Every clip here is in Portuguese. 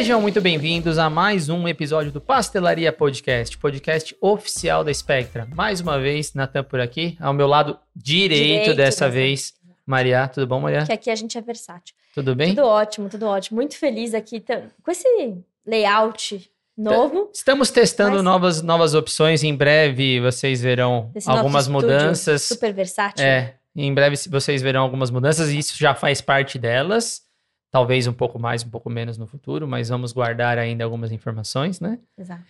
Sejam muito bem-vindos a mais um episódio do Pastelaria Podcast, podcast oficial da Spectra. Mais uma vez, Natan por aqui, ao meu lado direito, Direito dessa dessa vez. Maria, tudo bom, Maria? Que aqui a gente é versátil. Tudo bem? Tudo ótimo, tudo ótimo. Muito feliz aqui tá- com esse layout novo. Estamos testando Mas- novas, novas opções. Em breve vocês verão Desse algumas mudanças. Super versátil. É, em breve vocês verão algumas mudanças e isso já faz parte delas. Talvez um pouco mais, um pouco menos no futuro, mas vamos guardar ainda algumas informações, né? Exato.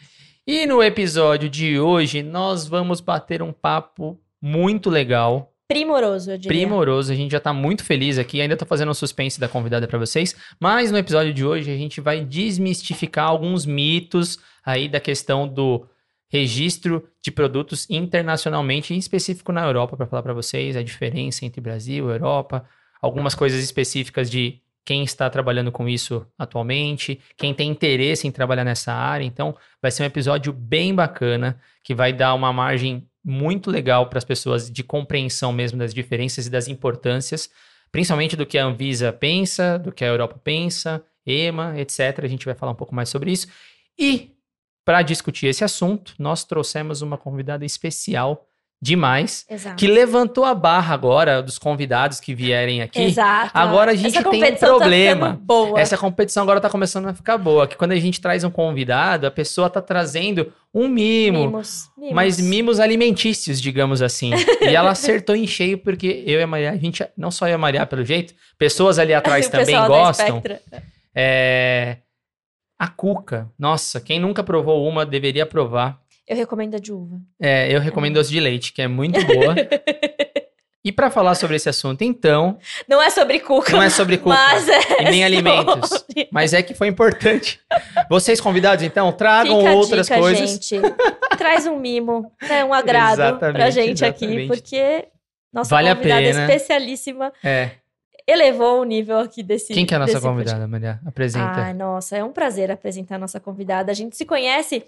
E no episódio de hoje, nós vamos bater um papo muito legal, Primoroso, eu diria. primoroso. A gente já tá muito feliz aqui, ainda tô fazendo um suspense da convidada para vocês, mas no episódio de hoje a gente vai desmistificar alguns mitos aí da questão do registro de produtos internacionalmente, em específico na Europa, para falar para vocês a diferença entre Brasil e Europa, algumas coisas específicas de quem está trabalhando com isso atualmente, quem tem interesse em trabalhar nessa área. Então, vai ser um episódio bem bacana que vai dar uma margem muito legal para as pessoas de compreensão mesmo das diferenças e das importâncias, principalmente do que a Anvisa pensa, do que a Europa pensa, EMA, etc. A gente vai falar um pouco mais sobre isso. E para discutir esse assunto, nós trouxemos uma convidada especial demais, Exato. que levantou a barra agora dos convidados que vierem aqui. Exato. Agora a gente tem um tá problema. ficando boa. Essa competição agora tá começando a ficar boa, que quando a gente traz um convidado, a pessoa tá trazendo um mimo, Mimos. mimos. mas mimos alimentícios, digamos assim. e ela acertou em cheio, porque eu e a Maria, a gente, não só eu e a Maria, pelo jeito, pessoas ali atrás também gostam. É... A cuca. Nossa, quem nunca provou uma deveria provar. Eu recomendo a de uva. É, eu recomendo doce de leite, que é muito boa. e para falar sobre esse assunto, então, Não é sobre cuca. não é sobre cuca. Mas é e nem alimentos. sobre- Mas é que foi importante. Vocês convidados, então, tragam Fica a outras dica, coisas. gente. Traz um mimo, né, um agrado pra Exatamente, gente aqui, exatamente. porque nossa Vale a convidada pena. especialíssima É. elevou o nível aqui desse Quem que é a nossa convidada, Maria? Apresenta. Ai, nossa, é um prazer apresentar a nossa convidada. A gente se conhece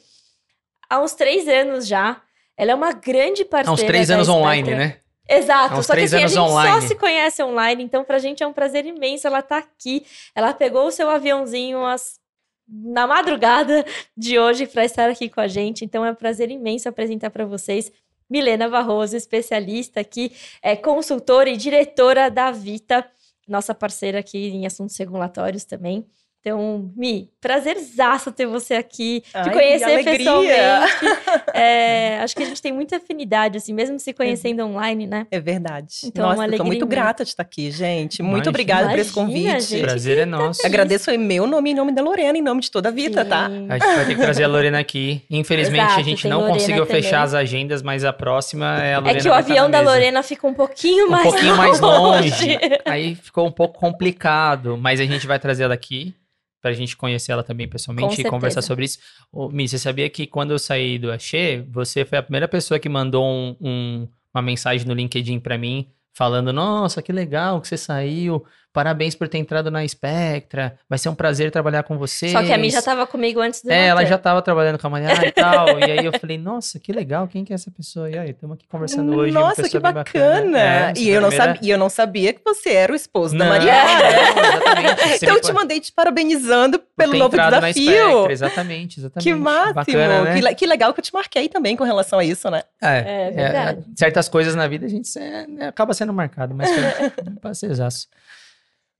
há uns três anos já. Ela é uma grande parceira. Há uns três anos online, Spectra. né? Exato. Há só que assim, a gente online. só se conhece online, então pra gente é um prazer imenso ela tá aqui. Ela pegou o seu aviãozinho às- na madrugada de hoje para estar aqui com a gente. Então é um prazer imenso apresentar para vocês Milena Barroso, especialista aqui, é consultora e diretora da Vita, nossa parceira aqui em assuntos regulatórios também. Então, Mi, prazerzaço ter você aqui, te Ai, conhecer alegria. pessoalmente. É, acho que a gente tem muita afinidade, assim, mesmo se conhecendo online, né? É verdade. Então, uma Nossa, eu tô muito grata de estar aqui, gente. Muito Imagina. obrigada por esse convite. gente. Prazer é nosso. Agradeço em meu nome, em nome da Lorena, em nome de toda a Vita, tá? Sim. A gente vai ter que trazer a Lorena aqui. Infelizmente, Exato, a gente não Lorena conseguiu também. fechar as agendas, mas a próxima é a Lorena. É que o avião da. Lorena fica um pouquinho um mais pouquinho mais longe. longe. Aí ficou um pouco complicado, mas a gente vai trazer ela aqui pra gente conhecer ela também pessoalmente Com e conversar sobre isso. Ô, Mi, você sabia que quando eu saí do Axê, você foi a primeira pessoa que mandou um- um- uma mensagem no LinkedIn pra mim falando: "Nossa, que legal que você saiu. Parabéns por ter entrado na Spectra. Vai ser um prazer trabalhar com você." Só que a Mi já tava comigo antes do É, ela já tava trabalhando com a Maria e tal. e aí eu falei, nossa, que legal, quem que é essa pessoa? E aí, estamos aqui conversando hoje. Nossa, que bem bacana! É, e, eu não sabia, e eu não sabia que você era o esposo da Não, Mariana. exatamente. Você Então eu te mandei te parabenizando pelo novo desafio. Spectra, exatamente, exatamente. Que máximo! Bacana, né? que, le- que legal que eu te marquei também com relação a isso, né? É, É verdade. certas coisas na vida a gente é, né, acaba sendo marcado, mas foi um.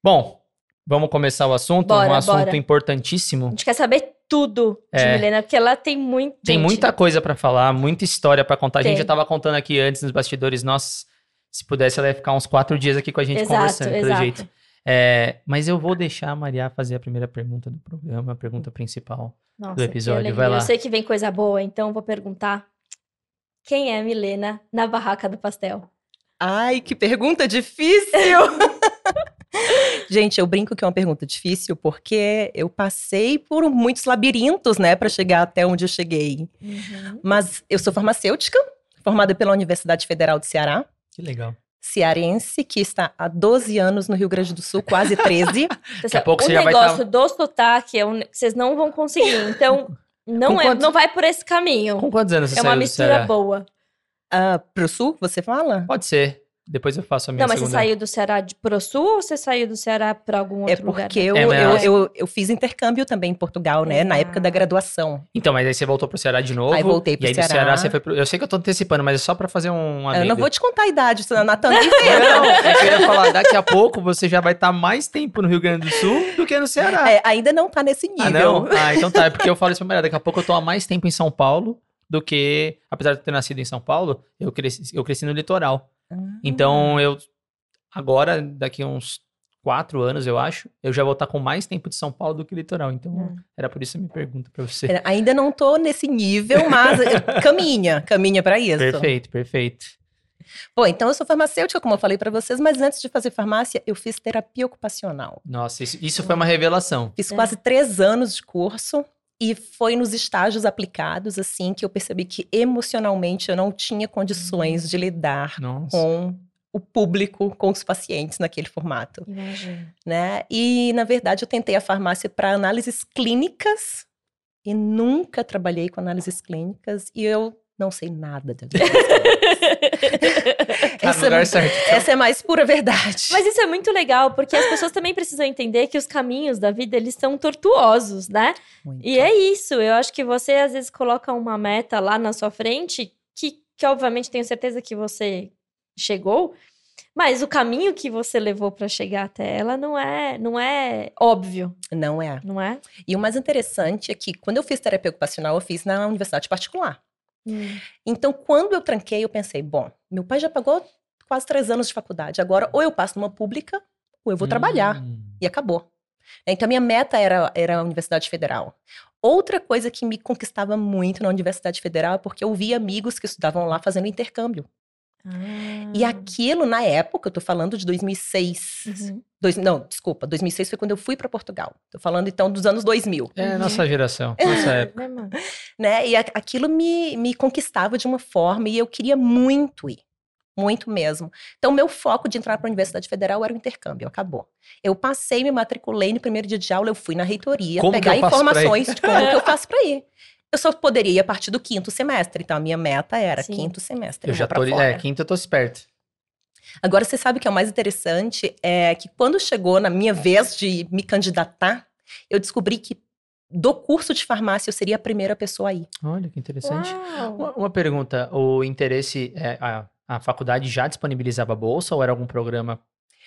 Bom, vamos começar o assunto, Bora, um assunto bora. A importantíssimo. gente quer saber tudo de É. Milena, porque ela tem muito. Tem gente, muita coisa pra falar, muita história pra contar. A gente Tem. já tava contando aqui antes nos bastidores, nossa, se pudesse ela ia ficar uns quatro dias aqui com a gente Exato, conversando, pelo exato. jeito. É, mas eu vou deixar a Maria fazer a primeira pergunta do programa, a pergunta principal. Nossa, do episódio, vai lá. Eu sei que vem coisa boa, então vou perguntar. Quem é a Milena na barraca do pastel? Ai, que pergunta difícil! Gente, eu brinco que é uma pergunta difícil porque eu passei por muitos labirintos, né, para chegar até onde eu cheguei. Uhum. Mas eu sou farmacêutica, formada pela Universidade Federal do Ceará, Que legal. cearense, que está há 12 anos no Rio Grande do Sul, quase 13. Daqui a pouco o você já vai negócio do sotaque é um... vocês não vão conseguir. Então, não, é, quantos- não vai por esse caminho. Com quantos anos você É uma saiu do mistura Ceará? boa. Ah, pro sul, você fala? Pode ser. Depois eu faço a minha Não, mas segunda. você saiu do Ceará de, pro sul ou você saiu do Ceará pra algum outro É lugar? porque eu, É, eu, eu, eu fiz intercâmbio também em Portugal, né? Na época da graduação. Então, mas aí você voltou pro Ceará de novo. Aí voltei pro E aí do Ceará. Ceará você foi pro... Eu sei que eu tô antecipando, mas é só pra fazer um Eu não vou te contar a idade, senão Natan nem vê. Não, é eu ia falar, daqui a pouco você já vai estar mais tempo no Rio Grande do Sul do que no Ceará. É, ainda não tá nesse nível. Ah, não? Ah, então tá. É porque eu falo isso pra mulher. Daqui a pouco eu tô há mais tempo em São Paulo do que... Apesar de eu ter nascido em São Paulo, eu cresci, eu cresci no litoral. Ah. Então, eu... Agora, daqui a uns quatro anos, eu acho, eu já vou estar com mais tempo de São Paulo do que litoral. Então, Hum. era por isso a minha pergunta pra você. Ainda não tô nesse nível, mas eh, caminha, caminha pra isso. Perfeito, perfeito. Bom, então eu sou farmacêutica, como eu falei pra vocês, mas antes de fazer farmácia, eu fiz terapia ocupacional. Nossa, isso, isso foi uma revelação. Fiz É. quase três anos de curso e foi nos estágios aplicados, assim, que eu percebi que emocionalmente eu não tinha condições de lidar Nossa. com o público, com os pacientes naquele formato, Imagina. né? E, na verdade, eu tentei a farmácia para análises clínicas e nunca trabalhei com análises clínicas e eu não sei nada da vida. Tá no essa, lugar certo. então. essa é mais pura verdade. Mas isso é muito legal, porque as pessoas também precisam entender que os caminhos da vida, eles são tortuosos, né? Muito. E é isso, eu acho que você às vezes coloca uma meta lá na sua frente, que, que obviamente tenho certeza que você chegou, mas o caminho que você levou para chegar até ela não é, não é óbvio, Não é. não é? E o mais interessante é que quando eu fiz terapia ocupacional, eu fiz na universidade particular. Hum. Então, quando eu tranquei, eu pensei, bom, meu pai já pagou quase três anos de faculdade. Agora, ou eu passo numa pública, ou eu vou trabalhar. Hum. E acabou. Então, a minha meta era, era a Universidade Federal. Outra coisa que me conquistava muito na Universidade Federal é porque eu via amigos que estudavam lá fazendo intercâmbio. E Ah. aquilo, na época, eu tô falando de 2006. Uhum. Dois, não, desculpa, 2006 foi quando eu fui para Portugal. Tô falando, então, dos anos 2000. É nossa geração, nossa época. Né, né? E a- aquilo me, me conquistava de uma forma e eu queria muito ir. Muito mesmo. Então, meu foco de entrar para a Universidade Federal era o intercâmbio, acabou. Eu passei, me matriculei no primeiro dia de aula, eu fui na reitoria Como pegar informações de como que eu faço para ir. Eu só poderia ir a partir do quinto semestre, então a minha meta era Sim. quinto semestre. Eu já vou tô. pra fora. É, quinta eu tô esperto. Agora, você sabe o que é o mais interessante? É que quando chegou na minha vez de me candidatar, eu descobri que do curso de farmácia eu seria a primeira pessoa a ir. Olha que interessante. Uma, uma pergunta: o interesse. É, a, a faculdade já disponibilizava bolsa ou era algum programa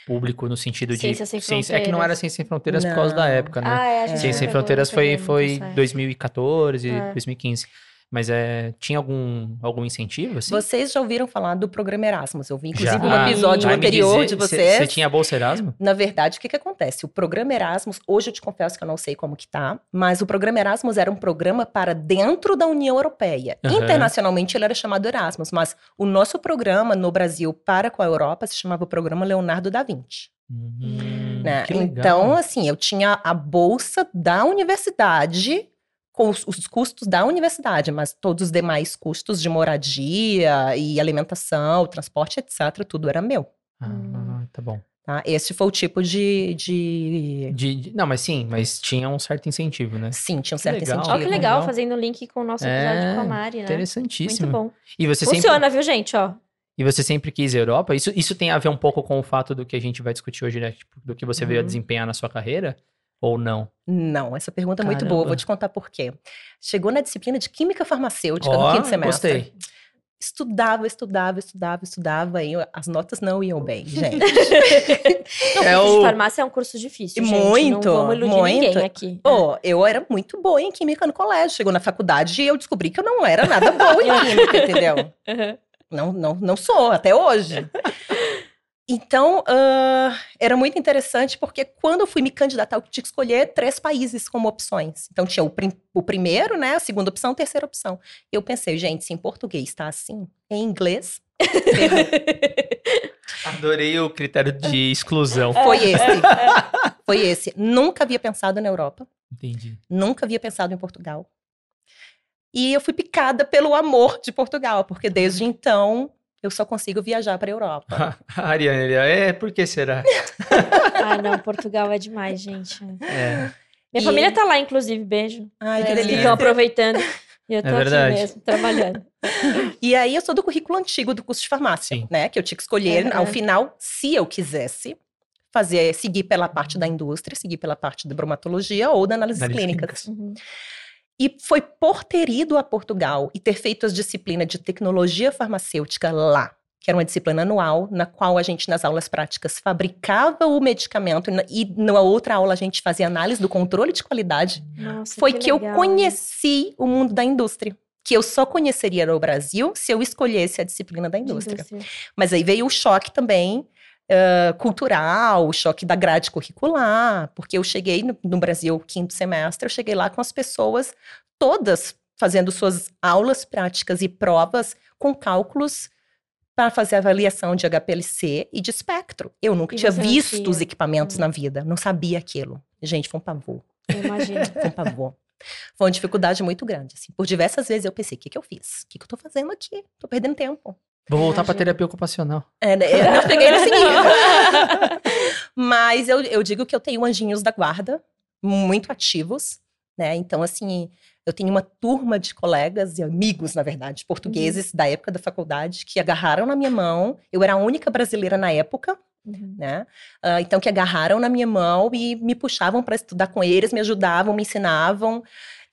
público no sentido de. Ciência Sem É que não era. Ciência Sem Fronteiras por causa da Não. época, né? Ah, é, a gente Ciência Sem pegou Fronteiras foi, foi tá certo. 2014, É. 2015. Mas é, tinha algum, algum incentivo, assim? Vocês já ouviram falar do programa Erasmus? Eu vi, inclusive, Já. um episódio Vai anterior dizer, de cê- vocês. Você tinha bolsa Erasmo? Na verdade, o que, que acontece? O programa Erasmus, hoje eu te confesso que eu não sei como que tá, mas o programa Erasmus era um programa para dentro da União Europeia. Aham. Internacionalmente ele era chamado Erasmus, mas o nosso programa no Brasil para com a Europa se chamava o Programa Leonardo da Vinci. Hum, né? Então, assim, eu tinha a bolsa da universidade com os, os custos da universidade, mas todos os demais custos de moradia e alimentação, transporte, etc., tudo era meu. Ah, tá bom. Tá? Esse foi o tipo de, de... De- de- não, mas sim, mas tinha um certo incentivo, né? Sim, tinha um certo legal. incentivo. Ó, que legal, legal. fazendo link com o nosso episódio É, com a Mari, né? Interessantíssimo. Muito bom. E você sempre Funciona, viu, gente? Ó. E você sempre quis a Europa? Isso, isso tem a ver um pouco com o fato do que a gente vai discutir hoje, né? Tipo, do que você veio a Uhum. desempenhar na sua carreira? Ou não? Não, essa pergunta é muito boa, vou te contar por quê. Chegou na disciplina de Química Farmacêutica Ó, no quinto semestre. gostei. Estudava, estudava, estudava, estudava, e as notas não iam bem, gente. Não, É o- de farmácia é um curso difícil, gente. Muito, Não vamos iludir muito. ninguém aqui. Pô, eu era muito boa em química no colégio. Chegou na faculdade e eu descobri que eu não era nada boa em química, entendeu? Uhum. Não, não, não sou, até hoje. Então, ah, era muito interessante porque quando eu fui me candidatar, eu tinha que escolher três países como opções. Então, tinha o, prim- o primeiro, né? A segunda opção, a terceira opção. Eu pensei, gente, se em português tá assim, em inglês. Adorei o critério de exclusão. foi esse. Foi esse. Nunca havia pensado na Europa. Entendi. Nunca havia pensado em Portugal. E eu fui picada pelo amor de Portugal, porque desde então eu só consigo viajar para a Europa. A Ariane, ele, é, por que será? Ah, não, Portugal é demais, gente. É. Minha E- família tá lá, inclusive, beijo. Ai, que Eles delícia. estão aproveitando. E eu tô É aqui verdade. mesmo, trabalhando. E aí eu sou do currículo antigo do curso de farmácia, Sim. né? Que eu tinha que escolher, Aham. ao final, se eu quisesse, fazer, seguir pela parte da indústria, seguir pela parte da bromatologia ou da análise Análises clínicas. Uhum. E foi por ter ido a Portugal e ter feito as disciplinas de tecnologia farmacêutica lá, que era uma disciplina anual, na qual a gente, nas aulas práticas, fabricava o medicamento e na- outra aula a gente fazia análise do controle de qualidade. Nossa, Foi que, eu legal. conheci o mundo da indústria. Que eu só conheceria no Brasil se eu escolhesse a disciplina da De indústria. Mas aí veio o choque também ah, cultural, o choque da grade curricular, porque eu cheguei no, no Brasil, quinto semestre, eu cheguei lá com as pessoas todas fazendo suas aulas práticas e provas com cálculos para fazer avaliação de HPLC e de espectro. Eu nunca E tinha visto tinha. os equipamentos Uhum. na vida, não sabia aquilo. Gente, foi um pavor. Eu imagino. Foi um pavor. Foi uma dificuldade muito grande. Assim. Por diversas vezes eu pensei: o que, que eu fiz? O que, que eu tô fazendo aqui? Tô perdendo tempo. Vou voltar pra Imagino. terapia ocupacional. É, né? Eu não cheguei nesse nível. Mas eu, eu digo que eu tenho anjinhos da guarda, muito ativos, né? Então, assim, eu tenho uma turma de colegas e amigos, na verdade, portugueses da época da faculdade, que agarraram na minha mão. Eu era a única brasileira na época, Uhum. né? Ah, então, que agarraram na minha mão e me puxavam para estudar com eles, me ajudavam, me ensinavam.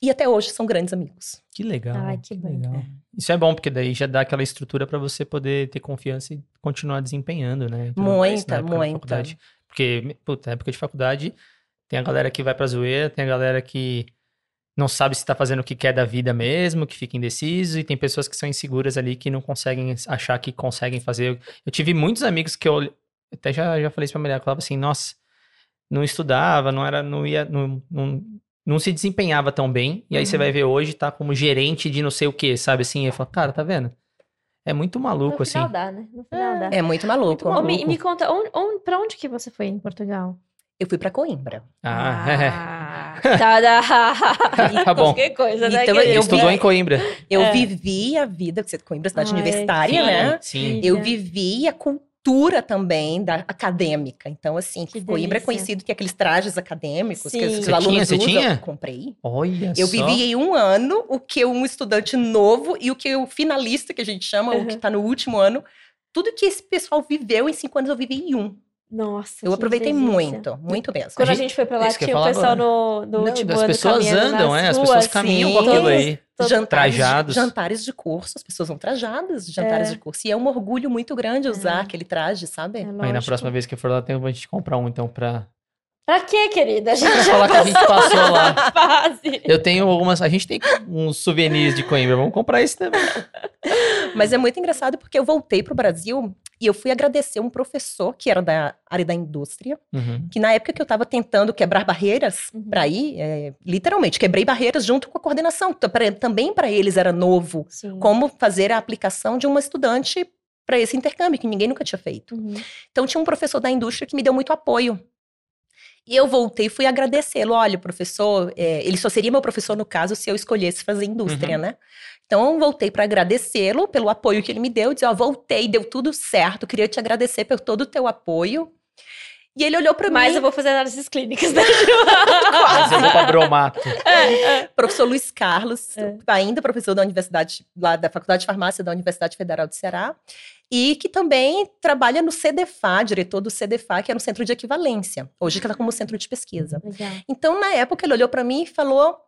E até hoje são grandes amigos. Que legal. Ai, que bom. legal. Isso é bom, porque daí já dá aquela estrutura pra você poder ter confiança e continuar desempenhando, né? Muita, muita. Porque, puta, na época de faculdade, tem a galera que vai pra zoeira, tem a galera que não sabe se tá fazendo o que quer da vida mesmo, que fica indeciso, e tem pessoas que são inseguras ali que não conseguem achar que conseguem fazer. Eu tive muitos amigos que eu até já, já falei isso pra mulher, eu falava assim, nossa, não estudava, não era, não ia, não, não, não se desempenhava tão bem, e aí você Uhum. vai ver hoje, tá como gerente de não sei o que, sabe assim? Eu falo, cara, tá vendo? É muito maluco, no assim. final dá, né? No final dá. É muito maluco. Ô, me, maluco. me conta, onde, onde, pra onde que você foi em Portugal? Eu fui para Coimbra. Ah, Ah, tá, da... Tá bom. Qualquer coisa, né? Então, eu estudou vi- em Coimbra. Eu É. vivi a vida, porque Coimbra é cidade Ai, universitária, né? Sim. Eu vivi a cultura também da acadêmica. Então, assim, Que Coimbra é delícia. conhecido que aqueles trajes acadêmicos que Sim. os Você alunos tinha? Você usam. tinha? Comprei. Olha Eu só. vivi em um ano o que um estudante novo e o que o finalista, que a gente chama, Uhum. o que está no último ano, tudo que esse pessoal viveu em cinco anos eu vivi em um. Nossa, Eu que aproveitei delícia. muito, muito mesmo. Quando a A gente- gente foi pra lá, tinha o pessoal agora. no, no Não, último as pessoas andam, é, as pessoas caminham com sim. aquilo aí. Todo- Jantares, Trajados. jantares de curso, as pessoas vão trajadas, jantares É. de curso. E é um orgulho muito grande usar É. aquele traje, sabe? É Aí na próxima vez que eu for lá, tem a gente comprar um, então, pra, Pra quê, querida? A gente pra já falar que a gente passou lá. fase. Eu tenho algumas. A gente tem uns souvenirs de Coimbra. Vamos comprar esse também. Mas é muito engraçado porque eu voltei para o Brasil e eu fui agradecer um professor que era da área da indústria, Uhum. que na época que eu estava tentando quebrar barreiras Uhum. para ir, é, literalmente quebrei barreiras junto com a coordenação. Também para eles era novo Sim. como fazer a aplicação de uma estudante para esse intercâmbio que ninguém nunca tinha feito. Uhum. Então tinha um professor da indústria que me deu muito apoio. E eu voltei e fui agradecê-lo. Olha, professor, é, ele só seria meu professor no caso se eu escolhesse fazer indústria, Uhum. né? Então voltei para agradecê-lo pelo apoio que ele me deu. Dizer, ó, voltei, deu tudo certo. Queria te agradecer por todo o teu apoio. E ele olhou para mim, Mas eu vou fazer análises clínicas, né? Mas eu vou pra Bromato. professor Luiz Carlos, É. ainda professor da Universidade, lá da Faculdade de Farmácia da Universidade Federal do Ceará, e que também trabalha no CDFA, diretor do CDFA, que era um centro de equivalência, hoje que está como centro de pesquisa. Legal. Então, na época, ele olhou para mim e falou: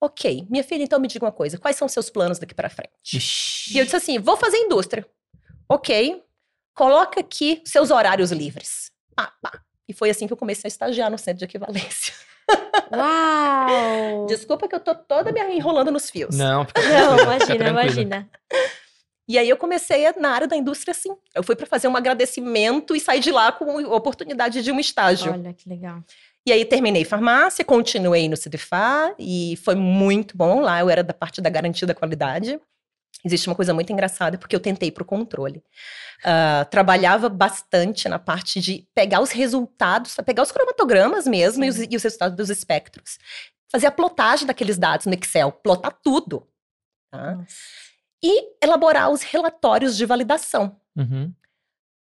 Ok, minha filha, então me diga uma coisa, quais são os seus planos daqui para frente? Ixi. E eu disse assim: vou fazer indústria. Ok, coloca aqui seus horários livres. Pá, pá. E foi assim que eu comecei a estagiar no centro de equivalência. Uau! Desculpa que eu tô toda me enrolando nos fios. Não, fica Não, imagina, imagina. E aí eu comecei a- na área da indústria assim. Eu fui para fazer um agradecimento e saí de lá com a oportunidade de um estágio. Olha que legal. E aí terminei farmácia, continuei no CDFA e foi muito bom lá. Eu era da parte da garantia da qualidade. Existe uma coisa muito engraçada porque eu tentei para o controle. Ah, trabalhava bastante na parte de pegar os resultados, pegar os cromatogramas mesmo e os, e os resultados dos espectros. Fazer a plotagem daqueles dados no Excel, plotar tudo. tá? E elaborar os relatórios de validação. Uhum.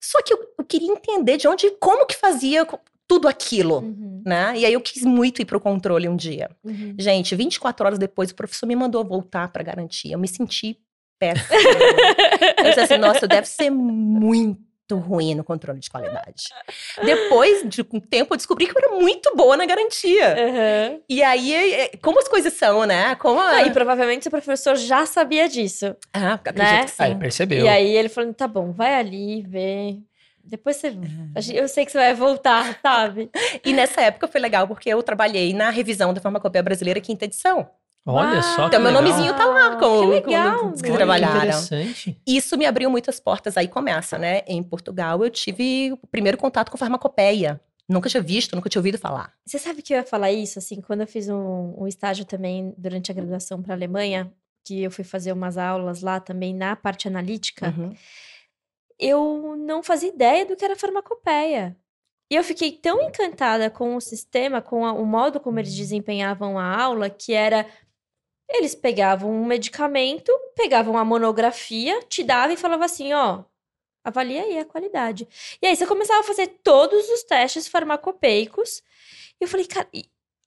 Só que eu, eu queria entender de onde, como que fazia tudo aquilo, Uhum, né? E aí eu quis muito ir pro controle um dia. uhum. Gente, 24 horas depois, o professor me mandou voltar pra garantia. Eu me senti péssima. eu disse assim, nossa, deve ser muito ruim no controle de qualidade. Depois de um tempo, eu descobri que eu era muito boa na garantia. Uhum. E aí, é- é- como as coisas são, né? Como a... Ah, e provavelmente o professor já sabia disso. Ah, acredito né? que Aí sim. percebeu. E aí ele falou: tá bom, vai ali, vê. Depois você. a gente- Eu sei que você vai voltar, sabe? E nessa época foi legal, porque eu trabalhei na revisão da farmacopeia brasileira, quinta edição. Olha só que Então, meu legal. nomezinho tá lá com- Que legal. com- que. Olha, trabalharam. interessante. Isso me abriu muitas portas, aí começa, né? Em Portugal, eu tive o primeiro contato com farmacopeia. Nunca tinha visto, nunca tinha ouvido falar. Você sabe que eu ia falar isso, assim, quando eu fiz um, um estágio também durante a graduação para a Alemanha, que eu fui fazer umas aulas lá também na parte analítica, Uhum. eu não fazia ideia do que era farmacopeia. E eu fiquei tão encantada com o sistema, com a- o modo como eles desempenhavam a aula, que era. Eles pegavam um medicamento, pegavam a monografia, te davam e falavam assim: ó, avalia aí a qualidade. E aí você começava a fazer todos os testes farmacopeicos. E eu falei, cara.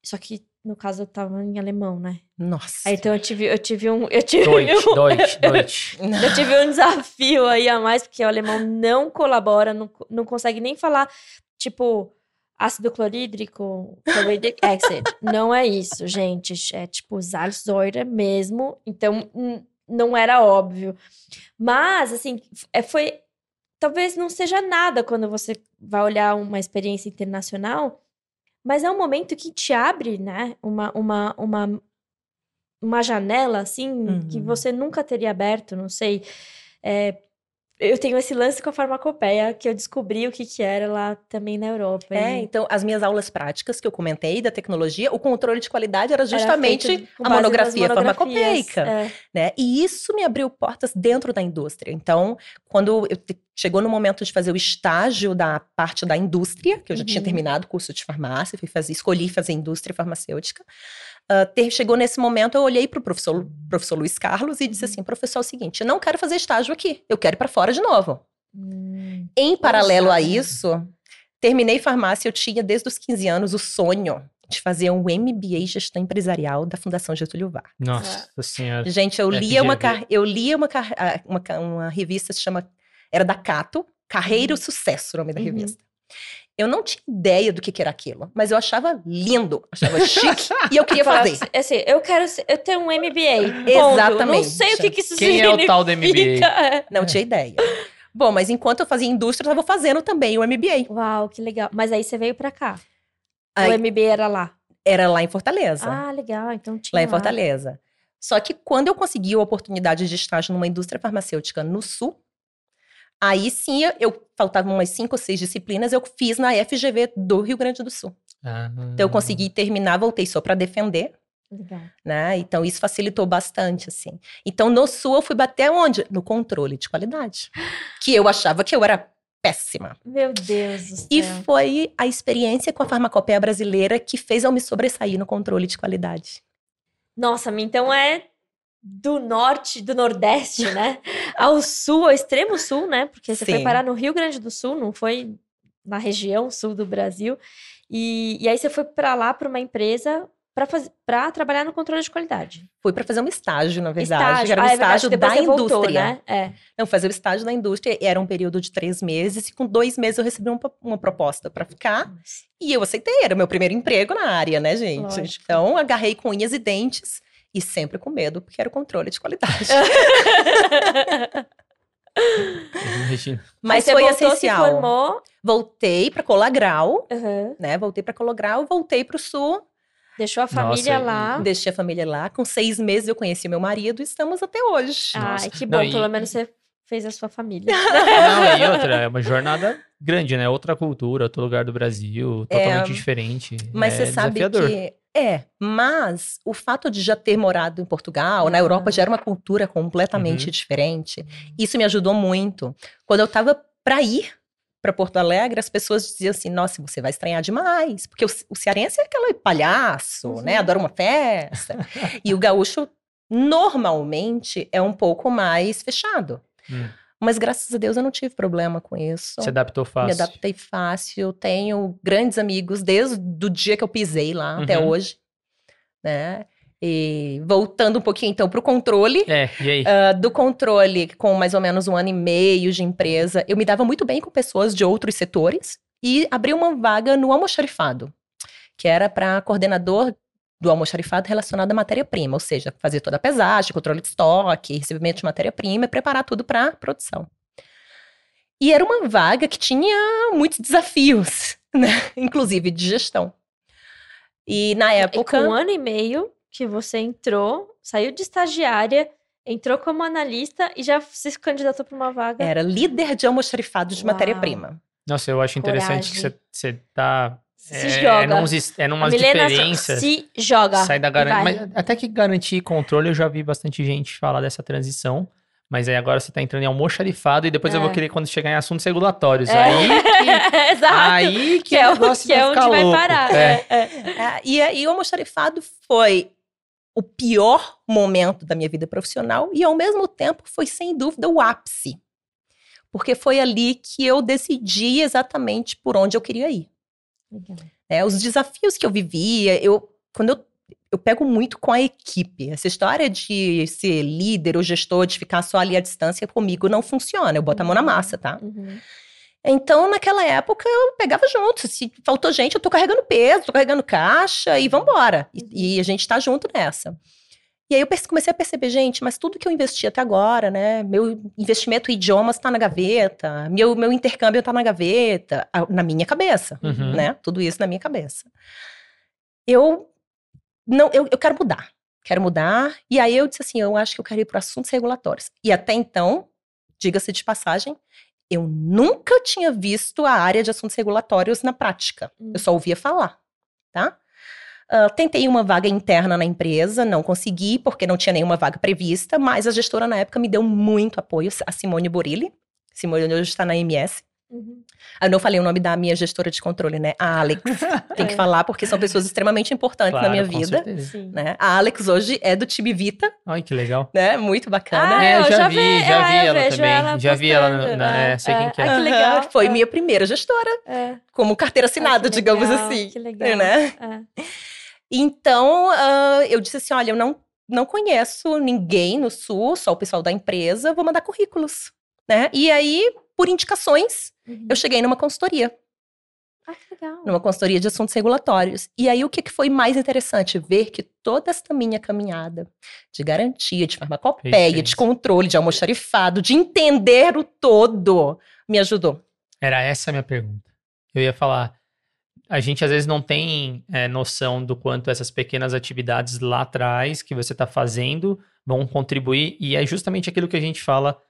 Só que no caso eu tava em alemão, né? Nossa. Aí então eu tive, eu tive um. Eu tive Deutsch, um- Deutsch, Deutsch. eu tive um desafio aí a mais, porque o alemão não colabora, não, não consegue nem falar, tipo, ácido clorídrico, chlorhydric acid. não é isso, gente. É tipo Salzsäure mesmo. Então, n- não era óbvio. Mas, assim, é, foi. Talvez não seja nada quando você vai olhar uma experiência internacional, mas é um momento que te abre, né? Uma, uma, uma, uma janela, assim, que Uhum. você nunca teria aberto, não sei. É, eu tenho esse lance com a farmacopeia, que eu descobri o que, que era lá também na Europa. É, e então, as minhas aulas práticas que eu comentei da tecnologia, o controle de qualidade era era justamente com a monografia farmacopeica. É. né? E isso me abriu portas dentro da indústria. Então, quando eu chegou no momento de fazer o estágio da parte da indústria, que eu já tinha Uhum. terminado o curso de farmácia, fui fazer, escolhi fazer indústria farmacêutica. Ter- chegou nesse momento, eu olhei para o professor, professor Luiz Carlos e disse Uhum. assim: professor, é o seguinte, eu não quero fazer estágio aqui, eu quero ir para fora de novo. Hum, Em paralelo a isso, terminei farmácia, eu tinha desde os 15 anos o sonho de fazer um MBA em gestão empresarial da Fundação Getúlio Vargas. Nossa senhora. Gente, eu lia uma, eu lia uma, ah, uma, uma revista que se chama era da Cato, Carreira e Sucesso, o nome da Uhum. Eu não tinha ideia do que, que era aquilo, mas eu achava lindo, achava chique e eu queria fazer. assim, assim, eu quero ser- eu tenho um MBA. ponto. Eu não Exatamente. sei o que, que isso Quem é significa. o tal do MBA? É. Não tinha ideia. Bom, mas enquanto eu fazia indústria, eu estava fazendo também o MBA. Uau, que legal. Mas aí você veio pra cá. Aí, O MBA era lá. era lá em Fortaleza. Ah, legal. Então tinha lá em Fortaleza. Só que quando eu consegui a oportunidade de estágio numa indústria farmacêutica no Sul, aí sim eu faltavam umas cinco ou seis disciplinas, eu fiz na FGV do Rio Grande do Sul. Ah, Então eu consegui terminar, voltei só para defender, Legal. né? Então isso facilitou bastante, assim. Então no Sul eu fui bater onde? No controle de qualidade, que eu achava que eu era péssima. Meu Deus do céu. E foi a experiência com a farmacopeia brasileira que fez eu me sobressair no controle de qualidade. Nossa, então é do norte, do nordeste, né? Ao sul, ao extremo sul, né? Porque você foi Sim. parar no Rio Grande do Sul, não foi na região sul do Brasil. E, e aí você foi pra lá para uma empresa para fazer para trabalhar no controle de qualidade. Fui para fazer um estágio, na verdade, estágio. era um Ah, é estágio da você voltou, indústria. né? É. Não, fazer o estágio da indústria era um período de três meses, e com dois meses eu recebi uma, uma proposta para ficar, e eu aceitei, era o meu primeiro emprego na área, né, gente? Lógico. Então, agarrei com unhas e dentes, e sempre com medo, porque era o controle de qualidade. Mas foi voltou, essencial. se formou. Voltei para Colagral, Aham. né? Voltei para Colagral, voltei para o Sul, Deixou a família Nossa, e- lá. deixei a família lá. Com seis meses eu conheci meu marido e estamos até hoje. Nossa. Ai, que bom, Não, e- pelo menos você fez a sua família. Não, e outra, é uma jornada grande, né? Outra cultura, outro lugar do Brasil, totalmente diferente. Mas é você sabe desafiador. que. É, mas o fato de já ter morado em Portugal, na Europa, já era uma cultura completamente Uhum. diferente. Isso me ajudou muito. Quando eu tava para ir para Porto Alegre, as pessoas diziam assim: nossa, você vai estranhar demais. Porque o, o cearense é aquele palhaço, Uhum. né? Adora uma festa. e o gaúcho, normalmente, é um pouco mais fechado. Hum. Mas graças a Deus eu não tive problema com isso. Se adaptou fácil. Me adaptei fácil. Tenho grandes amigos desde o dia que eu pisei lá até Uhum. hoje. Né? E voltando um pouquinho então para o controle. É, e aí? ah, do controle, com mais ou menos um ano e meio de empresa, eu me dava muito bem com pessoas de outros setores e abri uma vaga no almoxarifado, que era para coordenador do almoxarifado relacionado à matéria-prima, ou seja, fazer toda a pesagem, controle de estoque, recebimento de matéria-prima e preparar tudo para produção. E era uma vaga que tinha muitos desafios, né? inclusive de gestão. E na E época. com um ano e meio que você entrou, saiu de estagiária, entrou como analista e já se candidatou para uma vaga. Era líder de almoxarifado de matéria-prima. Nossa, eu acho interessante que Coragem. você, você tá. Se é, joga. É, numas, é numas Milena diferenças. se joga. Sai da garantia. até que garantir controle, eu já vi bastante gente falar dessa transição. Mas aí agora você tá entrando em almoxarifado e depois eu vou É. querer quando chegar em assuntos regulatórios. É. Aí que, Exato. aí que, que é, o que é onde ficar vai louco. parar. É. É, é. É, e, e o almoxarifado foi o pior momento da minha vida profissional e, ao mesmo tempo, foi sem dúvida o ápice. Porque foi ali que eu decidi exatamente por onde eu queria ir. Né? Os desafios que eu vivia, eu, quando eu, eu pego muito com a equipe. Essa história de ser líder ou gestor, de ficar só ali à distância, comigo não funciona. Eu boto a mão na massa, tá? Uhum. Então, naquela época, eu pegava junto. Se faltou gente, eu tô carregando peso, tô carregando caixa e vambora. E, e a gente tá junto nessa. E aí eu comecei a perceber, gente, mas tudo que eu investi até agora, né? Meu investimento em idiomas tá na gaveta, meu, meu intercâmbio tá na gaveta, na minha cabeça, Uhum. né? Tudo isso na minha cabeça. Eu não, eu, eu quero mudar. Quero mudar. E aí eu disse assim: eu acho que eu quero ir para assuntos regulatórios. E até então, diga-se de passagem, eu nunca tinha visto a área de assuntos regulatórios na prática. Hum. Eu só ouvia falar, tá? Ah, tentei uma vaga interna na empresa, não consegui, porque não tinha nenhuma vaga prevista, mas a gestora na época me deu muito apoio, a Simone Borilli. Simone hoje está na MS. Uhum. Eu não falei o nome da minha gestora de controle, né? A Alex. Tem que É. falar, porque são pessoas extremamente importantes Claro, na minha com vida. Né? A Alex hoje é do time Vita, Ai, que legal. né? Muito bacana. Ah, É, eu já já vi, já ah, vi eu ela vejo também. ela já vi ela, postando, na, né? é, sei quem É. que é. Ah, que legal. Foi É. minha primeira gestora, É. como carteira Ah, assinada, digamos assim. Que legal. Né? É. Então, ah, eu disse assim: olha, eu não, não conheço ninguém no Sul, só o pessoal da empresa, vou mandar currículos. Né? E aí, por indicações, Uhum. eu cheguei numa consultoria, Ah, que legal. numa consultoria de assuntos regulatórios. E aí, o que, que foi mais interessante? Ver que toda esta minha caminhada de garantia, de farmacopeia, de controle, de almoxarifado, de entender o todo, me ajudou. Era essa a minha pergunta. Eu ia falar. A gente às vezes não tem é, noção do quanto essas pequenas atividades lá atrás que você está fazendo vão contribuir, e é justamente aquilo que a gente fala,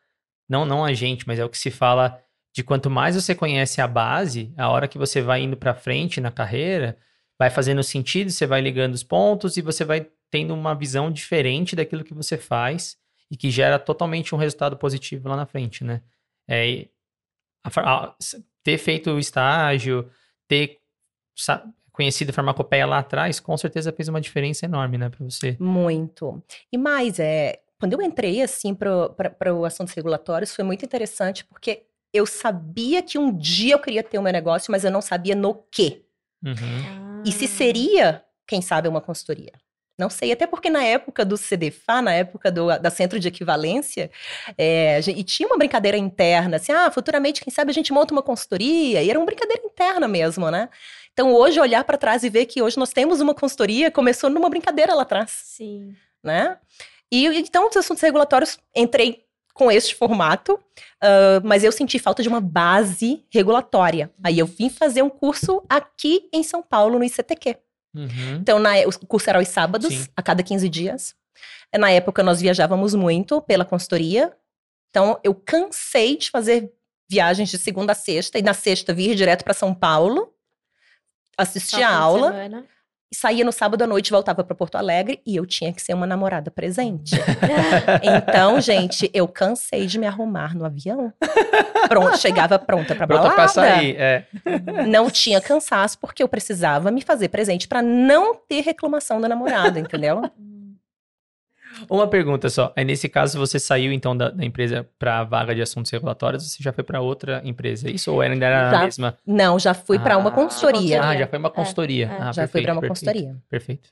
não, não a gente, mas é o que se fala de quanto mais você conhece a base, a hora que você vai indo para frente na carreira, vai fazendo sentido, você vai ligando os pontos e você vai tendo uma visão diferente daquilo que você faz e que gera totalmente um resultado positivo lá na frente, né? É, a a- ter feito o estágio, ter sa- conhecido a farmacopeia lá atrás, com certeza fez uma diferença enorme, né, para você. Muito. E mais, é, quando eu entrei assim para o assuntos regulatórios, foi muito interessante porque eu sabia que um dia eu queria ter o meu negócio, mas eu não sabia no quê. Uhum. E se seria, quem sabe, uma consultoria. Não sei, até porque na época do CDFA, na época do, da Centro de Equivalência, é, e tinha uma brincadeira interna, assim, ah, futuramente, quem sabe a gente monta uma consultoria, e era uma brincadeira interna mesmo, né? Então, hoje, olhar para trás e ver que hoje nós temos uma consultoria, começou numa brincadeira lá atrás Sim. né? E então, os assuntos regulatórios, entrei com este formato, ah, mas eu senti falta de uma base regulatória. Aí eu vim fazer um curso aqui em São Paulo, no ICTQ. Uhum. Então, na, o curso era aos sábados, Sim. a cada 15 dias. Na época, nós viajávamos muito pela consultoria. Então, eu cansei de fazer viagens de segunda a sexta, e na sexta vir direto para São Paulo, assistir Só a aula, semana. Saía no sábado à noite, voltava para Porto Alegre e eu tinha que ser uma namorada presente. Então, gente, eu cansei de me arrumar no avião. Pronto, chegava pronta para Pronto balada. pra sair, é. Não tinha cansaço porque eu precisava me fazer presente para não ter reclamação da namorada, entendeu? Uma pergunta só. Aí, nesse caso, você saiu, então, da, da empresa para a vaga de assuntos regulatórios, você já foi para outra empresa, é isso? Ou ainda era Já. a mesma? Não, já fui para uma Ah, consultoria. Ah, já foi uma consultoria. é. Ah, já fui perfeito, para uma perfeito, consultoria. Perfeito.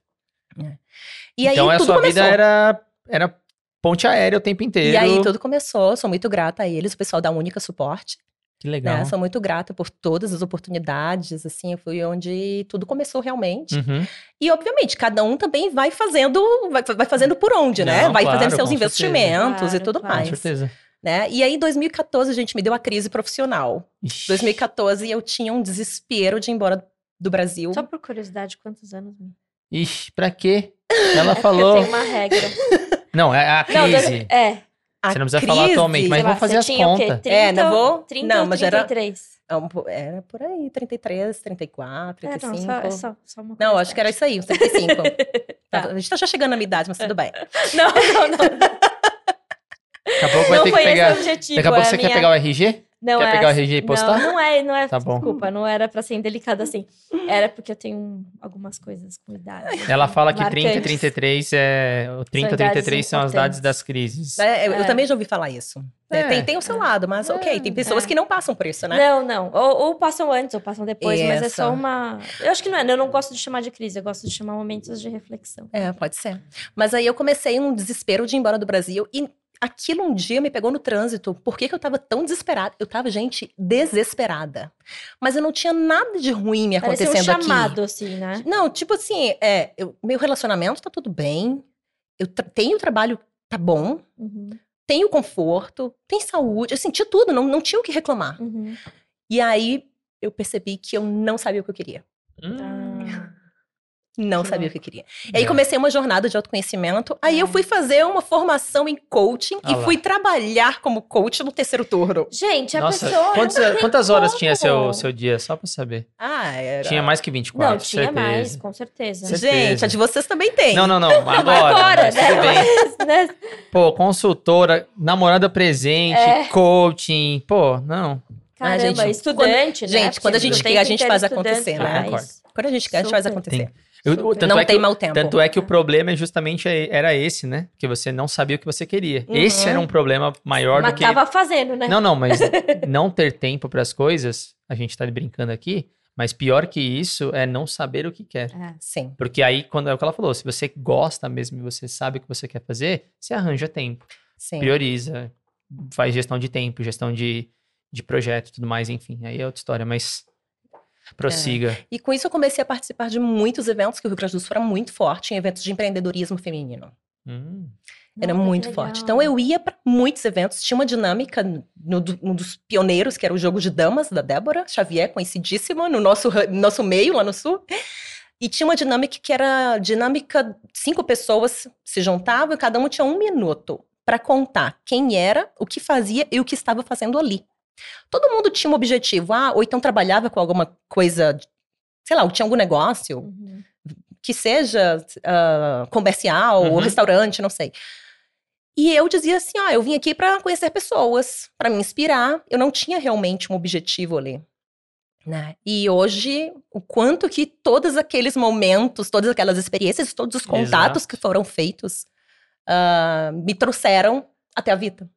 E aí então, a tudo sua começou. vida era, era ponte aérea o tempo inteiro. E aí tudo começou. Sou muito grata a eles, o pessoal da Única Suporte. Que legal. Né? Sou muito grata por todas as oportunidades. Assim, foi onde tudo começou realmente. Uhum. E, obviamente, cada um também vai fazendo, vai, vai fazendo por onde, né? Não, vai claro, fazendo seus com investimentos certeza. e tudo Claro, Com mais. certeza. Né? E aí, em 2014, a gente me deu a crise profissional. Ixi. 2014, eu tinha um desespero de ir embora do Brasil. Só por curiosidade, quantos anos? Ixi, pra quê? Ela É porque falou. Eu tenho uma regra. Não, é a Não, crise. dois- é. A Você não precisa falar crise- atualmente, mas lá, vamos fazer as contas. 30, É, não vou- 30 não, mas era- 33? É um po- Era por aí, 33, 34, É, 35. não, só, é só, só uma Não, acho que era isso aí, uns 35. Tá. A gente tá já chegando na minha idade, mas tudo bem. Não, não, não. Daqui a pouco vai não ter foi que pegar. esse o objetivo. Daqui a pouco é você minha... quer pegar o RG? Não, quer é pegar o assim- RG e postar? Não, não é, não é. Tá bom. Desculpa, não era pra ser indelicado assim. Era porque eu tenho algumas coisas com idade. Ela fala que 30 e Marcantes. 33 é. O 30 e São idades 33 são as idades das crises. É, eu, eu É. também já ouvi falar isso. É, É. tem, tem o seu lado, mas ok, tem pessoas é. que não passam por isso, né? Não, não. Ou, ou passam antes ou passam depois, mas é só uma. Eu acho que não é. Eu não gosto de chamar de crise, eu gosto de chamar momentos de reflexão. É, pode ser. Mas aí eu comecei um desespero de ir embora do Brasil e aquilo um dia me pegou no trânsito. Por que, que eu tava tão desesperada? Eu tava, gente, desesperada. Mas eu não tinha nada de ruim me Parecia um acontecendo aqui. chamado, assim, né? Não, tipo assim, é, eu- meu relacionamento tá tudo bem, eu tra- tenho trabalho, tá bom, Uhum, tenho conforto, tem saúde, eu senti tudo, não, não tinha o que reclamar. uhum. E aí eu percebi que eu não sabia o que eu queria. Hum, Ah, Não Que sabia o que eu queria. E aí é. comecei uma jornada de autoconhecimento. Aí eu fui fazer uma formação em coaching Ah e lá. fui trabalhar como coach no terceiro turno. Gente, a Nossa, pessoa. quantos- não tem quantas horas tinha seu, seu dia? Só pra saber. Ah, era. Tinha mais que 24, Não, tinha certeza. mais, com certeza. Certeza. Gente, a de vocês também tem. Não, não, não. Agora. Agora, mas né? tudo bem. Né? Pô, consultora, namorada presente, É. coaching. Pô, não. Ah, Caramba, gente, estudante, né? gente, Porque quando a gente quer, a gente faz acontecer, né? faz. Quando a gente quer, a gente faz acontecer. Eu- não é tem mau tempo. Tanto é que o problema é justamente era esse, né? Que você não sabia o que você queria. Uhum. Esse era um problema maior Mas do que. tava fazendo, né? Não, não, mas não ter tempo para as coisas, a gente tá brincando aqui, mas pior que isso é não saber o que quer. É. Sim. Porque aí, quando é o que ela falou, se você gosta mesmo e você sabe o que você quer fazer, você arranja tempo, Sim. prioriza, faz gestão de tempo, gestão de, de projeto e tudo mais, enfim. Aí é outra história, mas prossiga. E com isso eu comecei a participar de muitos eventos, que o Rio Grande do Sul era muito forte em eventos de empreendedorismo feminino. Hum, Era Nossa, muito forte. Então eu ia para muitos eventos, tinha uma dinâmica no, um dos pioneiros, que era o jogo de damas da Débora Xavier, conhecidíssima no nosso, nosso meio lá no sul. E tinha uma dinâmica que era dinâmica, cinco pessoas se juntavam e cada uma tinha um minuto para contar quem era, o que fazia e o que estava fazendo ali. Todo mundo tinha um objetivo, ah, ou então trabalhava com alguma coisa, sei lá, ou tinha algum negócio, Uhum. que seja ah, comercial ou Uhum. restaurante, não sei. E eu dizia assim, ah, eu vim aqui para conhecer pessoas, para me inspirar. Eu não tinha realmente um objetivo ali. Né? E hoje, o quanto que todos aqueles momentos, todas aquelas experiências, todos os contatos Exato. que foram feitos ah, me trouxeram até a vida.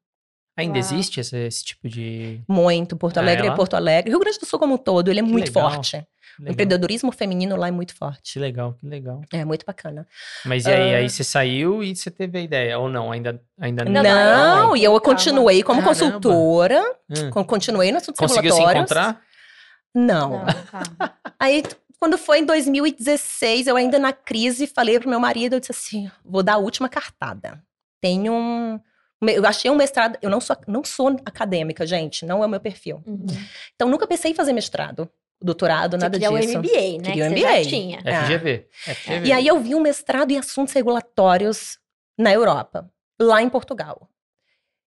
Ainda Uau. existe esse, esse tipo de. Muito. Porto Ah, Alegre é é? Porto Alegre. Rio Grande do Sul como um todo, ele é Que muito legal. forte. Que O legal, empreendedorismo feminino lá é muito forte. que legal, que legal. É muito bacana. Mas e aí, Ah. aí você saiu e você teve a ideia, ou não? Ainda, ainda Não, Não, não, e eu continuei como Caramba. consultora, Hum. con- continuei nos assuntos Conseguiu se encontrar? Não. Não, calma. Aí, quando foi em 2016, eu ainda na crise, falei pro meu marido, eu disse assim, vou dar a última cartada. Tenho um... Eu achei um mestrado, eu não sou, não sou acadêmica, gente, não é o meu perfil. Uhum. Então, nunca pensei em fazer mestrado, doutorado, nada queria o disso. MBA, né? Queria o que você MBA. já tinha. É. FGV. FGV. E aí eu vi um mestrado em assuntos regulatórios na Europa, lá em Portugal.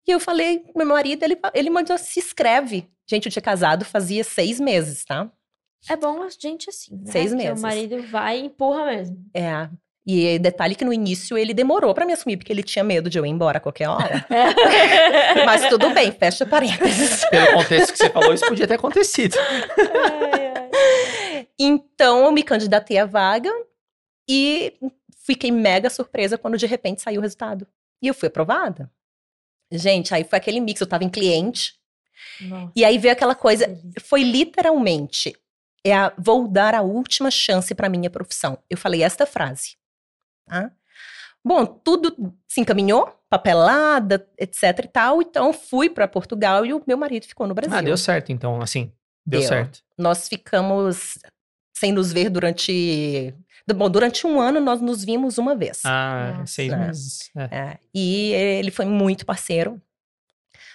E eu falei pro meu marido, ele, ele mandou, se inscreve. Gente, eu tinha casado fazia seis meses, tá? É bom a gente assim, né? Seis Que meses. O marido vai e empurra mesmo. É. E detalhe que no início ele demorou pra me assumir, porque ele tinha medo de eu ir embora a qualquer hora. Mas tudo bem, fecha parênteses. Pelo contexto que você falou, isso podia ter acontecido. Ai, ai. Então eu me candidatei à vaga e fiquei mega surpresa quando de repente saiu o resultado. E eu fui aprovada. Gente, aí foi aquele mix, eu tava em cliente, Nossa, e aí veio aquela coisa, foi literalmente, é a, vou dar a última chance para minha profissão. Eu falei esta frase, tá? Bom, tudo se encaminhou, papelada, etc e tal, então fui para Portugal e o meu marido ficou no Brasil. Ah, deu certo, então, assim. Deu, Deu. certo. Nós ficamos sem nos ver durante, bom, durante um ano nós nos vimos uma vez. Ah, Nossa. seis É. meses. É. É, e ele foi muito parceiro.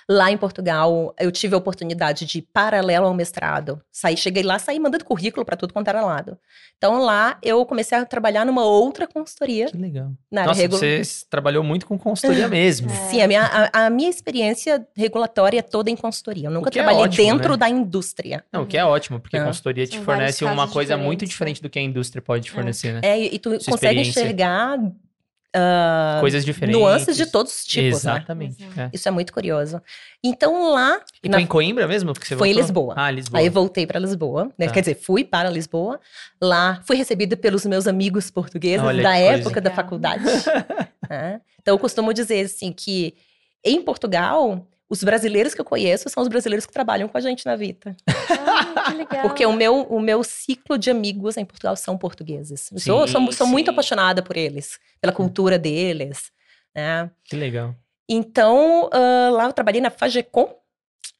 Lá em Portugal, eu tive a oportunidade de, paralelo ao mestrado, sair, cheguei lá, saí mandando currículo para tudo quanto era lado. Então lá eu comecei a trabalhar numa outra consultoria Que legal. na área Nossa, regu- você trabalhou muito com consultoria mesmo. É. Sim, a minha, a, a minha experiência regulatória é toda em consultoria. Eu nunca é trabalhei ótimo, dentro né? da indústria. Não, o que é ótimo, porque É. consultoria te São fornece uma coisa muito diferentes, diferente do que a indústria pode te fornecer, né? É, e, tu Sua consegue enxergar ah, Coisas diferentes. nuances de todos os tipos, né? Exatamente. Exato. é. Isso é muito curioso. Então lá, E na- foi em Coimbra mesmo? Que você Foi em? Lisboa. Ah, Lisboa. Aí eu voltei para Lisboa, né? Tá. Quer dizer, fui para Lisboa. Lá fui recebida pelos meus amigos portugueses Olha da época da faculdade. né? Então eu costumo dizer assim que em Portugal os brasileiros que eu conheço são os brasileiros que trabalham com a gente na Vita. Ah, que legal. Porque o meu, o meu ciclo de amigos em Portugal são portugueses. Eu sou, sou, Sim, muito sim. apaixonada por eles, pela cultura deles. Né? Que legal. Então, ah, lá eu trabalhei na Fagecom,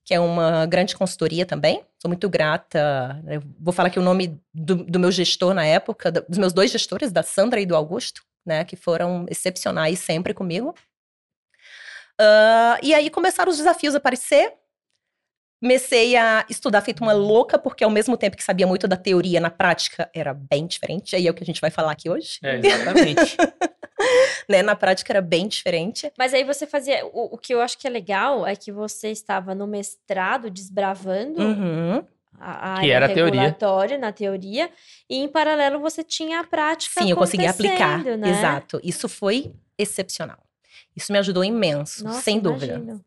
que é uma grande consultoria também. Sou muito grata. Eu vou falar aqui o nome do, do meu gestor na época, dos meus dois gestores, da Sandra e do Augusto, né? Que foram excepcionais sempre comigo. Ah, e aí começaram os desafios a aparecer. Comecei a estudar feito uma louca, porque ao mesmo tempo que sabia muito da teoria, na prática era bem diferente. Aí é o que a gente vai falar aqui hoje. É, exatamente. Né? Na prática era bem diferente. Mas aí você fazia. O, o que eu acho que é legal é que você estava no mestrado desbravando Uhum. a, a Que área era a teoria. regulatória na teoria, e em paralelo você tinha a prática. Sim, eu consegui aplicar. né? Exato. Isso foi excepcional. Isso me ajudou imenso, Nossa, sem dúvida. imagino.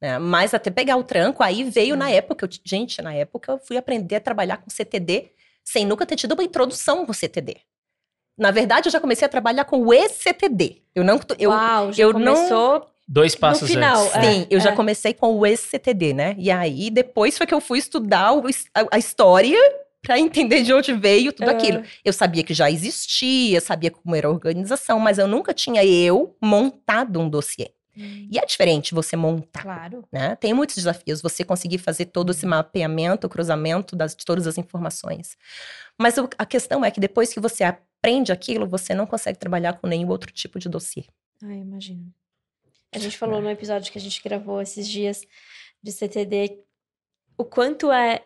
né? Mas até pegar o tranco, aí veio na época. eu gente, na época eu fui aprender a trabalhar com CTD sem nunca ter tido uma introdução com CTD. Na verdade, eu já comecei a trabalhar com o ECTD. Eu não. Eu, Uau, já eu não- começou. Dois passos final, antes. é. Sim, eu já comecei com o ECTD, né? E aí, depois foi que eu fui estudar o a, a história para entender de onde veio tudo Ah. aquilo. Eu sabia que já existia, sabia como era a organização, mas eu nunca tinha eu montado um dossiê. Hum, E é diferente você montar, Claro. né? Tem muitos desafios você conseguir fazer todo esse mapeamento, cruzamento das, de todas as informações. Mas o- a questão é que depois que você aprende aquilo, você não consegue trabalhar com nenhum outro tipo de dossiê. Ai, imagino. A gente falou no episódio que a gente gravou esses dias de CTD o quanto é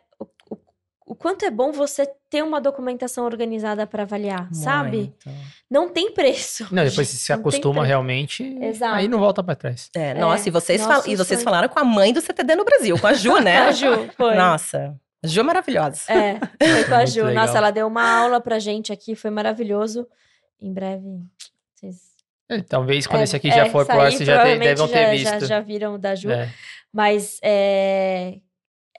o quanto é bom você ter uma documentação organizada para avaliar, sabe? Muito. Não tem preço. Não, depois se Não tem acostuma realmente, Exato. aí não volta pra trás. É, nossa, e vocês, nosso fal- e vocês falaram com a mãe do CTD no Brasil, com a Ju, né? A Ju, foi. Nossa, a Ju é maravilhosa. É, foi com a Ju. legal. Nossa, ela deu uma aula pra gente aqui, foi maravilhoso. Em breve, vocês. É, Talvez quando É, esse aqui já é, for pro ar, vocês já devem ter já- visto. Já, já viram o da Ju. É. Mas é,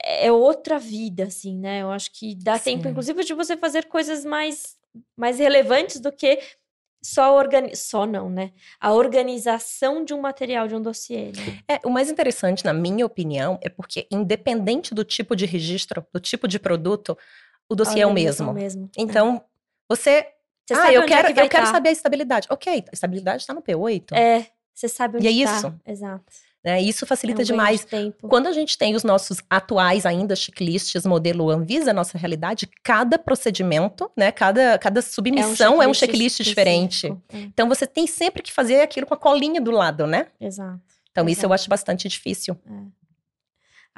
é outra vida, assim, né? Eu acho que dá tempo, Sim. inclusive, de você fazer coisas mais, mais relevantes do que só organi Só não, né? A organização de um material, de um dossiê. Né? É, o mais interessante, na minha opinião, é porque, independente do tipo de registro, do tipo de produto, o dossiê é o mesmo. mesmo. Então, você. Você ah, eu é quero, que vai eu quero tá. saber a estabilidade. Ok, a estabilidade está no P8. É, você sabe onde E é tá. isso. Exato. Né? Isso facilita É um demais. de tempo. Quando a gente tem os nossos atuais ainda checklists, modelo Anvisa, nossa realidade, cada procedimento, né, cada, cada submissão é um checklist, diferente. específico. É, Então você tem sempre que fazer aquilo com a colinha do lado, né? exato. Então isso eu Exato. acho bastante difícil.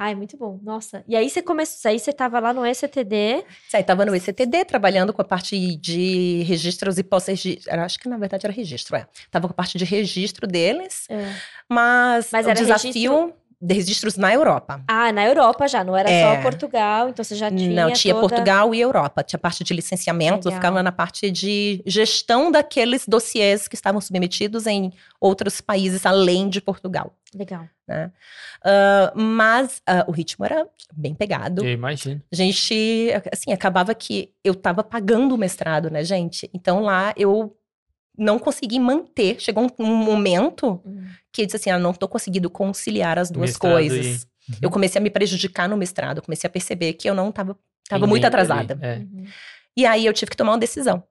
Ai, muito bom. Nossa. E aí você começou, aí você tava lá no ECTD. Aí tava no ECTD trabalhando com a parte de registros e pós-registro. Acho que na verdade era registro, é. Tava com a parte de registro deles, É. mas, Mas o desafio de registros na Europa. Ah, na Europa já, não era É. só Portugal, então você já tinha Não, tinha toda... Portugal e Europa. Tinha parte de licenciamento, eu Legal. ficava na parte de gestão daqueles dossiês que estavam submetidos em outros países além de Portugal. Legal. Né? Ah, mas ah, o ritmo era bem pegado. Eu imagino. A gente, assim, acabava que eu tava pagando o mestrado, né, gente? Então lá eu não consegui manter. Chegou um, um momento Uhum. que eu disse assim, ah, não tô conseguindo conciliar as duas Mestrado coisas. e- Eu comecei a me prejudicar no mestrado, eu comecei a perceber que eu não tava, tava muito atrasada. é. Uhum. E aí eu tive que tomar uma decisão.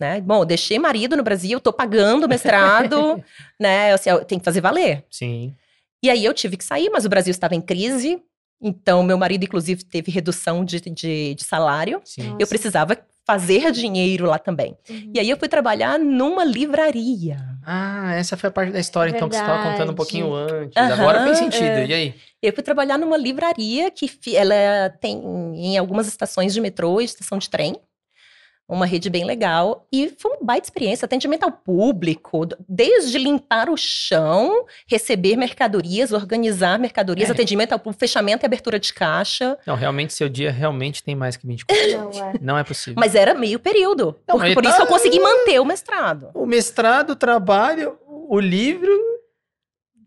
Né? Bom, eu deixei marido no Brasil, tô pagando o mestrado, né? Eu, assim, eu tenho que fazer valer. Sim. E aí eu tive que sair, mas o Brasil estava em crise. Então, meu marido, inclusive, teve redução de, de, de salário. Sim. Eu precisava fazer dinheiro lá também. Uhum. E aí eu fui trabalhar numa livraria. Ah, essa foi a parte da história, então, que você estava contando um pouquinho antes. Aham, Agora fez sentido. é. E aí? Eu fui trabalhar numa livraria que ela tem em algumas estações de metrô e estação de trem. Uma rede bem legal. E foi uma baita experiência. Atendimento ao público, desde limpar o chão, receber mercadorias, organizar mercadorias, É. atendimento ao público, fechamento e abertura de caixa. Não, realmente, seu dia realmente tem mais que 24 Não, é. Não é possível. Mas era meio período. Não, por tá- isso eu consegui manter o mestrado. O mestrado, o trabalho, o livro.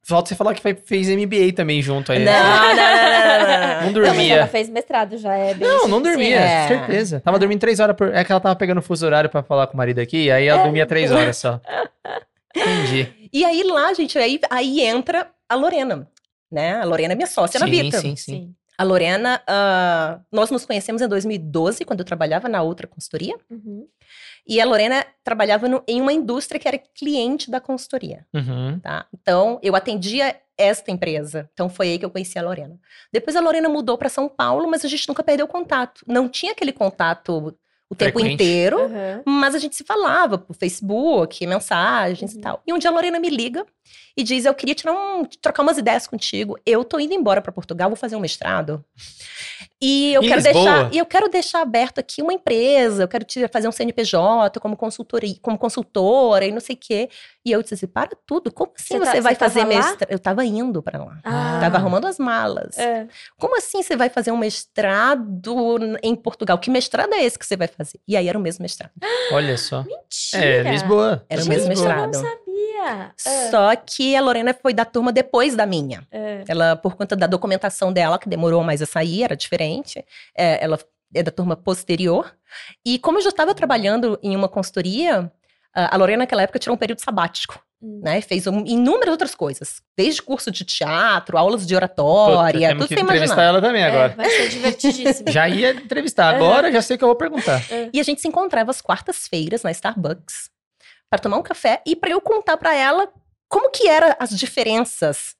Falta você falar que fe- fez MBA também junto aí. Não, não, não, não, não, não. Não Não, mas dormia. ela fez mestrado já, é bem Não, não dormia, É. certeza. Tava dormindo três horas por. É que ela tava pegando fuso horário pra falar com o marido aqui, aí ela dormia três horas só. Entendi. E aí lá, gente, aí, aí entra a Lorena. Né? A Lorena é minha sócia na sim, Vita. sim, sim. Sim. A Lorena, ah, nós nos conhecemos em 2012, quando eu trabalhava na outra consultoria. Uhum. E a Lorena trabalhava no- em uma indústria que era cliente da consultoria, Uhum. tá? Então, eu atendia esta empresa. Então, foi aí que eu conheci a Lorena. Depois, a Lorena mudou para São Paulo, mas a gente nunca perdeu contato. Não tinha aquele contato o tempo Frequente. inteiro, Uhum. mas a gente se falava por Facebook, mensagens e Uhum. tal. E um dia a Lorena me liga e diz: Eu queria tirar um, trocar umas ideias contigo. Eu tô indo embora para Portugal, vou fazer um mestrado. E eu Em quero Lisboa? deixar, e eu quero deixar aberto aqui uma empresa, eu quero te fazer um CNPJ como consultoria, como consultora e não sei o quê. E eu disse assim: para tudo, como assim Você você, tá- vai você fazer mestrado? Eu tava indo para lá. Ah. Tava arrumando as malas. É. Como assim você vai fazer um mestrado em Portugal? Que mestrado é esse que você vai fazer? E aí era o mesmo mestrado. Olha só. Mentira. É, Lisboa. Era É o mesmo Lisboa. Eu não mestrado. Sabia. É. Só que a Lorena foi da turma depois da minha. É. Ela, por conta da documentação dela, que demorou mais a sair, era diferente. é, ela é da turma posterior. E como eu já estava trabalhando em uma consultoria, a Lorena, naquela época, tirou um período sabático, Hum. né? Fez um- inúmeras outras coisas. Desde curso de teatro, aulas de oratória, temos tudo que sem entrevistar imaginar. ela também É, agora. vai ser divertidíssimo. Já ia entrevistar, agora já sei o que eu vou perguntar. E a gente se encontrava às quartas-feiras na Starbucks para tomar um café e para eu contar para ela como que eram as diferenças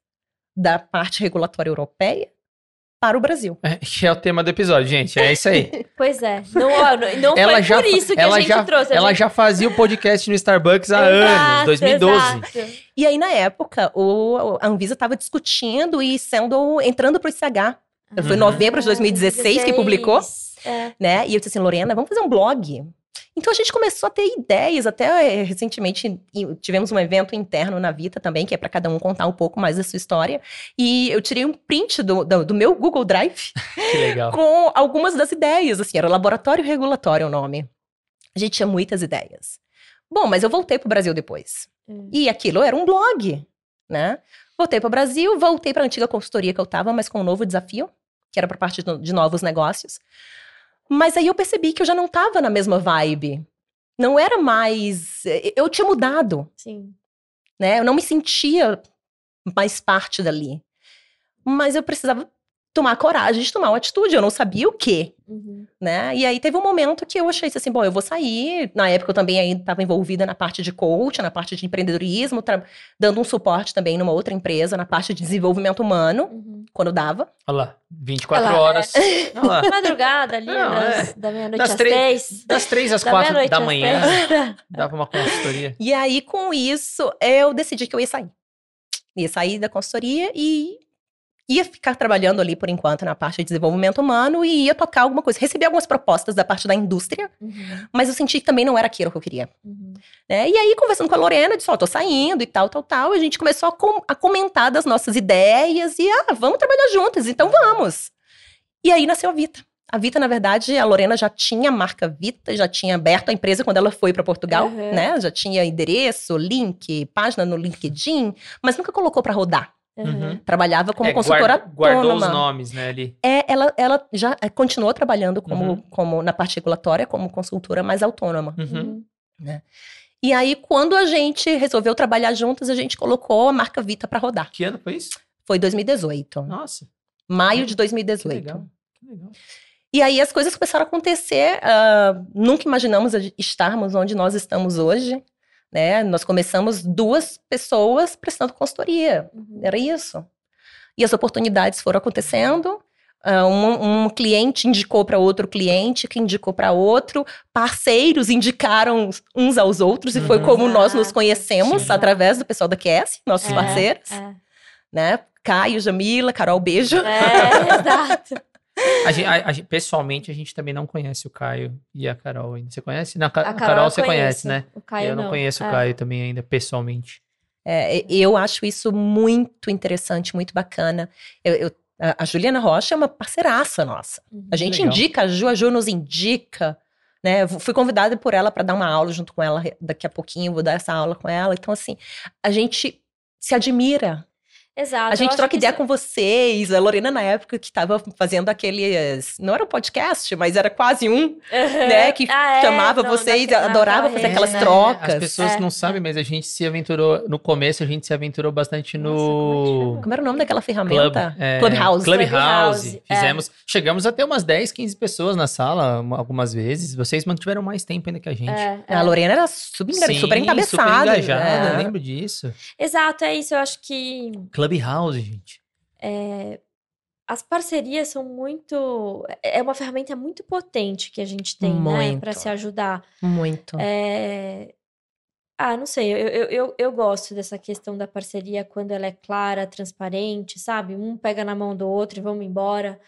da parte regulatória europeia para o Brasil. É, que é o tema do episódio, gente. É isso aí. Pois é. Não, não não Ela foi já por isso que ela a gente já, trouxe. a Ela gente... já fazia o podcast no Starbucks há anos, Exato, 2012. exato. E aí, na época, o, a Anvisa estava discutindo e sendo entrando para o ICH. Foi em Uhum. novembro de 2016 que publicou, É. né? E eu disse assim, Lorena, vamos fazer um blog. Então a gente começou a ter ideias, até eh, recentemente tivemos um evento interno na Vita também, que é para cada um contar um pouco mais da sua história. E eu tirei um print do, do, do meu Google Drive com algumas das ideias, assim, era Laboratório Regulatório o nome. A gente tinha muitas ideias. Bom, mas eu voltei para o Brasil depois. Hum. E aquilo era um blog, né? Voltei para o Brasil, voltei para a antiga consultoria que eu estava, mas com um novo desafio, que era para parte de novos negócios. Mas aí eu percebi que eu já não estava na mesma vibe. Não era mais. Eu tinha mudado, Sim. né? Eu não me sentia mais parte dali. Mas eu precisava tomar coragem de tomar uma atitude. Eu não sabia o quê Uhum. né? E aí teve um momento que eu achei assim, bom, eu vou sair. Na época eu também ainda estava envolvida na parte de coach, na parte de empreendedorismo, dando um suporte também numa outra empresa, na parte de desenvolvimento humano, Uhum. quando dava. Olha lá, 24 Olha lá, horas. Olha lá. Madrugada ali, Não, das- da meia-noite às três- três. Das 3 às Da 4 meia-noite da manhã, três. dava uma consultoria. E aí, com isso, eu decidi que eu ia sair. Ia sair da consultoria e ia ficar trabalhando ali por enquanto na parte de desenvolvimento humano e ia tocar alguma coisa. Recebi algumas propostas da parte da indústria, Uhum. mas eu senti que também não era aquilo que eu queria. Uhum. né? E aí, conversando com a Lorena, eu disse, ó, tô saindo e tal, tal, tal. E a gente começou a, com- a comentar das nossas ideias e, ah, vamos trabalhar juntas, então vamos. E aí nasceu a Vita. A Vita, na verdade, a Lorena já tinha a marca Vita, já tinha aberto a empresa quando ela foi para Portugal, Uhum. né? Já tinha endereço, link, página no LinkedIn, mas nunca colocou para rodar. Uhum. Trabalhava como É, consultora guard- guardou os autônoma. nomes, né, ali. É, ela, ela já é, continuou trabalhando como, Uhum. como na parte regulatória, como consultora mais autônoma. Uhum. Uhum. E aí, quando a gente resolveu trabalhar juntas, a gente colocou a marca Vita para rodar. Que ano foi isso? Foi 2018. Nossa, Maio de que 2018. legal. Que legal. E aí as coisas começaram a acontecer. ah, nunca imaginamos estarmos onde nós estamos hoje. Né? Nós começamos duas pessoas prestando consultoria. Uhum. Era isso. E as oportunidades foram acontecendo. ah, um, um cliente indicou para outro cliente, que indicou para outro. Parceiros indicaram uns aos outros. E foi Uhum. como nós nos conhecemos Sim. através do pessoal da QS, nossos É, parceiros. É, Né? Caio, Jamila, Carol, beijo. é exato. A gen- a- a pessoalmente, a gente também não conhece o Caio e a Carol ainda. Você conhece? Não, a, Ca- A a Carol, Carol, você conhece, né? O Caio eu não, conheço É. o Caio também ainda, pessoalmente. É, eu acho isso muito interessante, muito bacana. Eu- eu- a Juliana Rocha é uma parceiraça nossa. Uhum. A gente Legal. indica, a Ju, a Ju nos indica. Né? Fui convidada por ela para dar uma aula junto com ela daqui a pouquinho, vou dar essa aula com ela. Então, assim, a gente se admira. Exato. A gente troca ideia isso- com vocês. A Lorena, na época, que estava fazendo aqueles. Não era um podcast, mas era quase um, né? Que Ah, é, chamava não, vocês, naquela- adorava naquela fazer aquelas rede, né? trocas. As pessoas É, não sabem, é. mas a gente se aventurou, no começo a gente se aventurou bastante Nossa, como é no? Como era o nome daquela Club, ferramenta? é, Clubhouse. Clubhouse. Clubhouse, é. Fizemos, chegamos a ter umas 10, 15 pessoas na sala uma- algumas vezes. Vocês mantiveram mais tempo ainda que a gente. É, é. A Lorena era super, Sim, super encabeçada. super engajada, é. eu lembro disso. Exato, é isso. Eu acho que Clubhouse, gente. as parcerias são muito. É uma ferramenta muito potente que a gente tem, né? Muito. Para se ajudar. Muito. É, Ah, não sei, eu, eu, eu, eu gosto dessa questão da parceria quando ela é clara, transparente, sabe? Um pega na mão do outro e vamos embora,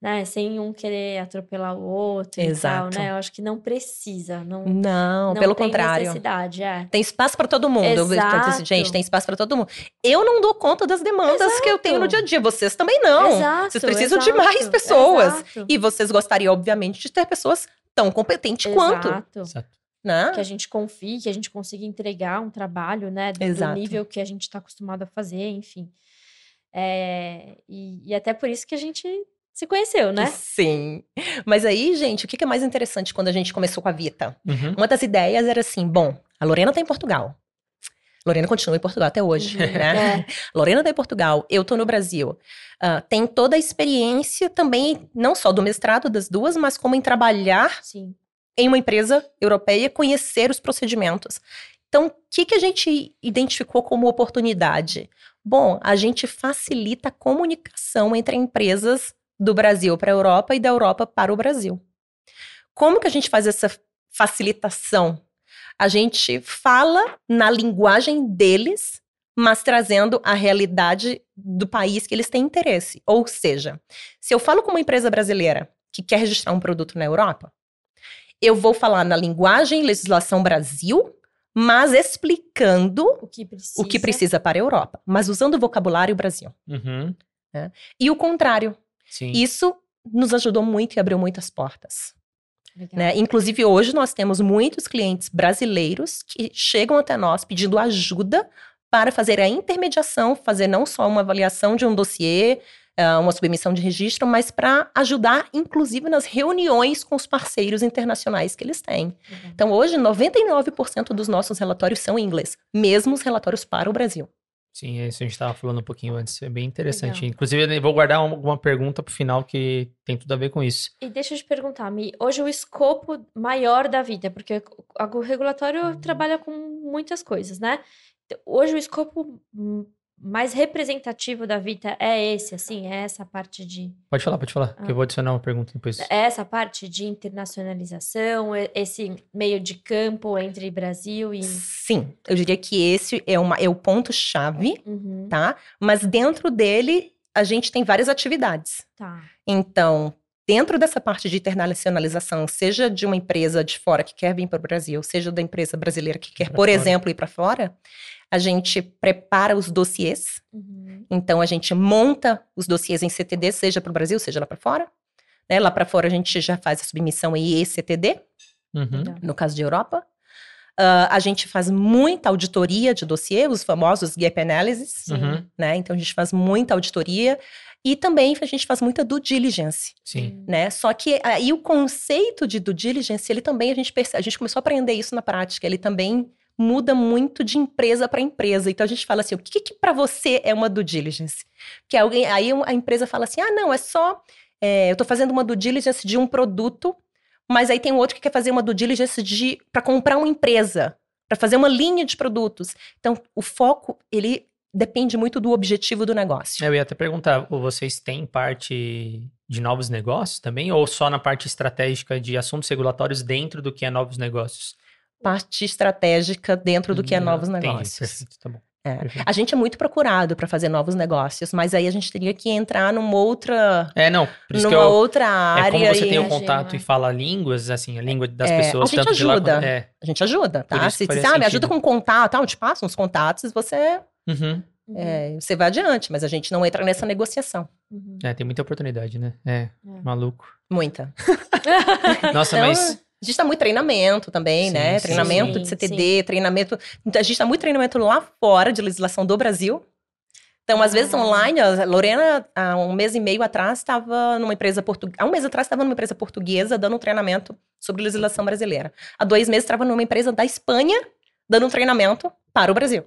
né? Sem um querer atropelar o outro Exato. e tal, né? Eu acho que não precisa, não, Não, não pelo tem contrário. necessidade, é. Tem espaço para todo mundo. Eu vejo tanto Exato. gente, tem espaço para todo mundo. Eu não dou conta das demandas que eu tenho no dia a dia. Vocês também não. Exato, Vocês precisam de exato, mais pessoas. exato, E vocês gostariam, obviamente, de ter pessoas tão competentes quanto, exato. Exato. né? que a gente confie, que a gente consiga entregar um trabalho, né, do, do Exato. nível que a gente está acostumado a fazer, enfim. É, e, e até por isso que a gente se conheceu, né? Sim. Mas aí, gente, o que é mais interessante quando a gente começou com a Vita? Uhum. Uma das ideias era assim, bom, a Lorena tá em Portugal. Lorena continua em Portugal até hoje, Uhum, né? Lorena tá em Portugal, eu tô no Brasil. Ah, tem toda a experiência também, não só do mestrado das duas, mas como em trabalhar Sim. em uma empresa europeia, conhecer os procedimentos. Então, o que, que a gente identificou como oportunidade? Bom, a gente facilita a comunicação entre empresas do Brasil para a Europa e da Europa para o Brasil. Como que a gente faz essa facilitação? A gente fala na linguagem deles, mas trazendo a realidade do país que eles têm interesse. Ou seja, se eu falo com uma empresa brasileira que quer registrar um produto na Europa, eu vou falar na linguagem legislação Brasil, mas explicando O que precisa. o que precisa para a Europa, mas usando o vocabulário Brasil. Uhum. E o contrário. Sim. Isso nos ajudou muito e abriu muitas portas. Né? Inclusive, hoje nós temos muitos clientes brasileiros que chegam até nós pedindo ajuda para fazer a intermediação, fazer não só uma avaliação de um dossiê, ah, uma submissão de registro, mas para ajudar, inclusive, nas reuniões com os parceiros internacionais que eles têm. Legal. Então, hoje, 99% dos nossos relatórios são em inglês, mesmo os relatórios para o Brasil. Sim, é isso a gente estava falando um pouquinho antes. É bem interessante. Legal. Inclusive, eu vou guardar um- alguma pergunta pro final que tem tudo a ver com isso. E deixa eu te perguntar, Mi, hoje o escopo maior da vida, porque o regulatório Uhum. trabalha com muitas coisas, né? Hoje o escopo mais representativo da vida é esse, assim, é essa parte de Pode falar, pode falar, que Ah. eu vou adicionar uma pergunta depois. é essa parte de internacionalização, esse meio de campo entre Brasil e Sim, eu diria que esse é, uma, é o ponto-chave, Uhum, tá? Mas dentro dele, a gente tem várias atividades. tá. Então, dentro dessa parte de internacionalização, seja de uma empresa de fora que quer vir para o Brasil, seja da empresa brasileira que quer, Pra por fora. exemplo, ir para fora, a gente prepara os dossiês. Uhum, Então, a gente monta os dossiês em CTD, seja para o Brasil, seja lá para fora. Né? Lá para fora, a gente já faz a submissão em ECTD, Uhum. no caso de Europa. Ah, a gente faz muita auditoria de dossiê, os famosos gap analysis. Uhum. né? Então, a gente faz muita auditoria e também a gente faz muita due diligence Sim. né? Só que aí o conceito de due diligence, ele também a gente percebe, a gente começou a aprender isso na prática, ele também muda muito de empresa para empresa. Então a gente fala assim, o que, que para você é uma due diligence? Que alguém, aí a empresa fala assim, ah, não, é só, é, eu estou fazendo uma due diligence de um produto, mas aí tem outro que quer fazer uma due diligence de para comprar uma empresa, para fazer uma linha de produtos. Então o foco ele depende muito do objetivo do negócio. Eu ia até perguntar, vocês têm parte de novos negócios também, ou só na parte estratégica de assuntos regulatórios dentro do que é novos negócios? Parte estratégica dentro do que é novos Entendi, negócios. perfeito, tá bom. É. A gente é muito procurado para fazer novos negócios, mas aí a gente teria que entrar numa outra, É, não, por isso que numa eu, outra é área. como você e tem o contato e fala línguas, assim, a língua das É, pessoas, a gente tanto de lá ajuda. quanto- é. A gente ajuda, tá? Se você ah, me ajuda com contato, tá? eu te passo uns contatos, você, Uhum. É, você vai adiante, mas a gente não entra nessa negociação. uhum. É, tem muita oportunidade, né? É, É. maluco. Muita. Nossa, Então, mas A gente dá muito treinamento também, Sim, né? sim, treinamento sim. de CTD, treinamento. então, A gente dá muito treinamento lá fora de legislação do Brasil. Então, às vezes Ah. online, a Lorena, há um mês e meio atrás, estava numa empresa portuguesa. Há um mês atrás, estava numa empresa portuguesa dando um treinamento sobre legislação brasileira. Há dois meses, estava numa empresa da Espanha dando um treinamento para o Brasil.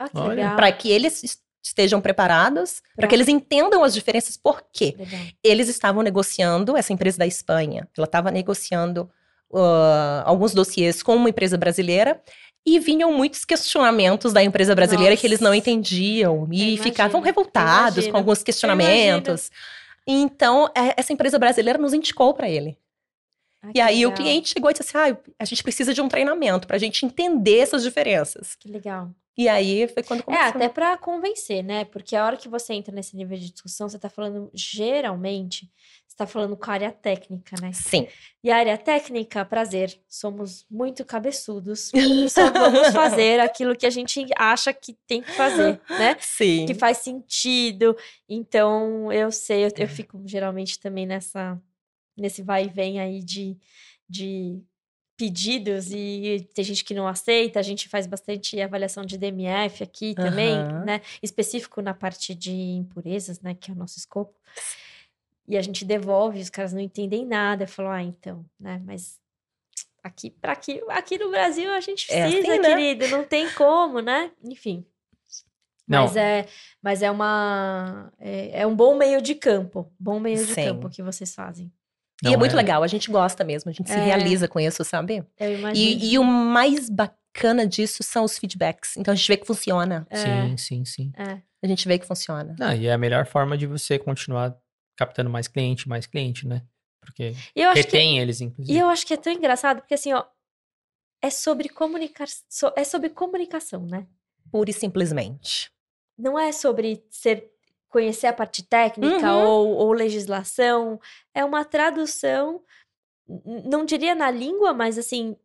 Ah, que legal. Para que eles est- estejam preparados, para que eles entendam as diferenças. Por quê? Legal. eles estavam negociando, essa empresa da Espanha, ela estava negociando ah, alguns dossiês com uma empresa brasileira e vinham muitos questionamentos da empresa brasileira que eles não Nossa. entendiam e imagino, ficavam revoltados com alguns questionamentos. Então, é, essa empresa brasileira nos indicou para ele. Ah, E aí o legal, cliente chegou e disse assim: ah, a gente precisa de um treinamento para a gente entender essas diferenças. Que legal. E aí foi quando É, começou. até pra convencer, né? Porque a hora que você entra nesse nível de discussão, você tá falando, geralmente, você tá falando com a área técnica, né? Sim. E a área técnica, prazer, somos muito cabeçudos e só vamos fazer aquilo que a gente acha que tem que fazer, né? Sim. Que faz sentido. Então, eu sei, eu, eu fico geralmente também nessa, nesse vai e vem aí de, de pedidos e tem gente que não aceita, a gente faz bastante avaliação de DMF aqui também, Aham. né? Específico na parte de impurezas, né? Que é o nosso escopo. E a gente devolve, os caras não entendem nada. Falo, ah, então, né? Mas aqui, para aqui, aqui no Brasil a gente É precisa, assim, né? querido, não tem como, né? Enfim. Não. Mas é, mas é uma é, é um bom meio de campo, bom meio de Sim. campo que vocês fazem. E é Não muito legal, a gente gosta mesmo, a gente se É. realiza com isso, sabe? Eu imagino. E, e o mais bacana disso são os feedbacks. Então a gente vê que funciona. É, Sim, sim, sim. é. A gente vê que funciona. Não, e é a melhor forma de você continuar captando mais cliente, mais cliente, né? Porque eu acho que retém eles, inclusive. E eu acho que é tão engraçado, porque assim, ó, é sobre comunicar, so- é sobre comunicação, né? Pura e simplesmente. Não é sobre ser conhecer a parte técnica Uhum. ou, ou legislação, é uma tradução, não diria na língua, mas assim,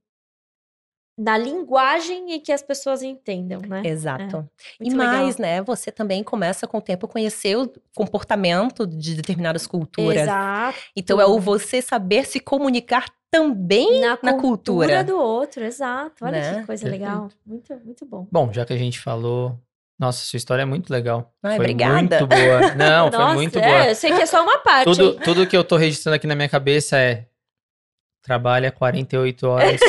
na linguagem em que as pessoas entendam, né? Exato. e Muito legal. mais, né? Você também começa com o tempo a conhecer o comportamento de determinadas culturas. Exato. Então é o você saber se comunicar também Na, na cultura. do outro, exato. Olha Né? que coisa legal. Muito, muito bom. Bom, já que a gente falou. Nossa, sua história é muito legal. Ai, foi obrigada. muito boa. Não, foi Nossa, muito é, boa. eu sei que é só uma parte. Tudo, tudo que eu tô registrando aqui na minha cabeça é. Trabalha 48 horas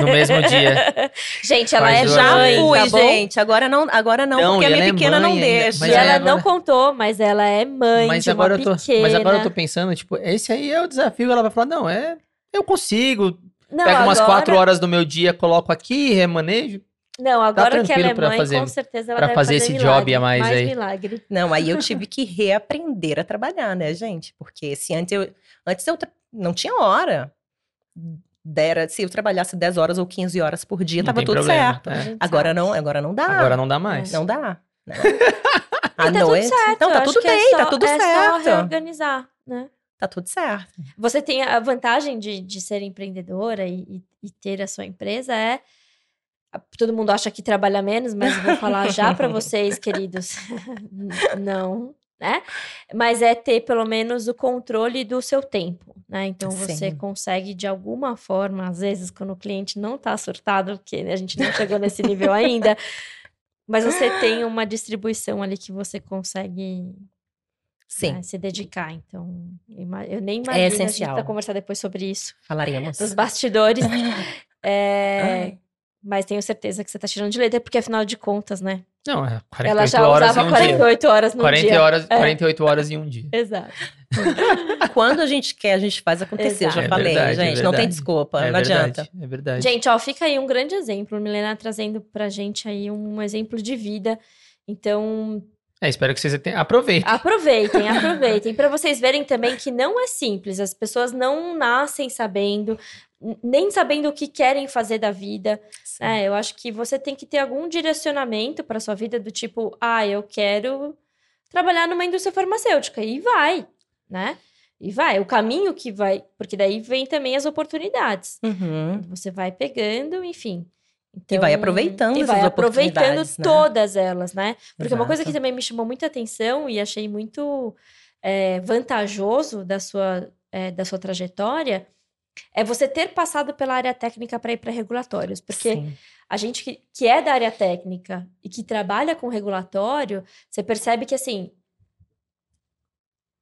no mesmo dia. Gente, ela Faz é Já mãe, fui, tá gente. Agora não, agora não, Não, porque a minha é pequena não mãe ainda, deixa. mas E ela é, não agora- contou, mas ela é mãe Mas de uma agora, eu tô, pequena. mas agora eu tô pensando, tipo, esse aí é o desafio. Ela vai falar, não, é. Eu consigo. Não, Pego umas agora- quatro horas do meu dia, coloco aqui, remanejo. Não, agora que ela é mãe, fazer- com certeza ela pra deve fazer esse milagre, job a mais aí. milagre. Não, aí eu tive que reaprender a trabalhar, né, gente? Porque se antes eu, antes eu não tinha hora. Dera, se eu trabalhasse 10 horas ou 15 horas por dia, Não tava tudo problema, certo. é. Agora não, agora não dá. Agora não dá mais. Não dá. Né? E À tá tudo noite. certo, Não, tá tudo que é bem, tá só- tudo é só certo. reorganizar, né? Tá tudo certo. Você tem a vantagem de, de ser empreendedora e, e- e ter a sua empresa é. Todo mundo acha que trabalha menos, mas vou falar já para vocês, queridos. Não, né? Mas é ter pelo menos o controle do seu tempo, né? Então você Sim. consegue de alguma forma, às vezes, quando o cliente não tá surtado, porque a gente não chegou nesse nível ainda, mas você tem uma distribuição ali que você consegue Sim, né, se dedicar. Então, eu nem imagino. A gente essencial. precisa conversar depois sobre isso. falaremos. Nos bastidores. É, Mas tenho certeza que você tá tirando de letra, porque afinal de contas, né? Não, é 48 Ela já horas usava em um dia. 48 horas no 40 dia. horas, É. 48 horas em um dia. Exato. Quando a gente quer, a gente faz acontecer. Eu Exato. já É falei, verdade, é gente. não tem desculpa, é não verdade, adianta. É verdade. Gente, ó, fica aí um grande exemplo. Milena trazendo pra gente aí um exemplo de vida. Então, É, espero que vocês tenham. Aproveitem. aproveitem, aproveitem. Pra vocês verem também que não é simples. As pessoas não nascem sabendo, nem sabendo o que querem fazer da vida. Sim. É, eu acho que você tem que ter algum direcionamento para sua vida do tipo, ah, eu quero trabalhar numa indústria farmacêutica e vai, né? E vai, o caminho que vai, porque daí vem também as oportunidades. Uhum. Você vai pegando, enfim. E vai Então, aproveitando e vai aproveitando oportunidades, né? todas elas, né? Porque uma coisa que Exato. também me chamou muita atenção e achei muito é, vantajoso da sua, é, da sua trajetória é você ter passado pela área técnica para ir para regulatórios. Porque Sim. a gente que, que é da área técnica e que trabalha com regulatório, você percebe que assim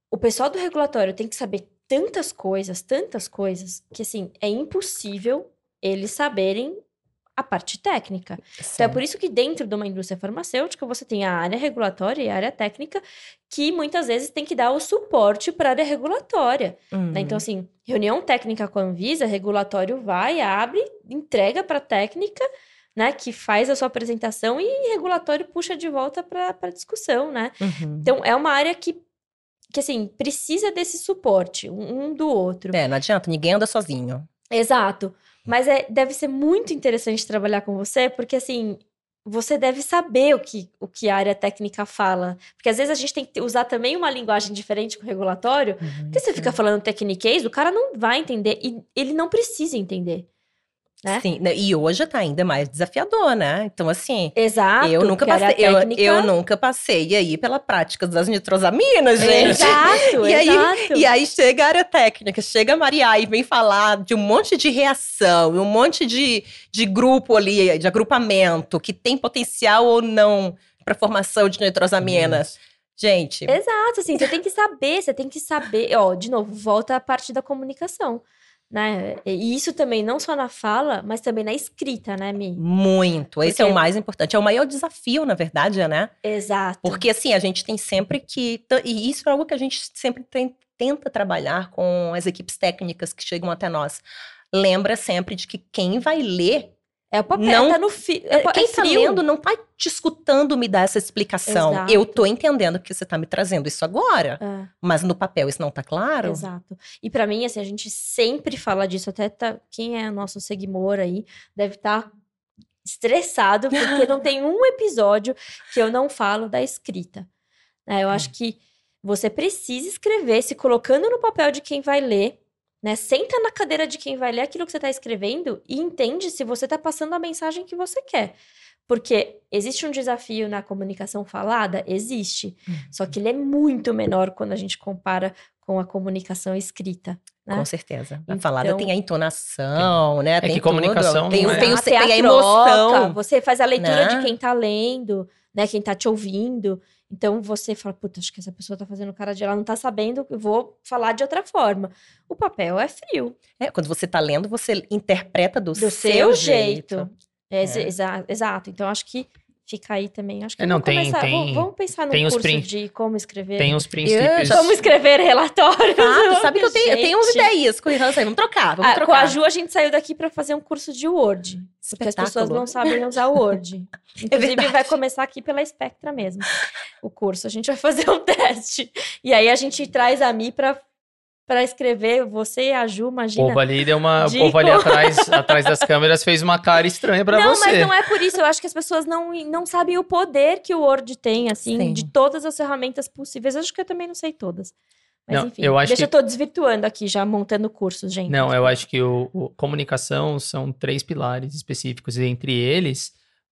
o pessoal do regulatório tem que saber tantas coisas, tantas coisas, que assim, é impossível eles saberem a parte técnica. Então é Sim. por isso que dentro de uma indústria farmacêutica você tem a área regulatória e a área técnica que muitas vezes tem que dar o suporte para a área regulatória. Uhum. né? Então, assim, reunião técnica com a Anvisa, regulatório vai, abre, entrega para a técnica, né, que faz a sua apresentação e regulatório puxa de volta para a discussão, né? Uhum. Então, é uma área que, que assim, precisa desse suporte, um do outro. É, não adianta, ninguém anda sozinho. Exato. Mas é, deve ser muito interessante trabalhar com você, porque assim, você deve saber o que, o que a área técnica fala. Porque às vezes a gente tem que usar também uma linguagem diferente com o regulatório, porque você fica falando tecniquez, o cara não vai entender e ele não precisa entender. Né? Sim, né, e hoje tá ainda mais desafiador, né? Então, assim, Exato. eu nunca passei, eu, técnica- eu nunca passei aí pela prática das nitrosaminas, gente. Exato, E aí- exato. E aí chega a área técnica, chega a Maria e vem falar de um monte de reação, um monte de, de grupo ali, de agrupamento, que tem potencial ou não para formação de nitrosaminas. Gente, Exato, assim, você tem que saber, você tem que saber. Ó, de novo, volta a parte da comunicação, né? E isso também não só na fala, mas também na escrita, né, Mi? muito. Esse é Porque- o mais importante. É o maior desafio, na verdade, né? Exato. Porque assim, a gente tem sempre que. E isso é algo que a gente sempre tem- tenta trabalhar com as equipes técnicas que chegam até nós. Lembra sempre de que quem vai ler, É o papel, Não- tá no fi... é, quem é frio. lendo não tá te escutando me dar essa explicação. Exato. Eu tô entendendo que você tá me trazendo isso agora, É, mas no papel isso não tá claro. exato. E pra mim, assim, a gente sempre fala disso, até tá, quem é nosso seguidor aí deve estar estressado, porque não tem um episódio que eu não falo da escrita. né? Eu Hum. acho que você precisa escrever, se colocando no papel de quem vai ler, né? Senta na cadeira de quem vai ler aquilo que você está escrevendo e entende se você está passando a mensagem que você quer. Porque existe um desafio na comunicação falada? Existe. Uhum. Só que ele é muito menor quando a gente compara com a comunicação escrita. né? Com certeza. A Então- falada tem a entonação, né? tem que comunicação tudo. Tem, não é- tem, o- tem a, troca, emoção. Você faz a leitura né? de quem tá lendo, né? Quem tá te ouvindo. Então você fala, puta, acho que essa pessoa tá fazendo cara de ela não tá sabendo, eu vou falar de outra forma. O papel é frio, É, quando você tá lendo, você interpreta do, do seu, jeito. É, exa- É. exa- exato. Então acho que fica aí também. Acho que É, não, vamos tem- começar. tem- vamos, vamos pensar no curso prin- de como escrever. Tem os princípios. Como escrever relatório. Ah, tu sabe que eu tenho, eu tenho umas ideias com relação a isso aí. Vamos trocar, vamos Ah, com trocar. a Ju, a gente saiu daqui para fazer um curso de Word. Porque as pessoas não sabem usar o Word. Inclusive, verdade. vai começar aqui pela Spectra mesmo. O curso. A gente vai fazer um teste. E aí a gente traz a Mi para para escrever. Você e a Ju, O imagina. povo ali deu uma. De O povo ali atrás, atrás das câmeras fez uma cara estranha pra não, você. mas não é por isso. Eu acho que as pessoas não, não sabem o poder que o Word tem, assim, Sim. de todas as ferramentas possíveis. Eu acho que eu também não sei todas. Mas Não, enfim, eu acho deixa que- eu tô desvirtuando aqui, já montando cursos, gente. Não, eu acho que o, o- comunicação são três pilares específicos, e entre eles,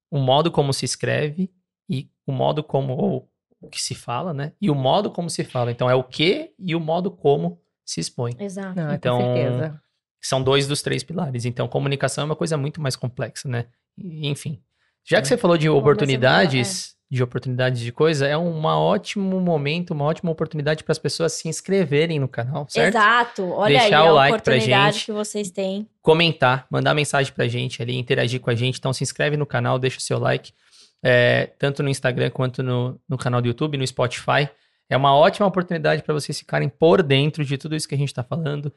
o modo como se escreve e o modo como ou, o que se fala, né? E o modo como se fala. Então é o que e o modo como se expõe. Exato. Não, Então, com certeza. São dois dos três pilares. Então, comunicação é uma coisa muito mais complexa, né? Enfim. Já que você falou de vou- oportunidades, de oportunidades de coisa, é um ótimo momento, uma ótima oportunidade para as pessoas se inscreverem no canal, certo? Exato. Olha Deixar aí o a like pra oportunidade gente. que vocês têm. Comentar, mandar mensagem pra gente ali, interagir com a gente. Então se inscreve no canal, deixa o seu like, é, tanto no Instagram quanto no, no canal do YouTube, no Spotify. É uma ótima oportunidade para vocês ficarem por dentro de tudo isso que a gente está falando,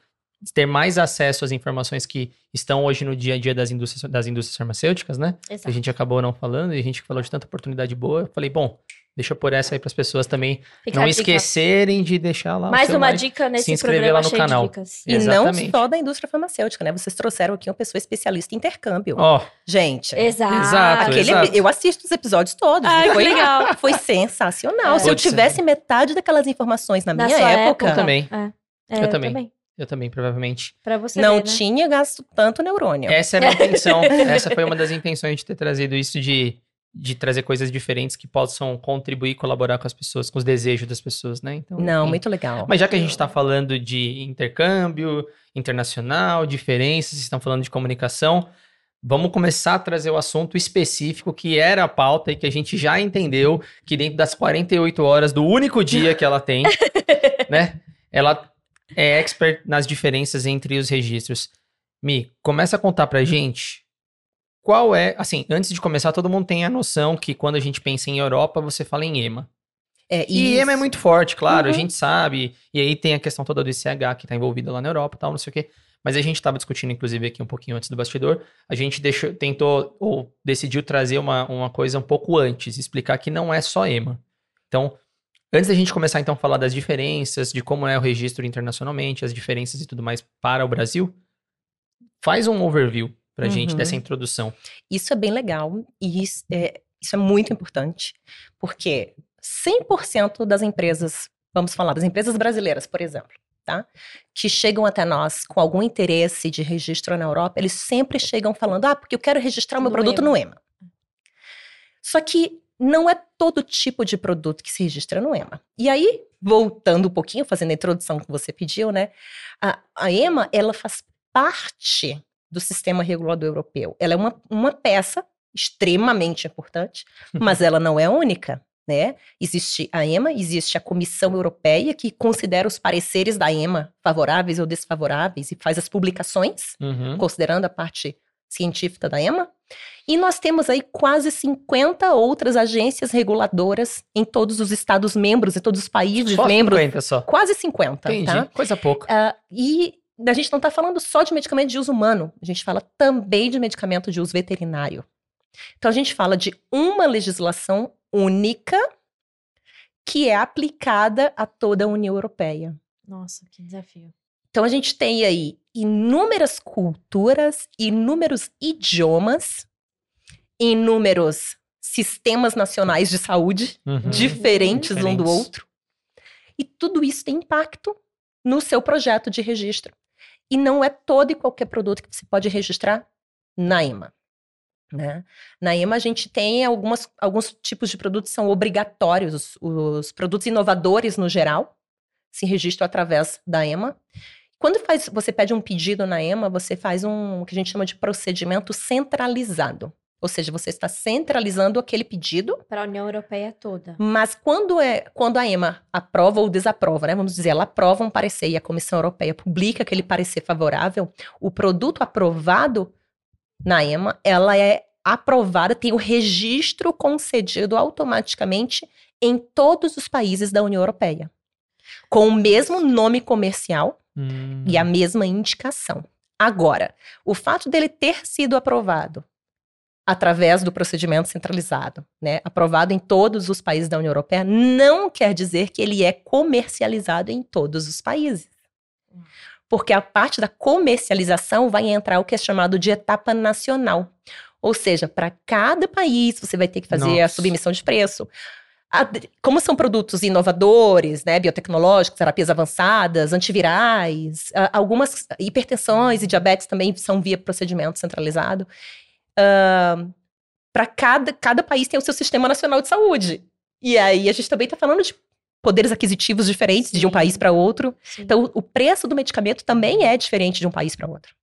ter mais acesso às informações que estão hoje no dia a dia das indústrias, das indústrias farmacêuticas, né? Que Exato. a gente acabou não falando e a gente falou de tanta oportunidade boa. Eu falei, bom, deixa eu pôr essa aí para as pessoas também Fica não esquecerem de deixar lá o Mais seu uma like. dica nesse inscrever programa lá no canal. de dicas. E Exatamente. não só da indústria farmacêutica, né? Vocês trouxeram aqui uma pessoa especialista em intercâmbio. Ó, Gente, Exato. Exato. aquele, exato. eu assisto os episódios todos. Que foi, legal. foi sensacional. É. Se eu tivesse metade daquelas informações na, Na minha sua época, Eu também. É. É, Eu também. eu também, provavelmente. Pra você não ver, né? tinha gasto tanto neurônio. Essa é a minha intenção. Essa foi uma das intenções de ter trazido isso de, de trazer coisas diferentes que possam contribuir e colaborar com as pessoas, com os desejos das pessoas, né? Então, Não, enfim. muito legal. Mas já que a gente está falando de intercâmbio internacional, diferenças, vocês estão falando de comunicação, vamos começar a trazer o assunto específico que era a pauta e que a gente já entendeu que dentro das 48 horas do único dia que ela tem, né? Ela é expert nas diferenças entre os registros. Mi, começa a contar pra gente qual é, assim, antes de começar, todo mundo tem a noção que quando a gente pensa em Europa, você fala em EMA. É, E isso. EMA é muito forte, claro, a Uhum. gente sabe. E aí tem a questão toda do ICH que tá envolvida lá na Europa e tal, não sei o quê. Mas a gente estava discutindo, inclusive, aqui um pouquinho antes do bastidor. A gente deixou, tentou ou decidiu trazer uma, uma coisa um pouco antes, explicar que não é só EMA. Então, antes da gente começar então a falar das diferenças, de como é o registro internacionalmente, as diferenças e tudo mais para o Brasil, faz um overview pra gente Uhum. dessa introdução. Isso é bem legal e isso é, isso é muito importante, porque 100% das empresas, vamos falar das empresas brasileiras, por exemplo, tá? Que chegam até nós com algum interesse de registro na Europa, eles sempre chegam falando: "Ah, porque eu quero registrar o meu No produto EMA." no EMA". Só que não é todo tipo de produto que se registra no EMA. E aí, voltando um pouquinho, fazendo a introdução que você pediu, né? A, a EMA, ela faz parte do sistema regulador europeu. Ela é uma, uma peça extremamente importante, mas ela não é única. Né? Existe a EMA, existe a Comissão Europeia, que considera os pareceres da EMA favoráveis ou desfavoráveis e faz as publicações, Uhum. considerando a parte científica da EMA. E nós temos aí quase 50 outras agências reguladoras em todos os Estados membros, em todos os países Só membros. 50 só. Quase 50, Entendi. tá? Coisa pouca. Ah, e a gente não está falando só de medicamento de uso humano, a gente fala também de medicamento de uso veterinário. Então a gente fala de uma legislação única que é aplicada a toda a União Europeia. Nossa, que desafio. Então a gente tem aí inúmeras culturas, inúmeros idiomas, inúmeros sistemas nacionais de saúde Uhum. diferentes um do Diferentes. outro. E tudo isso tem impacto no seu projeto de registro. E não é todo e qualquer produto que você pode registrar na EMA. Né? Na EMA a gente tem algumas, alguns tipos de produtos que são obrigatórios, os, os produtos inovadores no geral se registram através da EMA. Quando faz, você pede um pedido na EMA, você faz um que a gente chama de procedimento centralizado. Ou seja, você está centralizando aquele pedido Para a União Europeia toda. mas quando, é, quando a EMA aprova ou desaprova, né? Vamos dizer, ela aprova um parecer e a Comissão Europeia publica aquele parecer favorável, o produto aprovado na EMA, ela é aprovada, tem o registro concedido automaticamente em todos os países da União Europeia. Com o mesmo nome comercial Hum. e a mesma indicação. Agora, o fato dele ter sido aprovado através do procedimento centralizado, né, aprovado em todos os países da União Europeia, não quer dizer que ele é comercializado em todos os países. Porque a parte da comercialização vai entrar o que é chamado de etapa nacional. Ou seja, para cada país você vai ter que fazer a Nossa. submissão de preço. A- Como são produtos inovadores, né, biotecnológicos, terapias avançadas, antivirais, algumas hipertensões e diabetes também são via procedimento centralizado. Para cada, cada país tem o seu sistema nacional de saúde. E aí a gente também está falando de poderes aquisitivos diferentes de um Sim. país para outro. Sim. Então, o preço do medicamento também é diferente de um país para outro.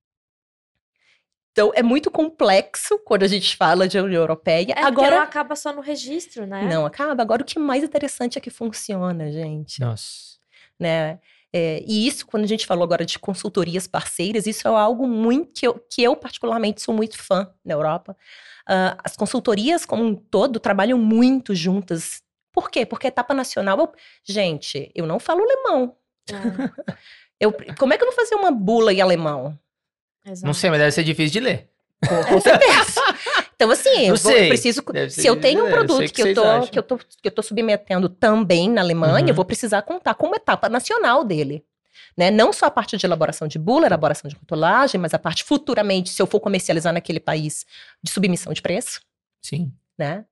Então, é muito complexo quando a gente fala de União Europeia. É Agora, não acaba só no registro, né? não acaba. Agora, o que mais interessante é que funciona, gente. Nossa. Né? É, e isso, quando a gente falou agora de consultorias parceiras, isso é algo muito que eu, que eu particularmente sou muito fã na Europa. Ah, as consultorias como um todo trabalham muito juntas. Por quê? Porque etapa nacional, eu- gente, eu não falo alemão. É, Eu, como é que eu vou fazer uma bula em alemão? exato. Não sei, mas deve ser difícil de ler. Com, com certeza. Então, assim, eu, vou- eu preciso. Se eu tenho um eu sei produto o que que, eu tô, que, eu tô, que eu tô submetendo também na Alemanha, Uhum. eu vou precisar contar com uma etapa nacional dele. Né? Não só a parte de elaboração de bula, elaboração de rotulagem, mas a parte futuramente, se eu for comercializar naquele país, de submissão de preço, Sim. né?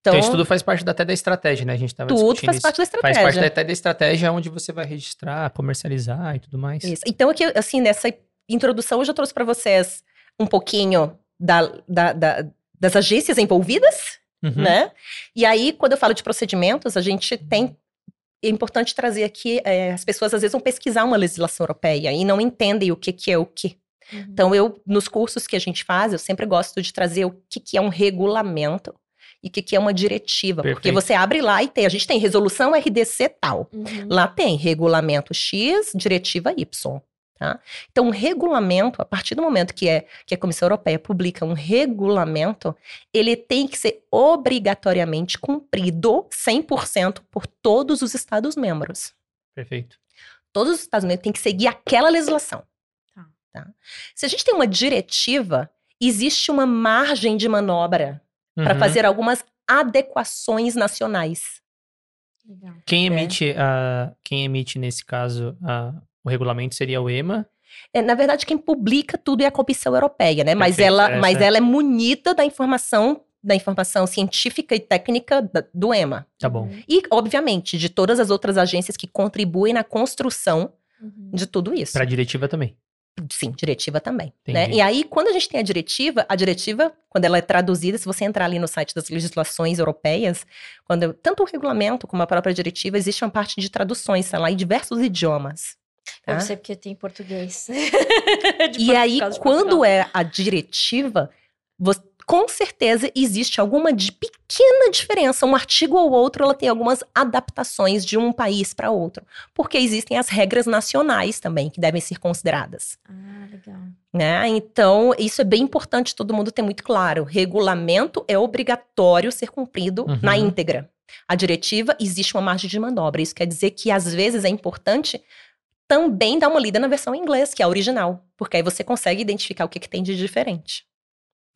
Então, Então, isso tudo faz parte da- até da estratégia, né? A gente tava tudo faz isso. parte da Faz estratégia. parte até da estratégia onde você vai registrar, comercializar e tudo mais. Isso. Então, aqui, assim, nessa introdução, eu já trouxe para vocês um pouquinho da- da- da- das agências envolvidas, Uhum. né? E aí, quando eu falo de procedimentos, a gente tem. É importante trazer aqui, é, as pessoas às vezes vão pesquisar uma legislação europeia e não entendem o que, que é o que. Uhum. Então, eu, nos cursos que a gente faz, eu sempre gosto de trazer o que, que é um regulamento e o que, que é uma diretiva. Porque Perfeito. você abre lá e tem, a gente tem resolução RDC tal. Uhum. Lá tem regulamento X, diretiva Y. Tá? Então, um regulamento, a partir do momento que, é, que a Comissão Europeia publica um regulamento, ele tem que ser obrigatoriamente cumprido 100% por todos os Estados-membros. Perfeito. Todos os Estados-membros têm que seguir aquela legislação. Tá. tá? Se a gente tem uma diretiva, existe uma margem de manobra para Uhum. fazer algumas adequações nacionais. Legal. Quem É. emite, a, quem emite nesse caso a- o regulamento seria o EMA. É, na verdade, quem publica tudo é a Comissão Europeia, né? Mas, ela, é, mas é. ela é munida da informação, da informação científica e técnica da- do EMA. Tá bom. Uhum. E, obviamente, de todas as outras agências que contribuem na construção Uhum. de tudo isso. Para a diretiva também. Sim, diretiva também. Né? E aí, quando a gente tem a diretiva, a diretiva, quando ela é traduzida, se você entrar ali no site das legislações europeias, quando tanto o regulamento como a própria diretiva, existe uma parte de traduções, tá lá em diversos idiomas. Eu sei porque tem português. E aí, quando é a diretiva, vo- com certeza existe alguma de pequena diferença. Um artigo ou outro, ela tem algumas adaptações de um país para outro. Porque existem as regras nacionais também, que devem ser consideradas. Ah, legal. Né? Então, isso é bem importante todo mundo ter muito claro. Regulamento é obrigatório ser cumprido Uhum. na íntegra. A diretiva, existe uma margem de manobra. Isso quer dizer que, às vezes, é importante também dar uma lida na versão em inglês, que é a original. Porque aí você consegue identificar o que, que tem de diferente.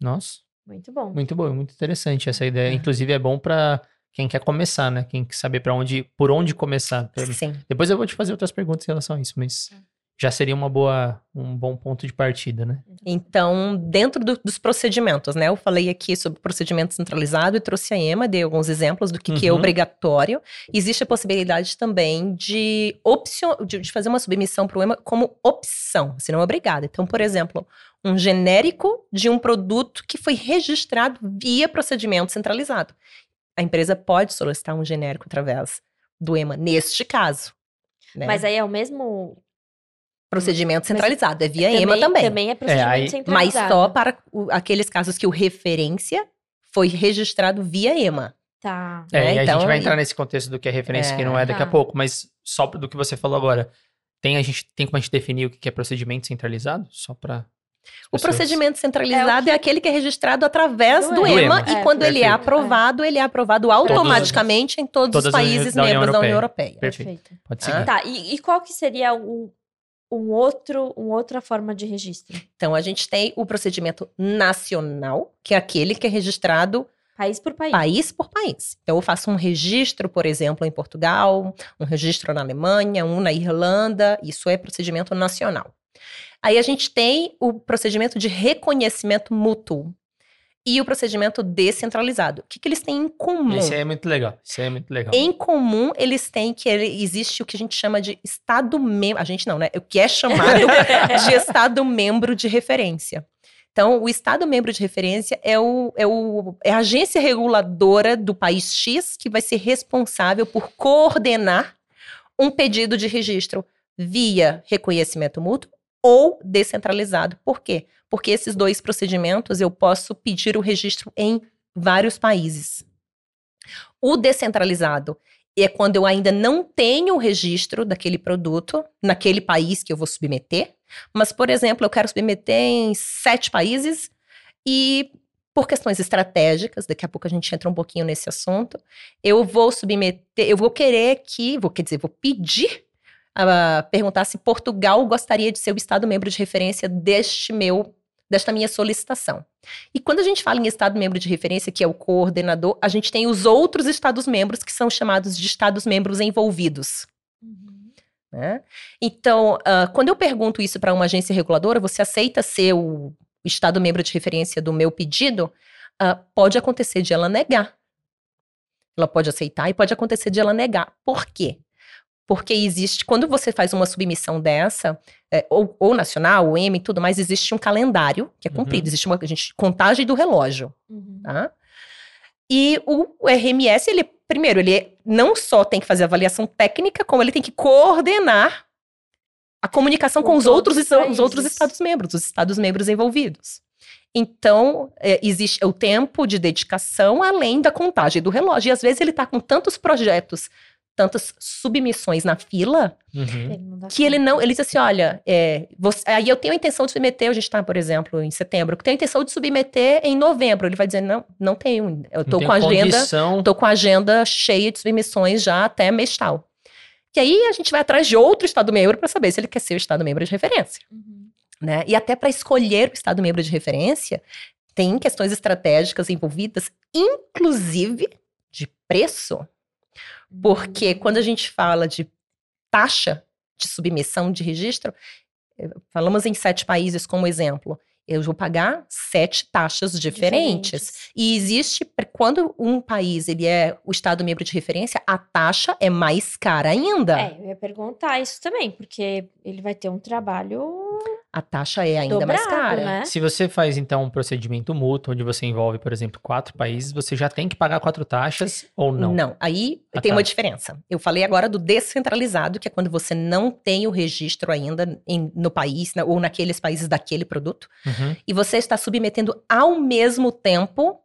Nossa, Muito bom. muito bom, muito interessante essa ideia. É. Inclusive é bom para quem quer começar, né? Quem quer saber para onde, por onde começar. Pra- Sim. Depois eu vou te fazer outras perguntas em relação a isso, mas Tá. Já seria uma boa, um bom ponto de partida, né? Então, dentro do- dos procedimentos, né? Eu falei aqui sobre procedimento centralizado e trouxe a EMA, dei alguns exemplos do que, que é Uhum. obrigatório. Existe a possibilidade também de, opcio, de, de fazer uma submissão para o EMA como opção, se não obrigada. Então, por exemplo, um genérico de um produto que foi registrado via procedimento centralizado. A empresa pode solicitar um genérico através do EMA, neste caso. né? Mas aí é o mesmo. Procedimento centralizado, é via também, EMA também. Também é procedimento aí- Mas centralizado. só para o- aqueles casos que o referência foi registrado via EMA. Tá. É, né? e a Então, gente vai e- entrar nesse contexto do que é referência e que É. não é daqui a Tá. pouco, mas só do que você falou agora. Tem a gente tem como a gente definir o que é procedimento centralizado? Só para O procedimento centralizado é, aquele que é registrado através Do do, EMA. EMA, Do EMA. e quando É, ele é aprovado, ele é aprovado automaticamente em todos os países da União membros da União Europeia. Perfeito. Perfeito. Pode Ah. seguir. Tá, e, e qual que seria um, um outro, uma outra forma de registro? Então, a gente tem o procedimento nacional, que é aquele que é registrado País por país. país por país. Então, eu faço um registro, por exemplo, em Portugal, um registro na Alemanha, um na Irlanda, isso é procedimento nacional. Aí a gente tem o procedimento de reconhecimento mútuo e o procedimento descentralizado. O que, que eles têm em comum? Aí é muito legal. Aí é muito legal. Em comum, eles têm que ele- existe o que a gente chama de Estado membro. A gente não, né? O que é chamado de Estado membro de referência. Então, o Estado membro de referência é, o, é, o, é a agência reguladora do país X que vai ser responsável por coordenar um pedido de registro via reconhecimento mútuo ou descentralizado. Por quê? Porque esses dois procedimentos eu posso pedir o registro em vários países. O descentralizado é quando eu ainda não tenho o registro daquele produto naquele país que eu vou submeter. Mas, por exemplo, eu quero submeter em sete países e, por questões estratégicas, daqui a pouco a gente entra um pouquinho nesse assunto, eu vou submeter, eu vou querer que, vou quer dizer, vou pedir a perguntar se Portugal gostaria de ser o Estado membro de referência deste meu desta minha solicitação. E quando a gente fala em Estado membro de referência, que é o coordenador, a gente tem os outros Estados membros que são chamados de Estados membros envolvidos. Uhum. Né? Então, uh, quando eu pergunto isso para uma agência reguladora, você aceita ser o Estado membro de referência do meu pedido? Uh, pode acontecer de ela negar. Ela pode aceitar e pode acontecer de ela negar. Por quê? Porque existe, quando você faz uma submissão dessa, é, ou, ou, nacional, ou M e tudo mais, existe um calendário que é cumprido, uhum. existe uma gente, contagem do relógio, uhum. tá? E o RMS, ele, primeiro, ele não só tem que fazer avaliação técnica, como ele tem que coordenar a comunicação com, com os outros, os outros Estados-membros, os Estados-membros envolvidos. Então, é, existe o tempo de dedicação além da contagem do relógio. E às vezes ele está com tantos projetos tantas submissões na fila uhum. que ele não. Ele diz assim: olha, é, você, aí eu tenho a intenção de submeter, a gente está, por exemplo, em setembro, tenho a intenção de submeter em novembro. Ele vai dizer: não, não tenho. Eu tô com a agenda. Tô com a agenda cheia de submissões já até mês tal. E aí a gente vai atrás de outro Estado membro para saber se ele quer ser o Estado membro de referência. Uhum. Né? E até para escolher o Estado membro de referência, tem questões estratégicas envolvidas, inclusive de preço. Porque quando a gente fala de taxa de submissão de registro, eh, falamos em sete países como exemplo. Eu vou pagar sete taxas diferentes. diferentes. E existe, quando um país ele é o Estado membro de referência, a taxa é mais cara ainda. É, eu ia perguntar isso também, porque ele vai ter um trabalho a taxa é ainda Dobrado, mais cara. Né? Se você faz, então, um procedimento mútuo, onde você envolve, por exemplo, quatro países, você já tem que pagar quatro taxas ou não? Não, aí ah, tem tá. uma diferença. Eu falei agora do descentralizado, que é quando você não tem o registro ainda em, no país, ou naqueles países daquele produto, uhum. e você está submetendo ao mesmo tempo,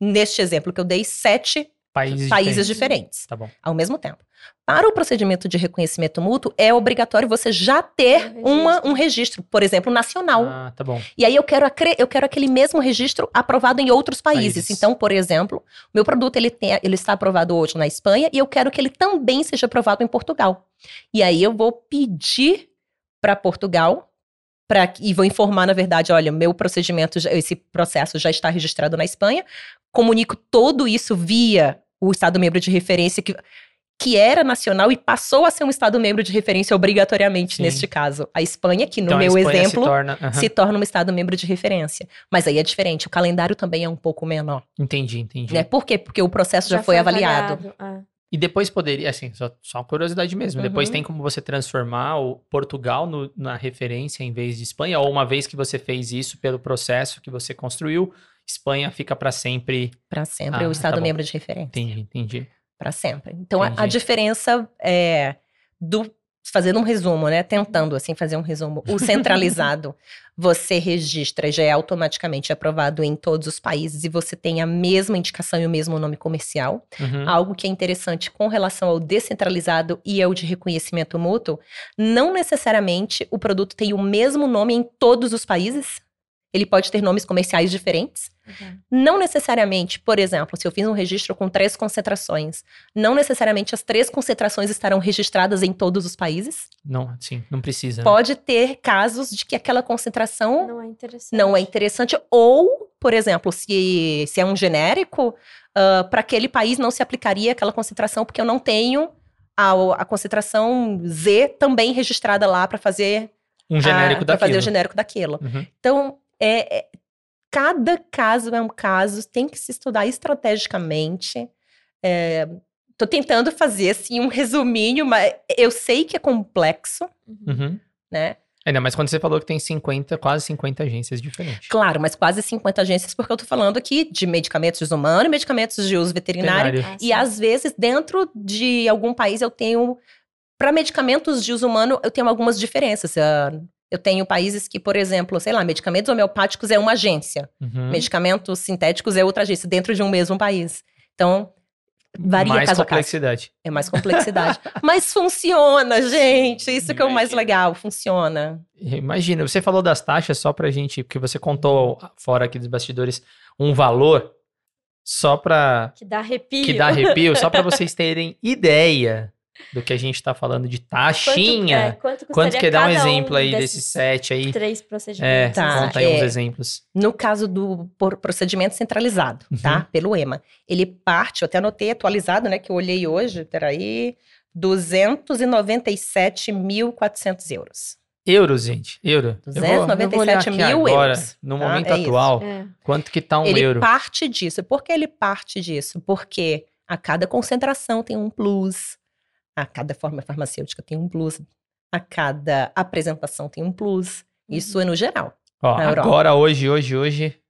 neste exemplo que eu dei, sete países, países diferentes. diferentes. Tá bom. Ao mesmo tempo. Para o procedimento de reconhecimento mútuo, é obrigatório você já ter um uma, um registro, por exemplo, nacional. Ah, tá bom. E aí eu quero, eu quero aquele mesmo registro aprovado em outros países. países. Então, por exemplo, meu produto ele, tem, ele está aprovado hoje na Espanha e eu quero que ele também seja aprovado em Portugal. E aí eu vou pedir para Portugal Pra, e vou informar, na verdade, olha, meu procedimento, esse processo já está registrado na Espanha. Comunico todo isso via o Estado membro de referência, que que era nacional e passou a ser um Estado membro de referência obrigatoriamente Sim. neste caso. A Espanha, que no então, meu exemplo se torna, se torna, um Estado membro de referência. Mas aí é diferente, o calendário também é um pouco menor. Entendi, entendi. Né? Por quê? Porque o processo já, já foi, foi, avaliado. avaliado. Ah. E depois poderia, assim, só, só uma curiosidade mesmo, uhum. depois tem como você transformar o Portugal no, na referência em vez de Espanha? Ou uma vez que você fez isso pelo processo que você construiu, Espanha fica para sempre... Para sempre ah, o Estado tá membro de referência. Entendi, entendi para sempre. Então a, a, diferença é do fazendo um resumo, né, tentando assim fazer um resumo, o centralizado você registra já é automaticamente aprovado em todos os países e você tem a mesma indicação e o mesmo nome comercial. Uhum. Algo que é interessante com relação ao descentralizado e ao de reconhecimento mútuo, não necessariamente o produto tem o mesmo nome em todos os países. Ele pode ter nomes comerciais diferentes. Uhum. Não necessariamente, por exemplo, se eu fiz um registro com três concentrações, não necessariamente as três concentrações estarão registradas em todos os países. Não, sim, não precisa. Né? Pode ter casos de que aquela concentração não é interessante. Não é interessante ou, por exemplo, se, se é um genérico, uh, ah, para aquele país não se aplicaria aquela concentração porque eu não tenho a, a concentração Z também registrada lá para fazer um genérico a, daquilo. fazer o genérico daquilo. Uhum. Então, é, é, cada caso é um caso, tem que se estudar estrategicamente. É, tô tentando fazer assim um resuminho, mas eu sei que é complexo, uhum. né? Ainda mais quando você falou que tem 50, quase 50 agências diferentes. Claro, mas quase 50 agências, porque eu tô falando aqui de medicamentos de uso humano e medicamentos de uso veterinário. veterinário. Ah, e às vezes, dentro de algum país, eu tenho. Para medicamentos de uso humano, eu tenho algumas diferenças. Eu tenho países que, por exemplo, sei lá, medicamentos homeopáticos é uma agência, Uhum. medicamentos sintéticos é outra agência, dentro de um mesmo país. Então, varia Mais caso a caso. complexidade. É mais complexidade. Mas funciona, gente. Isso que é o mais Imagina. legal, funciona. Imagina, você falou das taxas só pra gente, porque você contou fora aqui dos bastidores um valor só pra Que dá arrepio. que dá arrepio, só pra vocês terem ideia do que a gente tá falando de Quanto, é, taxinha. quanto, Quanto que dá um exemplo aí desses desse set aí? Três É, procedimentos. Tá, conta aí uns é. exemplos. No caso do procedimento centralizado, Uhum. tá? Pelo EMA. Ele parte, eu até anotei atualizado, né? Que eu olhei hoje, peraí. 297.400 euros. Euros, gente. Euro. Eu vou- eu vou 297 mil agora, euros, No tá? momento É atual, É. quanto que tá um ele euro? parte disso. Por que ele parte disso? Porque a cada concentração tem um plus, a cada forma farmacêutica tem um plus, a cada apresentação tem um plus. Isso é no geral. Ó, agora, hoje, hoje, hoje,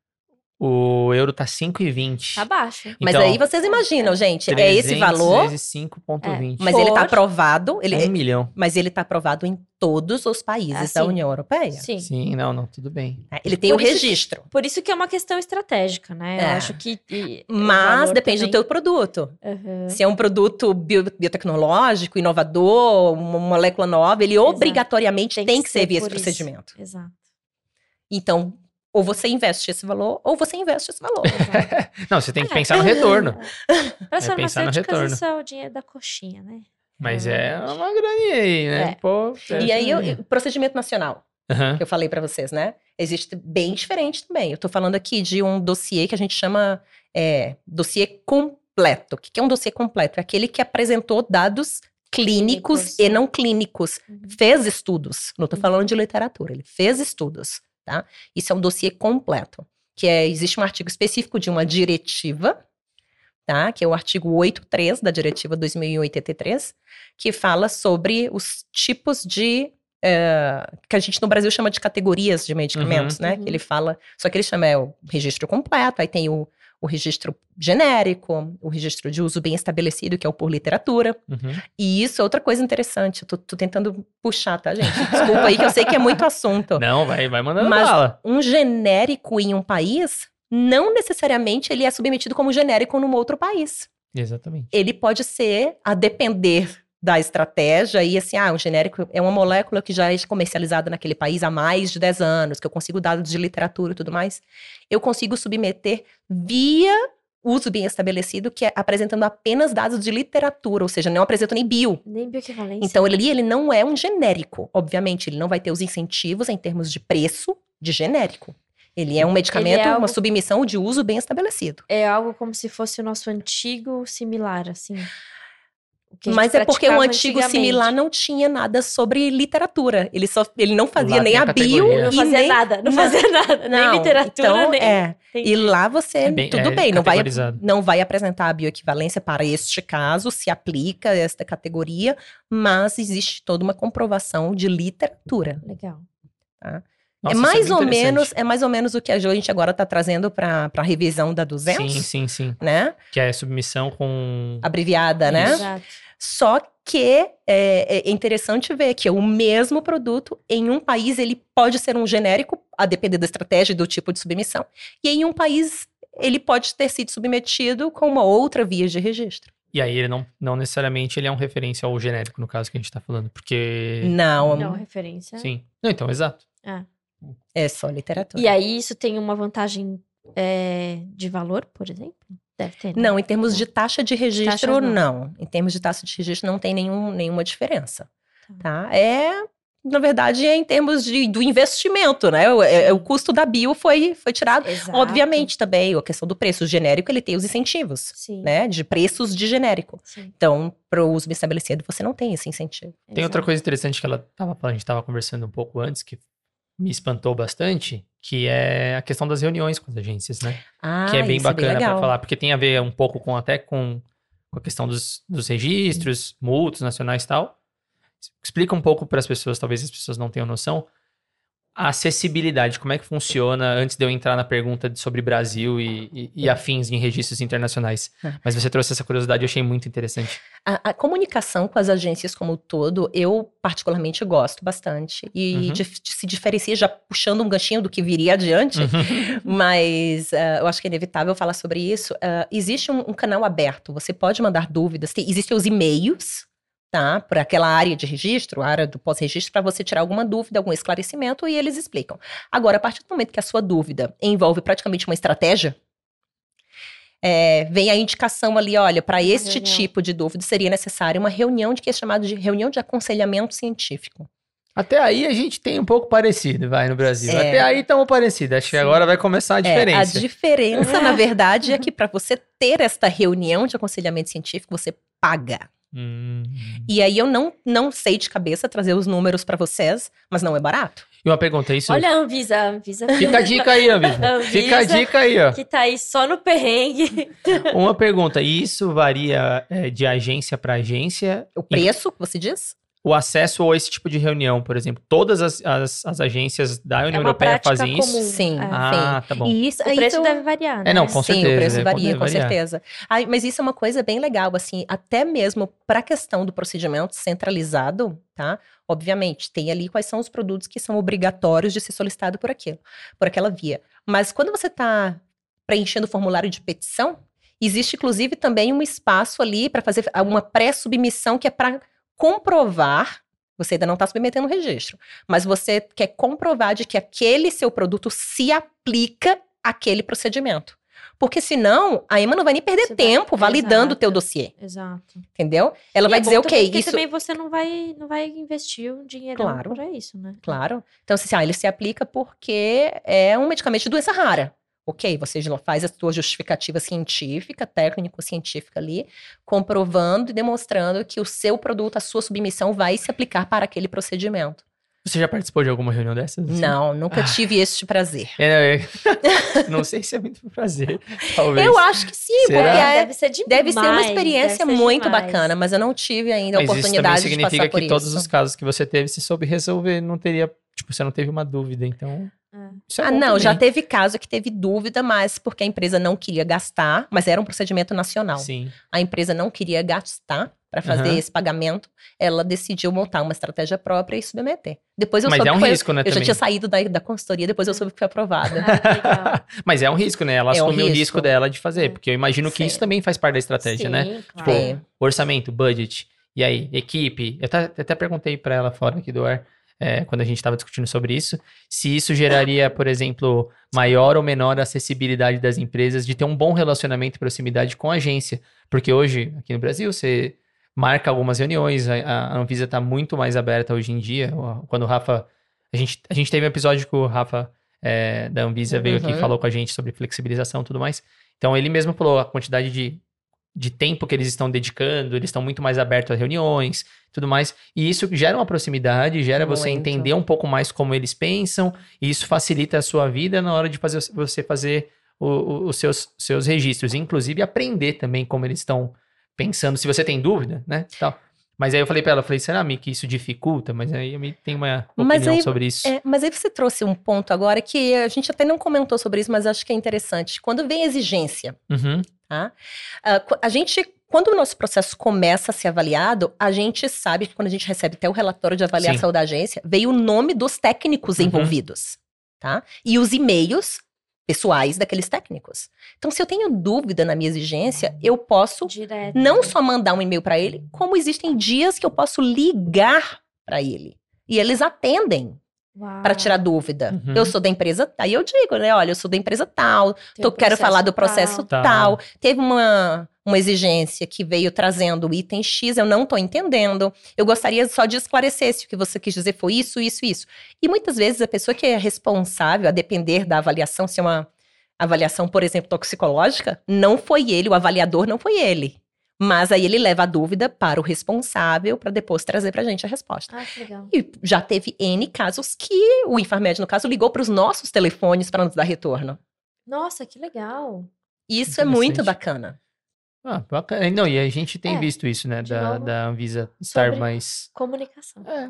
o euro tá 5,20. Tá baixo. Mas Então, aí vocês imaginam, gente, é 300 esse valor, vezes 5,20. mas ele tá Por- aprovado, ele, Um milhão. mas ele tá aprovado em todos os países Ah, da sim. União Europeia. Sim. Sim, não, não, tudo bem. né? Ele tem Por o isso registro. Por isso que é uma questão estratégica, né? Eu É. acho que. e- Mas depende do também- teu produto. Aham. Se é um produto bio- biotecnológico, inovador, uma molécula nova, ele Exato. obrigatoriamente Tem tem, que que ser servir esse por isso. procedimento. Exato. Então, ou você investe esse valor, ou você investe esse valor. Não, você tem que É. pensar no retorno. Para as É pensar no farmacêuticas, retorno. isso é o dinheiro da coxinha, né? Mas Ah, é uma graninha aí, né? É. Pô, e aí, eu- é. o procedimento nacional, Aham. que eu falei pra vocês, né? Existe bem diferente também. Eu tô falando aqui de um dossiê que a gente chama é, dossiê completo. O que é um dossiê completo? É aquele que apresentou dados clínicos, Clínicos. e não clínicos. Uhum. Fez estudos. Não tô Uhum. falando de literatura, ele fez estudos, tá? Isso é um dossiê completo. Que é, existe um artigo específico de uma diretiva, tá? Que é o artigo 8.3 da diretiva 2083, que fala sobre os tipos de eh, que a gente no Brasil chama de categorias de medicamentos, né? Uhum. Que ele fala, só que ele chama é, o registro completo, aí tem o, o registro genérico, o registro de uso bem estabelecido, que é o por literatura. Uhum. E isso é outra coisa interessante. Eu tô, tô tentando puxar, tá, gente? Desculpa aí que eu sei que é muito assunto. Não, vai, vai mandando Mas- bala. Um genérico em um país, não necessariamente ele é submetido como genérico num outro país. Exatamente. Ele pode ser, a depender da estratégia, e assim, ah, um genérico é uma molécula que já é comercializada naquele país há mais de 10 anos, que eu consigo dados de literatura e tudo mais. Eu consigo submeter via uso bem estabelecido, que é apresentando apenas dados de literatura, ou seja, não apresento nem bio. Nem bioequivalência. Então, ele, ele não é um genérico. Obviamente, ele não vai ter os incentivos em termos de preço de genérico. Ele é um medicamento, algo- uma submissão de uso bem estabelecido. É algo como se fosse o nosso antigo similar, assim. O que a gente Mas é porque o antigo similar não tinha nada sobre literatura. Ele só ele não fazia Lá nem a a bio. Não e fazia nem nada, não Não. fazia nada. Não, nem literatura, então, nem. é. Entendi. E lá você É bem- tudo é bem, não vai não vai apresentar a bioequivalência para este caso, se aplica esta categoria, mas existe toda uma comprovação de literatura. Legal. Nossa, é isso mais bem ou menos, é mais ou menos o que a gente agora está trazendo para a revisão da 200, Sim, sim, sim. né? Que é submissão com. Abreviada, né? Exato. Só que é, é interessante ver que o mesmo produto, em um país, ele pode ser um genérico, a depender da estratégia e do tipo de submissão, e em um país, ele pode ter sido submetido com uma outra via de registro. E aí ele não, não necessariamente ele é um referência ao genérico, no caso que a gente tá falando. Porque. Não, Não, referência. Sim. Não, então, exato. É só literatura. E aí, isso tem uma vantagem é, de valor, por exemplo? Deve ter. né? Não, em termos de taxa de registro, Taxas não. não. Em termos de taxa de registro, não tem nenhum, nenhuma diferença. Tá? É, na verdade, é em termos de, do investimento, né? O, é- é o custo da bio foi, foi tirado. Exato. Obviamente, também, a questão do preço. O genérico, ele tem os incentivos, Sim. né? De preços de genérico. sim. Então, para o uso bem estabelecido, você não tem esse incentivo. Tem outra exato. coisa interessante que ela tava, falando, a gente tava conversando um pouco antes, que me espantou bastante, que é a questão das reuniões com as agências, né? Ah, que é bem isso bacana pra legal. falar, porque tem a ver um pouco com até com, com a questão dos, dos registros, multos nacionais e tal. Explica um pouco para as pessoas, talvez as pessoas não tenham noção, a acessibilidade, como é que funciona antes de eu entrar na pergunta de- sobre Brasil e, e- e afins em registros internacionais? É. Mas você trouxe essa curiosidade, eu achei muito interessante. A, a comunicação com as agências como um todo, eu particularmente gosto bastante. E Uhum. dif- se diferencia, já puxando um ganchinho do que viria adiante, Uhum. mas ah, eu acho que é inevitável falar sobre isso. Ah, existe um, um canal aberto, você pode mandar dúvidas, tem- existem os e-mails, tá? Por aquela área de registro, a área do pós-registro, para você tirar alguma dúvida, algum esclarecimento, e eles explicam. Agora, a partir do momento que a sua dúvida envolve praticamente uma estratégia, é, vem a indicação ali, olha, para este reunião. tipo de dúvida seria necessária uma reunião de que é chamado de reunião de aconselhamento científico. Até aí a gente tem um pouco parecido, vai, no Brasil. É. Até aí estamos parecidos. Acho que Sim. agora vai começar a É, diferença. a diferença, na verdade, é que para você ter esta reunião de aconselhamento científico, você paga. Hum. E aí eu não, não sei de cabeça trazer os números para vocês, mas não é barato. E uma pergunta, isso... Olha Anvisa, Anvisa. Fica a dica aí, Anvisa. Anvisa. Fica a dica aí, ó. Que tá aí só no perrengue. Uma pergunta, e isso varia é, de agência para agência? O preço, que você diz? O acesso a esse tipo de reunião, por exemplo, todas as, as, as agências da União É Europeia fazem isso? comum. Sim. É. Ah, tá bom. E isso, O preço isso- deve variar, né? É, não, com Sim, certeza, o preço deve varia, com variar. certeza. Ai, mas isso é uma coisa bem legal, assim, até mesmo para a questão do procedimento centralizado, tá? Obviamente, tem ali quais são os produtos que são obrigatórios de ser solicitado por aquilo, por aquela via. Mas quando você está preenchendo o formulário de petição, existe inclusive também um espaço ali para fazer uma pré-submissão que é para comprovar. Você ainda não está submetendo o registro, mas você quer comprovar de que aquele seu produto se aplica àquele procedimento. Porque senão, a EMA não vai nem perder Você vai- tempo validando o Exato. teu dossiê, Exato. entendeu? Ela E vai é dizer, ok, porque isso... também você não vai, não vai investir um dinheirão Claro. pra isso, né? Claro. Então, assim, ah, ele se aplica porque é um medicamento de doença rara. Ok, você faz a sua justificativa científica, técnico-científica ali, comprovando e demonstrando que o seu produto, a sua submissão vai se aplicar para aquele procedimento. Você já participou de alguma reunião dessas? assim? Não, nunca Ah. tive este prazer. É, é. não sei se é muito prazer, talvez. Eu acho que sim, Será? porque é- deve ser demais. deve ser uma experiência ser muito demais. bacana, mas eu não tive ainda a Mas isso também oportunidade de significa passar por que todos isso. os casos que você teve, você soube resolver, não teria, tipo, você não teve uma dúvida, então... É. É Ah, não, já também. teve caso que teve dúvida, mas porque a empresa não queria gastar, mas era um procedimento nacional. Sim. A empresa não queria gastar para fazer Aham. esse pagamento, ela decidiu montar uma estratégia própria e submeter. Depois eu Mas soube é um que foi, risco, né, eu já também. tinha saído da, da consultoria, depois eu soube que foi aprovada. Ah. Mas é um risco, né? Ela É um assumiu o risco dela de fazer, É. porque eu imagino que Sim. isso também faz parte da estratégia, né? Sim, Tipo, claro. É. orçamento, budget, e aí, equipe. Eu até, até perguntei pra ela fora aqui do ar, é, quando a gente tava discutindo sobre isso, se isso geraria, por exemplo, maior ou menor acessibilidade das empresas de ter um bom relacionamento e proximidade com a agência. Porque hoje, aqui no Brasil, você marca algumas reuniões, a, a Anvisa tá muito mais aberta hoje em dia. Quando o Rafa. A gente, a gente teve um episódio que o Rafa é, da Anvisa veio aqui e Uhum. falou com a gente sobre flexibilização e tudo mais. Então ele mesmo falou a quantidade de, de tempo que eles estão dedicando, eles estão muito mais abertos a reuniões, tudo mais. E isso gera uma proximidade, gera você Muito. entender um pouco mais como eles pensam, e isso facilita a sua vida na hora de fazer você fazer o- o- os seus, seus registros, inclusive aprender também como eles estão pensando, se você tem dúvida, né? Tal. Mas aí eu falei pra ela, falei, será, Mi, que isso dificulta? Mas aí eu me- tenho uma Mas opinião aí- sobre isso. É, mas aí você trouxe um ponto agora que a gente até não comentou sobre isso, mas acho que é interessante. Quando vem exigência, Uhum. Tá? Qu- a gente, quando o nosso processo começa a ser avaliado, a gente sabe que quando a gente recebe até o relatório de avaliação da agência, veio o nome dos técnicos Uhum. envolvidos, tá? E os e-mails pessoais daqueles técnicos. Então, se eu tenho dúvida na minha exigência, eu posso Direto. não só mandar um e-mail para ele, como existem dias que eu posso ligar para ele. E eles atendem. Para tirar dúvida. Uhum. Eu sou da empresa, aí eu digo, né? Olha, eu sou da empresa tal, tô, quero falar do processo tal. tal. Teve uma, uma exigência que veio trazendo o item X, eu não tô entendendo. Eu gostaria só de esclarecer se o que você quis dizer foi isso, isso, isso. E muitas vezes a pessoa que é responsável, a depender da avaliação, se é uma avaliação, por exemplo, toxicológica, não foi ele, o avaliador não foi ele. Mas aí ele leva a dúvida para o responsável para depois trazer pra gente a resposta. Ah, que legal. E já teve N casos que o Infarmed, no caso, ligou para os nossos telefones para nos dar retorno. Nossa, que legal. Isso é muito bacana. Ah, bacana. Não, e a gente tem É, visto isso, né? Da, novo, da Anvisa estar mais. Comunicação. É.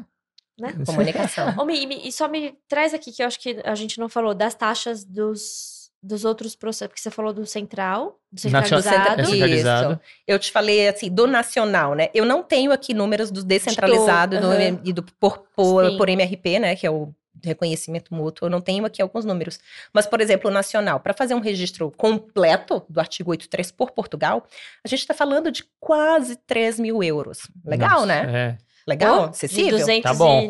né? Comunicação. Ô, e me- e só me traz aqui, que eu acho que a gente não falou, das taxas dos, dos outros processos, porque você falou do central, do Nacional- centralizado. É centralizado. Isso. Eu te falei assim, do nacional, né? Eu não tenho aqui números do descentralizado do- e do por, por, por MRP, né? Que é o reconhecimento mútuo. Eu não tenho aqui alguns números. Mas, por exemplo, o nacional, para fazer um registro completo do artigo 83 por Portugal, a gente está falando de quase 3 mil euros. Legal, Nossa, né? É. Legal. De 290 Tá bom,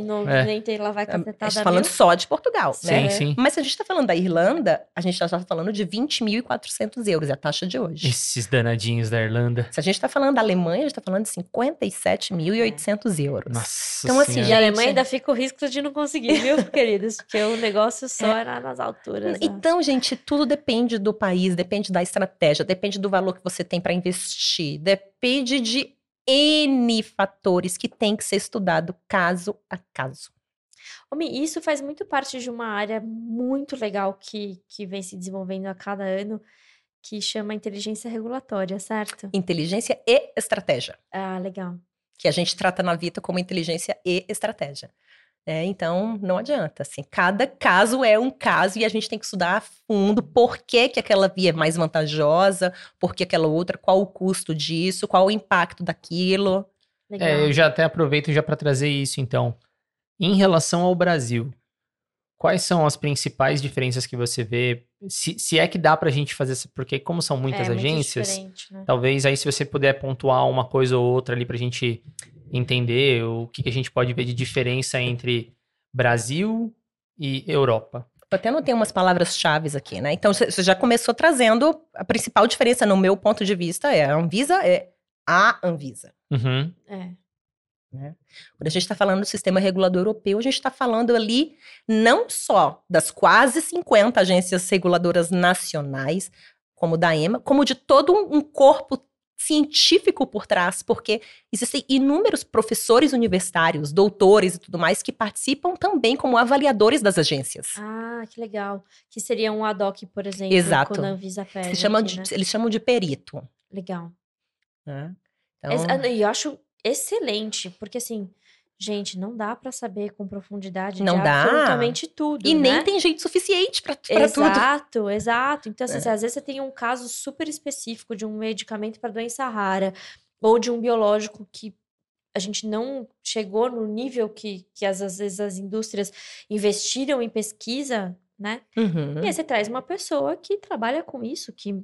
e lá vai A cacetada gente tá falando mil. só de Portugal, Sim, né? sim. Mas se a gente está falando da Irlanda, a gente está falando de 20.400 euros, é a taxa de hoje. Esses danadinhos da Irlanda. Se a gente está falando da Alemanha, a gente está falando de 57.800 euros. Nossa Então, assim, E a. Alemanha gente- ainda fica o risco de não conseguir, viu, queridos? Porque o negócio só era nas alturas. ó. Então, gente, tudo depende do país, depende da estratégia, depende do valor que você tem para investir, depende de N fatores que tem que ser estudado caso a caso. Homem, isso faz muito parte de uma área muito legal que, que vem se desenvolvendo a cada ano, que chama inteligência regulatória, certo? Inteligência e estratégia, Ah, legal. que a gente trata na Vita como inteligência e estratégia. Né? então, não adianta, assim, cada caso é um caso e a gente tem que estudar a fundo por que, que aquela via é mais vantajosa, por que aquela outra, qual o custo disso, qual o impacto daquilo. É, eu já até aproveito já para trazer isso, então. Em relação ao Brasil, quais são as principais diferenças que você vê? Se, se é que dá pra gente fazer isso, porque como são muitas é, agências, né? talvez aí se você puder pontuar uma coisa ou outra ali pra gente entender o que, que a gente pode ver de diferença entre Brasil e Europa. Eu até anotei umas palavras-chave aqui, né? Então, você já começou trazendo a principal diferença, no meu ponto de vista, é a Anvisa é a Anvisa. Uhum. É. Quando a gente está falando do sistema regulador europeu, a gente está falando ali não só das quase 50 agências reguladoras nacionais, como da EMA, como de todo um, um corpo científico por trás, porque existem inúmeros professores universitários, doutores e tudo mais que participam também como avaliadores das agências. Ah, que legal. Que seria um ad hoc, por exemplo, Exato. quando a Anvisa pede. Se chamam aqui, de- né? Eles chamam de perito. Legal. né? Então, ah, E eu acho excelente, porque assim, gente, não dá pra saber com profundidade Não de dá. absolutamente tudo, e nem né? tem gente suficiente para tudo. Exato, exato. Então, assim, É. às vezes você tem um caso super específico de um medicamento para doença rara ou de um biológico que a gente não chegou no nível que, que às às vezes as indústrias investiram em pesquisa, né? Uhum. E aí você traz uma pessoa que trabalha com isso, que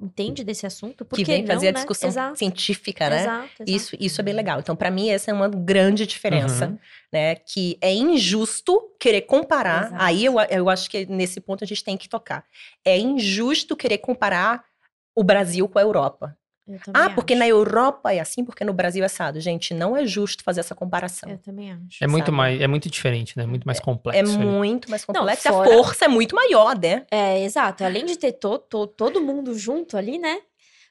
entende desse assunto, Que vem não, fazer a né? discussão Exato, científica, né? exato, exato. Isso, isso é bem legal. Então, para mim, essa é uma grande diferença, Uhum. né? Que é injusto querer comparar. Exato. Aí eu, eu acho que nesse ponto a gente tem que tocar. É injusto querer comparar o Brasil com a Europa. Ah, porque acho. na Europa é assim, porque no Brasil é assado. Gente, não é justo fazer essa comparação. Eu também acho. É muito sabe? mais, é muito diferente, né? Muito mais É complexo. ali. muito mais complexo. fora- A força é muito maior, né? É, exato. Além de ter to, to- todo mundo junto ali, né?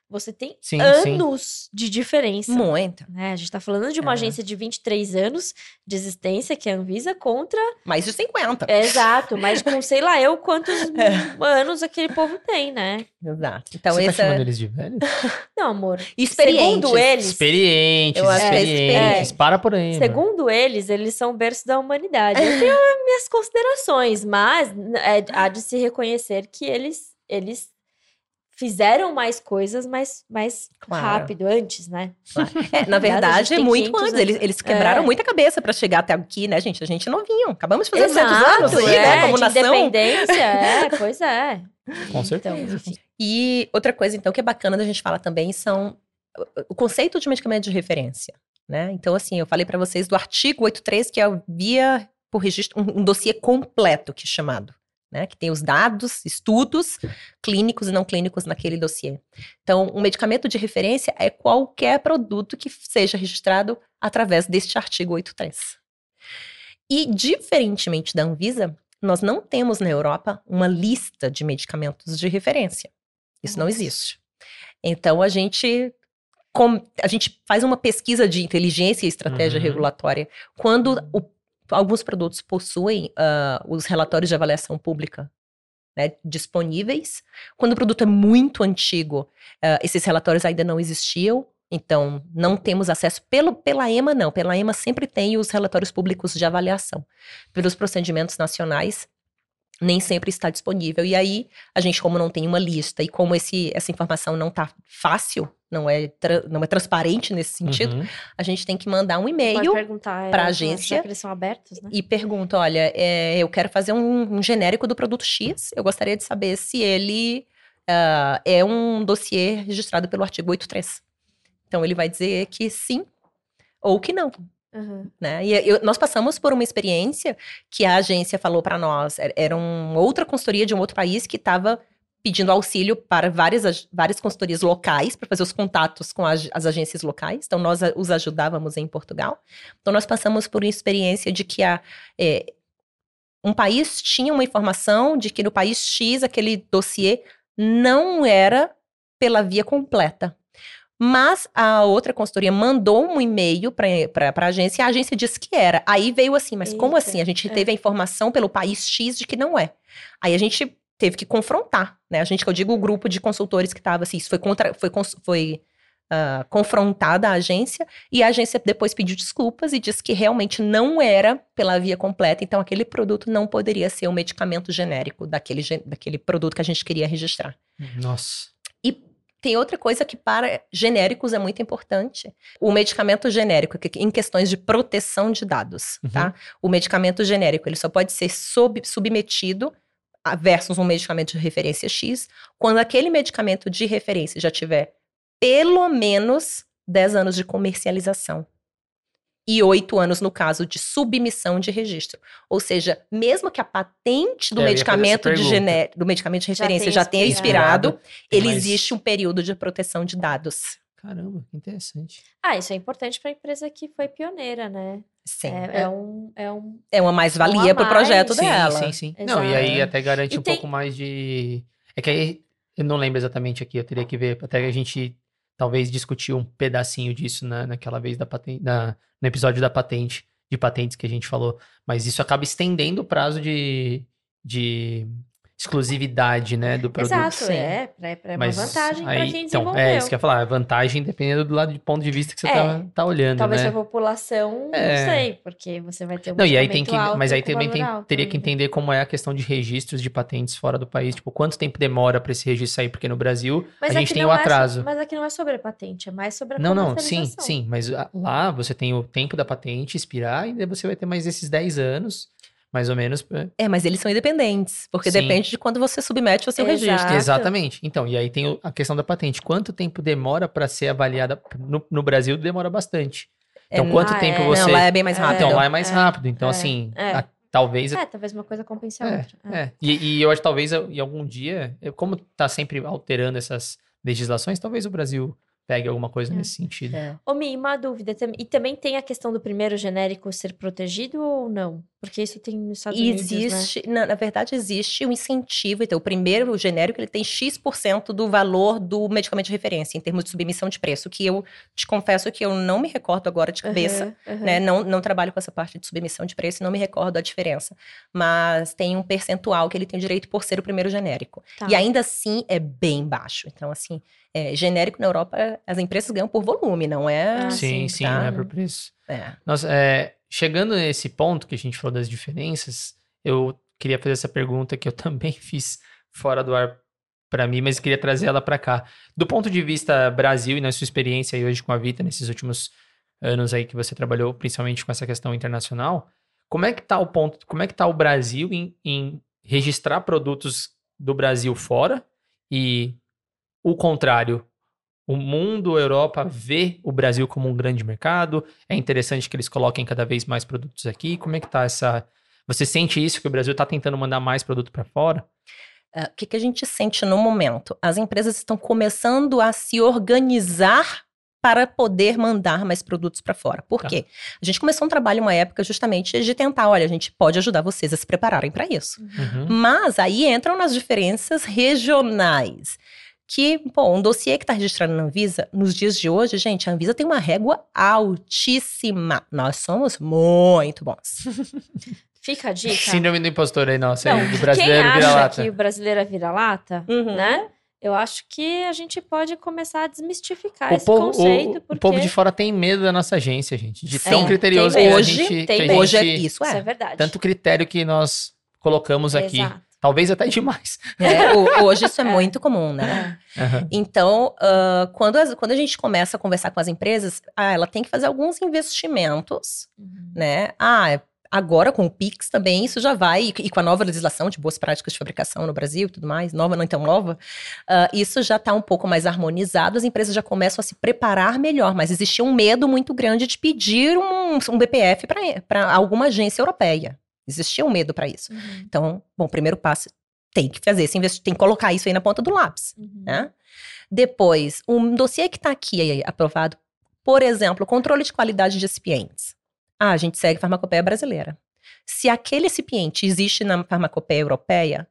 Você tem Sim, sim. anos de diferença. Muito. né? A gente tá falando de uma É. agência de 23 anos de existência, que é a Anvisa, contra. Mais de 50. É, exato, mas com sei lá eu quantos É. anos aquele povo tem, né? Exato. Então, Você tá esse é chamando eles de velho? Não, amor. Segundo eles, Experientes, Eu é experientes. experiente. Para por aí. mano. segundo eles, eles são o berço da humanidade. Eu tenho as minhas considerações, mas é, há de se reconhecer que eles, eles fizeram mais coisas mais, mais Claro. rápido antes, né? É, na verdade, é muito 500 antes. Eles, anos. eles quebraram É. muita cabeça para chegar até aqui, né, gente? A gente é novinho. Acabamos de fazer 200 Exato, anos aí, é, né? Como de nação. independência, é, pois é. Com certeza. Então. E outra coisa, então, que é bacana da gente falar também são o conceito de medicamento de referência, né? Então, assim, eu falei para vocês do artigo 83, que é o via por registro, um, um dossiê completo, que é chamado, né? Que tem os dados, estudos clínicos e não clínicos naquele dossiê. Então, um medicamento de referência é qualquer produto que seja registrado através deste artigo 83. E, diferentemente da Anvisa, nós não temos na Europa uma lista de medicamentos de referência. Isso não existe. Então, a gente, a gente faz uma pesquisa de inteligência e estratégia Uhum. regulatória quando o- alguns produtos possuem ah, os relatórios de avaliação pública né, disponíveis. Quando o produto é muito antigo, ah, esses relatórios ainda não existiam. Então, não temos acesso pelo, pela EMA, não. Pela EMA sempre tem os relatórios públicos de avaliação. Pelos procedimentos nacionais, nem sempre está disponível. E aí, a gente, como não tem uma lista e como esse, essa informação não está fácil, não é, não é transparente nesse sentido, Uhum. a gente tem que mandar um e-mail perguntar. pra é, agência eles são abertos, né? e pergunta: olha, é, eu quero fazer um, um genérico do produto X, eu gostaria de saber se ele ah, é um dossiê registrado pelo artigo 83. Então, ele vai dizer que sim ou que não. Uhum. Né? E eu- nós passamos por uma experiência que a agência falou para nós, era- era uma outra consultoria de um outro país que estava pedindo auxílio para várias, várias consultorias locais para fazer os contatos com as, as agências locais. Então, nós os ajudávamos em Portugal. Então, nós passamos por uma experiência de que a, é, um país tinha uma informação de que no país X aquele dossiê não era pela via completa. Mas a outra consultoria mandou um e-mail para a agência e a agência disse que era. Aí veio assim, mas como Eita, assim? A gente é. teve a informação pelo país X de que não é. Aí a gente teve que confrontar, né? A gente, que eu digo, o grupo de consultores que estava assim, isso foi, contra, foi, foi ah, confrontada a agência e a agência depois pediu desculpas e disse que realmente não era pela via completa, então aquele produto não poderia ser um medicamento genérico daquele, daquele produto que a gente queria registrar. Nossa. E tem outra coisa que para genéricos é muito importante. O medicamento genérico, em questões de proteção de dados, Uhum. tá? O medicamento genérico, ele só pode ser sob- submetido versus um medicamento de referência X, quando aquele medicamento de referência já tiver pelo menos 10 anos de comercialização. E oito anos no caso de submissão de registro. Ou seja, mesmo que a patente do É, medicamento de gené- do medicamento de Já referência tenha já tenha expirado. expirado, ele Mas- existe um período de proteção de dados. Caramba, que interessante. Ah, isso é importante para a empresa que foi pioneira, né? Sim. É, é um, é um. É uma mais-valia para o projeto mais. Sim, dela. sim, sim. Não, e aí até garante E um tem- pouco mais de. É que aí eu não lembro exatamente aqui, eu teria que ver, até a gente talvez discutir um pedacinho disso na, naquela vez da patente, na, no episódio da patente, de patentes que a gente falou. Mas isso acaba estendendo o prazo de, de exclusividade, né, do produto. Exato, sim. é. Pra, pra, é uma Mas vantagem aí- quem então, desenvolveu. é isso que eu ia falar, é vantagem dependendo do lado de ponto de vista que você É, tá, tá olhando, Talvez né? pra população, É. não sei, porque você vai ter um Não, e aí tem que, mas aí também tem- alto teria que ainda. entender como é a questão de registros de patentes fora do país, tipo, quanto tempo demora para esse registro sair, porque no Brasil Mas a gente aqui tem o é so- atraso. mas aqui não é sobre a patente, é mais sobre a Não, não, sim, sim, mas ah, lá você tem o tempo da patente expirar e daí você vai ter mais esses 10 anos, mais ou menos. é, É, mas eles são independentes, porque Sim. depende de quando você submete o seu Exato. registro. Exatamente. Então, e aí tem a questão da patente. Quanto tempo demora para ser avaliada? No, no Brasil demora bastante. Então, É, quanto tempo é. você. Não, lá é bem mais É. rápido. Então, lá é mais É, rápido. Então, é, assim, é. a- talvez É, talvez uma coisa compense a É, outra. É. É, e, e eu acho que talvez em algum dia, eu- como tá sempre alterando essas legislações, talvez o Brasil pegue alguma coisa É. nesse sentido. É. Ô, Mi, uma dúvida. E também tem a questão do primeiro genérico ser protegido ou não? Porque isso tem nos Estados Unidos, né? Existe, na, na verdade, existe um incentivo. Então, o primeiro, o genérico, ele tem X% do valor do medicamento de referência, em termos de submissão de preço, que eu te confesso que eu não me recordo agora de cabeça. Aham, aham. né? Não, não trabalho com essa parte de submissão de preço e não me recordo a diferença. Mas tem um percentual que ele tem direito por ser o primeiro genérico. Tá. E ainda assim é bem baixo. Então, assim, é, genérico na Europa, as empresas ganham por volume, não é? Ah, sim, sim, sim, tá? não é por preço. É. Nossa, é, chegando nesse ponto que a gente falou das diferenças, eu queria fazer essa pergunta que eu também fiz fora do ar para mim, mas queria trazer ela para cá. Do ponto de vista Brasil e na sua experiência aí hoje com a Vita, nesses últimos anos aí que você trabalhou, principalmente com essa questão internacional, como é que tá o ponto, como é que tá o Brasil em, em registrar produtos do Brasil fora e o contrário, o mundo, a Europa, vê o Brasil como um grande mercado. É interessante que eles coloquem cada vez mais produtos aqui. Como é que tá essa. Você sente isso que o Brasil está tentando mandar mais produto para fora? É, O que, que a gente sente no momento? As empresas estão começando a se organizar para poder mandar mais produtos para fora. Por Tá. quê? A gente começou um trabalho uma época justamente de tentar, olha, a gente pode ajudar vocês a se prepararem para isso. Uhum. Mas aí entram nas diferenças regionais. Que, bom, um dossiê que está registrado na Anvisa, nos dias de hoje, gente, a Anvisa tem uma régua altíssima. Nós somos muito bons. Fica a dica. Síndrome do impostor aí, nossa, Não, aí, do quem brasileiro acha vira-lata. que o brasileiro é vira-lata, Uhum. né? Eu acho que a gente pode começar a desmistificar O esse povo, o- conceito, o, porque povo de fora tem medo da nossa agência, gente. De tão Sim, criterioso que a medo. gente. Tem que a medo. Hoje é gente- isso, isso é é. verdade. Tanto critério que nós colocamos aqui. Talvez até demais. É, ho- hoje isso é, É. muito comum, né? É. Aham. Então, ah, quando, as- quando a gente começa a conversar com as empresas, ah, ela tem que fazer alguns investimentos, Uhum. né? Ah, agora com o Pix também isso já vai, e, e com a nova legislação de boas práticas de fabricação no Brasil e tudo mais, nova não tão nova, ah, isso já está um pouco mais harmonizado, as empresas já começam a se preparar melhor, mas existia um medo muito grande de pedir um, um BPF para alguma agência europeia. Existia um medo para isso. Uhum. Então, bom, o primeiro passo tem que fazer esse investimento, tem que colocar isso aí na ponta do lápis Uhum. né? Depois, um dossiê que está aqui aí, aprovado, por exemplo, controle de qualidade de recipientes. Ah, a gente segue farmacopeia brasileira. Se aquele recipiente existe na farmacopeia europeia,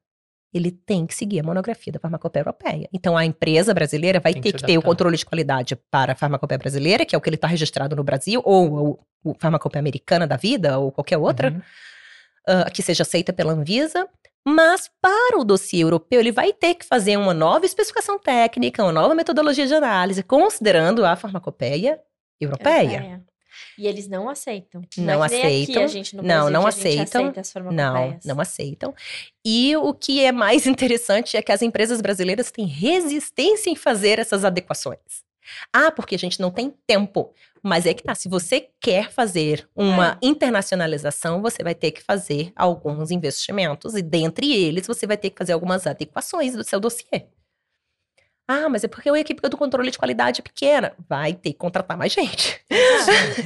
ele tem que seguir a monografia da farmacopeia europeia. Então, a empresa brasileira vai Tem que ter se que ter o controle de qualidade para a farmacopeia brasileira, que é o que ele está registrado no Brasil, ou o, o farmacopeia americana da vida, ou qualquer outra Uhum. Ah, que seja aceita pela Anvisa, mas para o dossiê europeu ele vai ter que fazer uma nova especificação técnica, uma nova metodologia de análise, considerando a farmacopeia europeia. E eles não aceitam. Não é nem Aqui, aceitam. Não, Brasil, não gente aceitam. aceita Não, não aceitam. E o que é mais interessante é que as empresas brasileiras têm resistência em fazer essas adequações. Ah, porque a gente não tem tempo. Mas é que tá, se você quer fazer uma internacionalização, você vai ter que fazer alguns investimentos. E dentre eles, você vai ter que fazer algumas adequações do seu dossiê. Ah, mas é porque a equipe do controle de qualidade é pequena. Vai ter que contratar mais gente.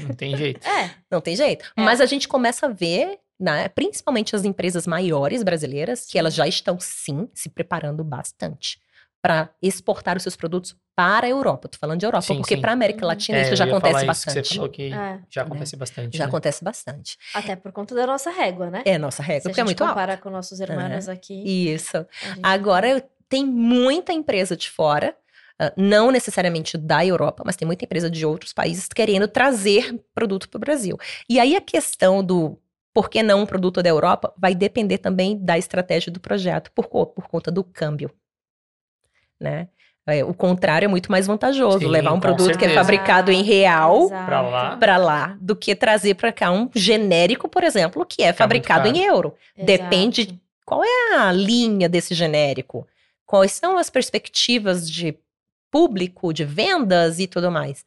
Não tem jeito. É, Não tem jeito. É. Mas a gente começa a ver, né, principalmente as empresas maiores brasileiras, que elas já estão, sim, se preparando bastante para exportar os seus produtos para a Europa. Tô falando de Europa, Sim, porque para a América Uhum. Latina É, isso já acontece bastante. Você falou que É. já acontece bastante. Já né? acontece bastante. até por conta da nossa régua, né? É nossa regra, Se a porque é muito alto. comparar com nossos irmãos aqui. Isso. a gente- Agora, tem muita empresa de fora, ah, não necessariamente da Europa, mas tem muita empresa de outros países querendo trazer produto para o Brasil. E aí a questão do por que não um produto da Europa vai depender também da estratégia do projeto, por, por conta do câmbio. Né? É, o contrário é muito mais vantajoso, Sim, levar um produto que é certeza. fabricado em real. Pra lá. para lá, do que trazer para cá um genérico, por exemplo, que é fabricado em euro. Depende Exato. qual é a linha desse genérico? Quais são as perspectivas de público, de vendas e tudo mais?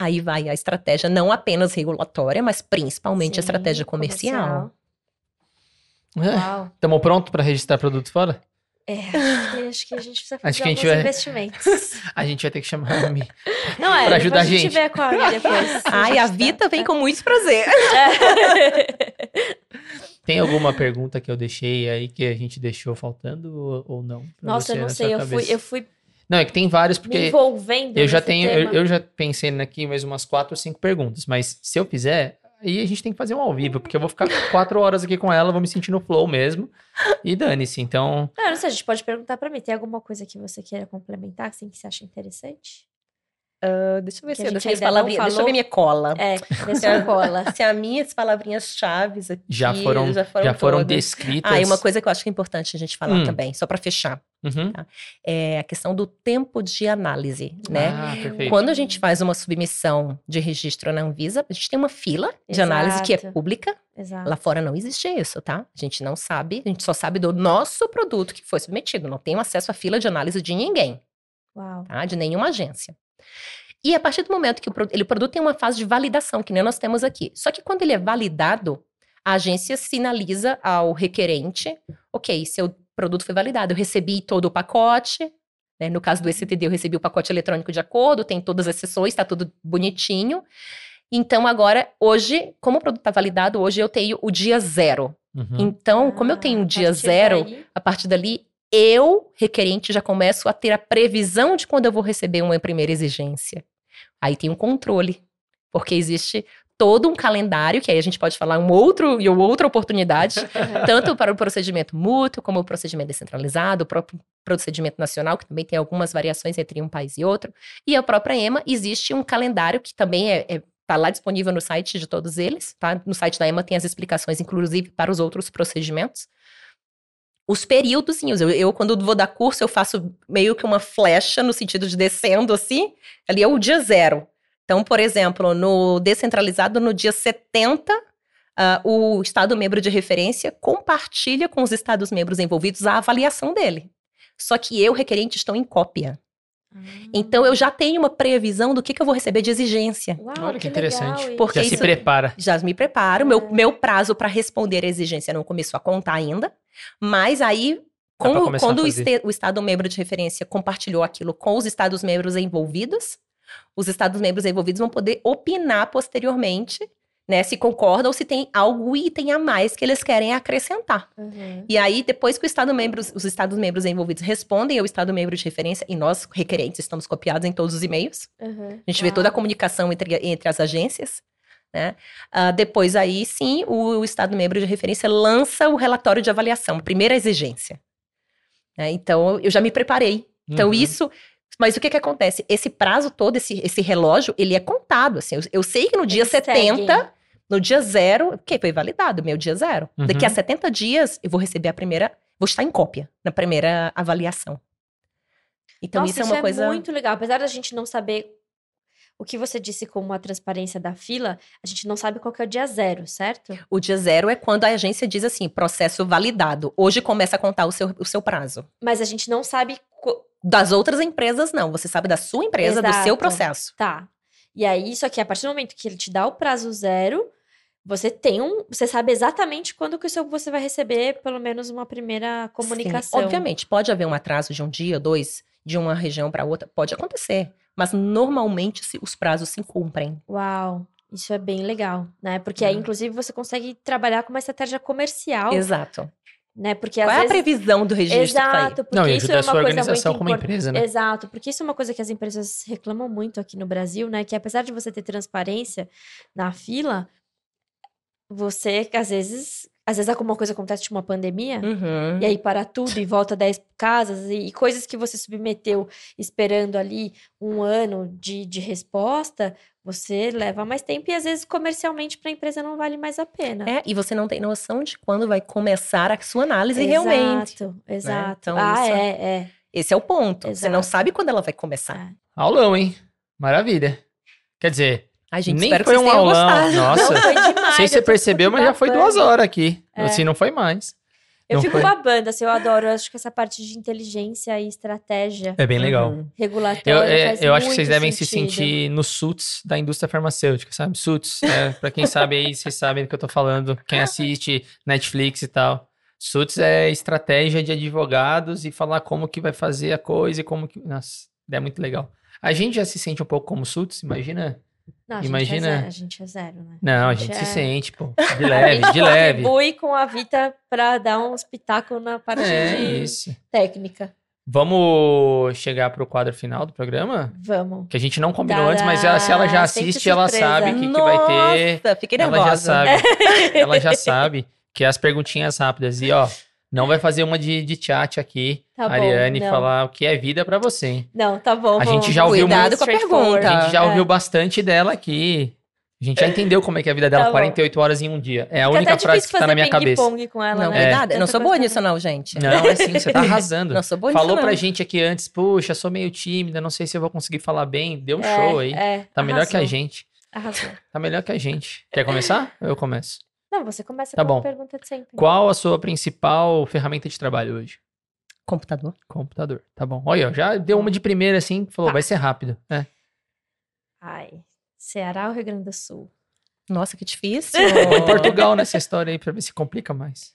Aí vai a estratégia não apenas regulatória, mas principalmente a Sim, estratégia comercial. Uau. Estamos prontos para registrar produto fora? É, acho que, acho que a gente precisa fazer Acho que a gente alguns vai- investimentos. A gente vai ter que chamar a Mi. Não é, Pra ajudar a gente. a gente vê com a Mi depois. Ai, a gente Vita tá- vem com muito prazer. Tem alguma pergunta que eu deixei aí que a gente deixou faltando ou, não? Nossa, você eu não sei, eu fui, eu fui Não, é que tem vários, me porque envolvendo eu já tenho, eu, eu já pensei aqui mais umas quatro ou cinco perguntas, mas se eu fizer, aí a gente tem que fazer um ao vivo, porque eu vou ficar quatro horas aqui com ela, vou me sentir no flow mesmo, e dane-se. Então, Ah, não sei, a gente pode perguntar pra mim. Tem alguma coisa que você queira complementar, assim, que você acha interessante? Ah, deixa eu ver Que se a eu deixo minhas palavrinhas. Deixa eu ver minha cola. É, sua cola. Se as minhas palavrinhas chaves aqui já foram, já foram, já foram descritas. Ah, e uma coisa que eu acho que é importante a gente falar Hum. também, só para fechar, Uhum. é a questão do tempo de análise, né? Ah. Quando a gente faz uma submissão de registro na Anvisa, a gente tem uma fila de análise que é Exato. pública. Exato. Lá fora não existe isso, tá? A gente não sabe, a gente só sabe do nosso produto que foi submetido. Não tem acesso à fila de análise de ninguém, Uau. tá? De nenhuma agência. E a partir do momento que o, ele, o produto tem uma fase de validação, que nem nós temos aqui. Só que quando ele é validado, a agência sinaliza ao requerente, ok, seu produto foi validado, eu recebi todo o pacote, né? No caso do ECTD, eu recebi o pacote eletrônico de acordo, tem todas as sessões, está tudo bonitinho. Então, agora, hoje, como o produto está validado, hoje eu tenho o dia zero. Uhum. Então, como eu Ah, tenho a um dia partir zero, daí- a partir dali, eu, requerente, já começo a ter a previsão de quando eu vou receber uma primeira exigência. Aí tem um controle, porque existe todo um calendário, que aí a gente pode falar um outro e outra oportunidade, tanto para o procedimento mútuo, como o procedimento descentralizado, o próprio procedimento nacional, que também tem algumas variações entre um país e outro, e a própria EMA, existe um calendário que também é, é Tá lá disponível no site de todos eles, tá? No site da EMA tem as explicações, inclusive para os outros procedimentos. Os períodos, eu, eu, quando vou dar curso, eu faço meio que uma flecha no sentido de descendo assim, ali é o dia zero. Então, por exemplo, no descentralizado, no dia 70, uh, o Estado membro de referência compartilha com os Estados membros envolvidos a avaliação dele. Só que eu, requerente, estou em cópia. Então eu já tenho uma previsão do que, que eu vou receber de exigência. Uau, Olha que interessante. legal, Porque Já se prepara. Já me preparo, É. meu, meu prazo para responder a exigência não começou a contar ainda, mas aí com- quando o, este- o Estado membro de referência compartilhou aquilo com os Estados membros envolvidos, os Estados membros envolvidos vão poder opinar posteriormente, né, se concordam ou se tem algo item a mais que eles querem acrescentar. Uhum. E aí, depois que o Estado membros, os Estados membros envolvidos respondem ao Estado membro de referência, e nós, requerentes, estamos copiados em todos os e-mails, Uhum. a gente vê toda a comunicação entre, entre as agências, né? Ah, depois aí, sim, o, Estado membro de referência lança o relatório de avaliação, a primeira exigência. né? Então, eu já me preparei. Então, Uhum. isso... Mas o que que acontece? Esse prazo todo, esse, esse relógio, ele é contado, assim. Eu, eu sei que no dia Eles 70, seguem. no dia zero, porque foi validado, meu dia zero. Uhum. Daqui a 70 dias, eu vou receber a primeira... Vou estar em cópia na primeira avaliação. Então, Nossa, isso é uma coisa... muito legal. Apesar da gente não saber o que você disse como a transparência da fila, a gente não sabe qual que é o dia zero, certo? O dia zero é quando a agência diz assim, processo validado. Hoje começa a contar o seu, o seu prazo. Mas a gente não sabe. co- Das outras empresas, não. Você sabe da sua empresa, do seu Exato. processo. Tá. E aí, só que a partir do momento que ele te dá o prazo zero, você tem um. Você sabe exatamente quando que o seu, você vai receber, pelo menos, uma primeira comunicação. Sim, obviamente, pode haver um atraso de um dia, dois, de uma região para outra. Pode acontecer. Mas normalmente se- os prazos se cumprem. Uau. Isso é bem legal, né? Porque aí, Uhum. inclusive, você consegue trabalhar com uma estratégia comercial, Exato. né? Porque Qual é a vezes. previsão do registro? Exato, porque Não, isso é a uma sua coisa organização muito como impor- empresa, né? Exato, porque isso é uma coisa que as empresas reclamam muito aqui no Brasil, né? Que apesar de você ter transparência na fila, você, às vezes, às vezes alguma coisa acontece, tipo uma pandemia, Uhum. e aí para tudo e volta 10 casas, e, e coisas que você submeteu esperando ali um ano de, de resposta, você leva mais tempo e às vezes comercialmente para a empresa não vale mais a pena. É, e você não tem noção de quando vai começar a sua análise realmente. Exato, exato. Então, ah, isso- é, é. Esse é o ponto. Você não Exato. sabe quando ela vai começar. É. Aulão, hein? Maravilha. Quer dizer, Ai, gente, nem espero foi que um aulão. gostado. Nossa. Não, foi demais. Não sei se você percebeu, mas já foi duas horas aqui. É. Assim, não foi mais. Eu Não fico foi? babando, assim, eu adoro. Eu acho que essa parte de inteligência e estratégia É bem legal. Uhum. regulatória Eu, é, faz eu acho que vocês devem se sentido. sentir nos suits da indústria farmacêutica, sabe? Suits, é, pra quem sabe aí, vocês sabem do que eu tô falando. Quem assiste Netflix e tal. Suits é estratégia de advogados e falar como que vai fazer a coisa e como que... Nossa, é muito legal. A gente já se sente um pouco como suits, imagina? Não, a gente Imagina- é zero, a gente é zero, né? Não, a gente se é- sente, pô. De A leve, gente de leve. contribui com a Vita pra dar um espetáculo na parte É de isso. técnica. Vamos chegar pro quadro final do programa? Vamos. Que a gente não combinou Tadá, antes, mas ela- se ela já assiste, ela sabe o que, que vai ter. Nossa, fiquei Ela já nervosa. sabe. ela já sabe que é as perguntinhas rápidas. E, ó, não vai fazer uma de, de chat aqui, Tá bom, Ariane, não. falar o que é vida pra você, hein? Não, tá bom. A gente já ouviu vamos muito- Cuidado com a pergunta. A gente já É. ouviu bastante dela aqui. A gente já entendeu como é que é a vida dela, Tá bom. 48 horas em um dia. É a Fica única frase que tá na minha cabeça. ping-pong com ela, Não, né? cuidado. Eu não sou boa nisso, não, gente. Não, é sim, você tá arrasando. Não sou boa Falou nisso, pra não. gente aqui antes, puxa, sou meio tímida, não sei se eu vou conseguir falar bem. Deu um É, show aí. é, Tá melhor que a arrasou, gente. Arrasou. Tá melhor que a gente. Quer começar? Ou eu começo? Não, você começa Tá com a pergunta de sempre. Qual a sua principal ferramenta de trabalho hoje? Computador. Computador. Tá bom. Olha, já deu uma de primeira assim, falou, Tá. vai ser rápido. É. Ai, Ceará ou Rio Grande do Sul? Nossa, que difícil. Em Portugal nessa história aí, pra ver se complica mais.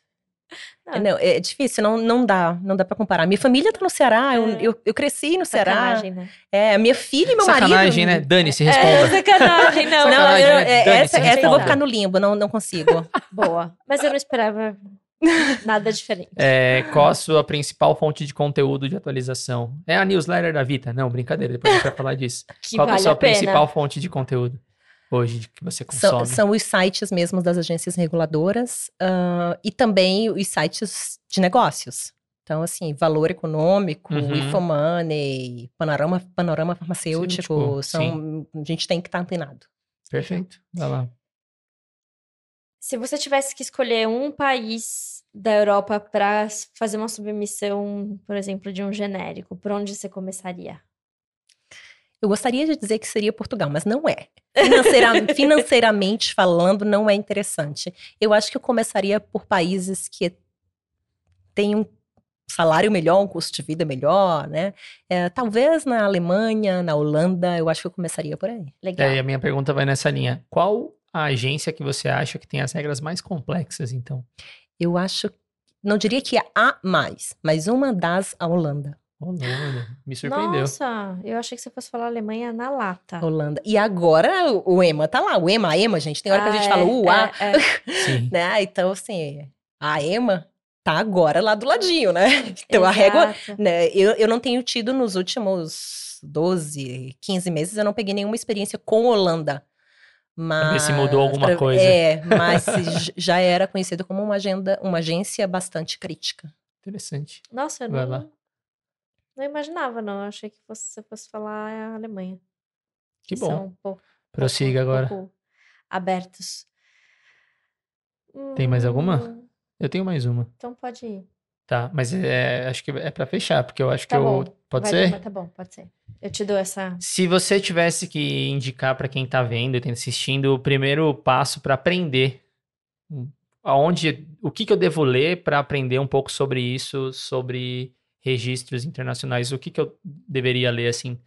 É, Não, é difícil, não, não dá, não dá pra comparar. Minha família tá no Ceará, eu, É. eu, eu cresci no Ceará. Sacanagem, né? É, minha filha e meu Sacanagem, né? marido. Dani-se, É, responda. sacanagem, não. Não, Sacanagem, eu- né? é, Dane-se, essa, essa eu vou ficar no limbo, não, não consigo. Boa. Mas eu não esperava nada diferente. É, qual a sua principal fonte de conteúdo de atualização? É a newsletter da Vita? Não, brincadeira, depois a gente vai falar disso. Que qual é a vale sua a principal fonte de conteúdo hoje que você São, consome? são os sites mesmos das agências reguladoras ah, e também os sites de negócios. Então, assim, valor econômico, Uhum. Infomoney, panorama, panorama farmacêutico, Farmacêutico, são, a gente tem que estar antenado. Perfeito. Vai lá. Se você tivesse que escolher um país da Europa para fazer uma submissão, por exemplo, de um genérico? Por onde você começaria? Eu gostaria de dizer que seria Portugal, mas não é. Financeira, financeiramente falando, não é interessante. Eu acho que eu começaria por países que têm um salário melhor, um custo de vida melhor, né? É, talvez na Alemanha, na Holanda, eu acho que eu começaria por aí. Legal. É, e a minha pergunta vai nessa linha. Qual a agência que você acha que tem as regras mais complexas, então? Eu acho, não diria que a mais, mas uma das a Holanda. Holanda. Me surpreendeu. Nossa, eu achei que você fosse falar Alemanha na lata. Holanda. E agora o, EMA tá lá. O EMA, a EMA, gente. Tem hora que a Ah, gente é, fala o A, é, é. Sim. né? Então, assim, a EMA tá agora lá do ladinho, né? Então a régua, Exato. né? Eu, eu não tenho tido nos últimos 12, 15 meses, eu não peguei nenhuma experiência com Holanda. Mas, ver se mudou alguma pra- coisa. É, mas já era conhecido como uma agenda, uma agência bastante crítica. Interessante. Nossa, eu Vai não, lá. Não imaginava, não. Eu achei que fosse, você fosse falar a Alemanha. Que são bom. um pouco- Prossiga agora. pouco abertos. Tem mais alguma? Hum, Eu tenho mais uma. Então pode ir. Tá, mas é, acho que é pra fechar, porque eu acho Tá que bom. eu. Pode Vai, ser? Mas tá bom, pode ser. Eu te dou essa. Se você tivesse que indicar pra quem tá vendo e tá assistindo o primeiro passo pra aprender, hum, aonde, o que que eu devo ler pra aprender um pouco sobre isso, sobre registros internacionais, o que que eu deveria ler assim,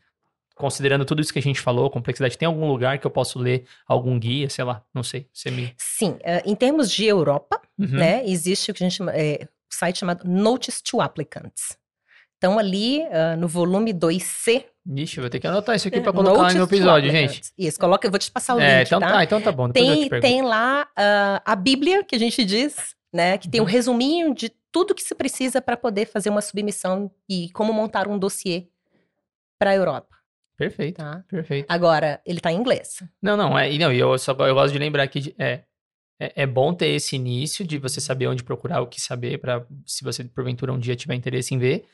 considerando tudo isso que a gente falou, complexidade, tem algum lugar que eu posso ler algum guia, sei lá, não sei, você me Sim, eh, em termos de Europa, Uhum. né? Existe o que a gente chama, é, um site chamado Notice to Applicants. Então, ali ah, no volume 2C. Ixi, eu vou ter que anotar isso aqui pra É, colocar no episódio, gente. Isso, coloca, eu vou te passar o É, link, então tá? tá, então tá bom, Tem, tem lá ah, a Bíblia, que a gente diz, né? Que tem um Uhum. resuminho de tudo que se precisa para poder fazer uma submissão e como montar um dossiê para a Europa, Perfeito, tá? perfeito. Agora, ele tá em inglês. Não, não, é, e não, eu só eu gosto de lembrar que é, é, é bom ter esse início de você saber onde procurar, o que saber, para se você porventura um dia tiver interesse em ver,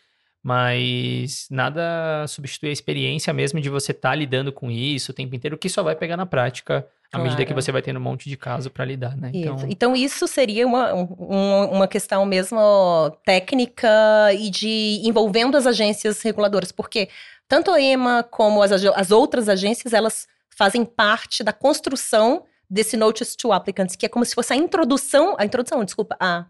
mas nada substitui a experiência mesmo de você estar lidando com isso o tempo inteiro, que só vai pegar na prática à medida que Claro. você vai tendo um monte de caso para lidar, né? Isso. Então, Então, isso seria uma, um- uma questão mesmo técnica e de envolvendo as agências reguladoras, porque tanto a EMA como as, as outras agências, elas fazem parte da construção desse Notice to Applicants, que é como se fosse a introdução, a introdução, desculpa, a,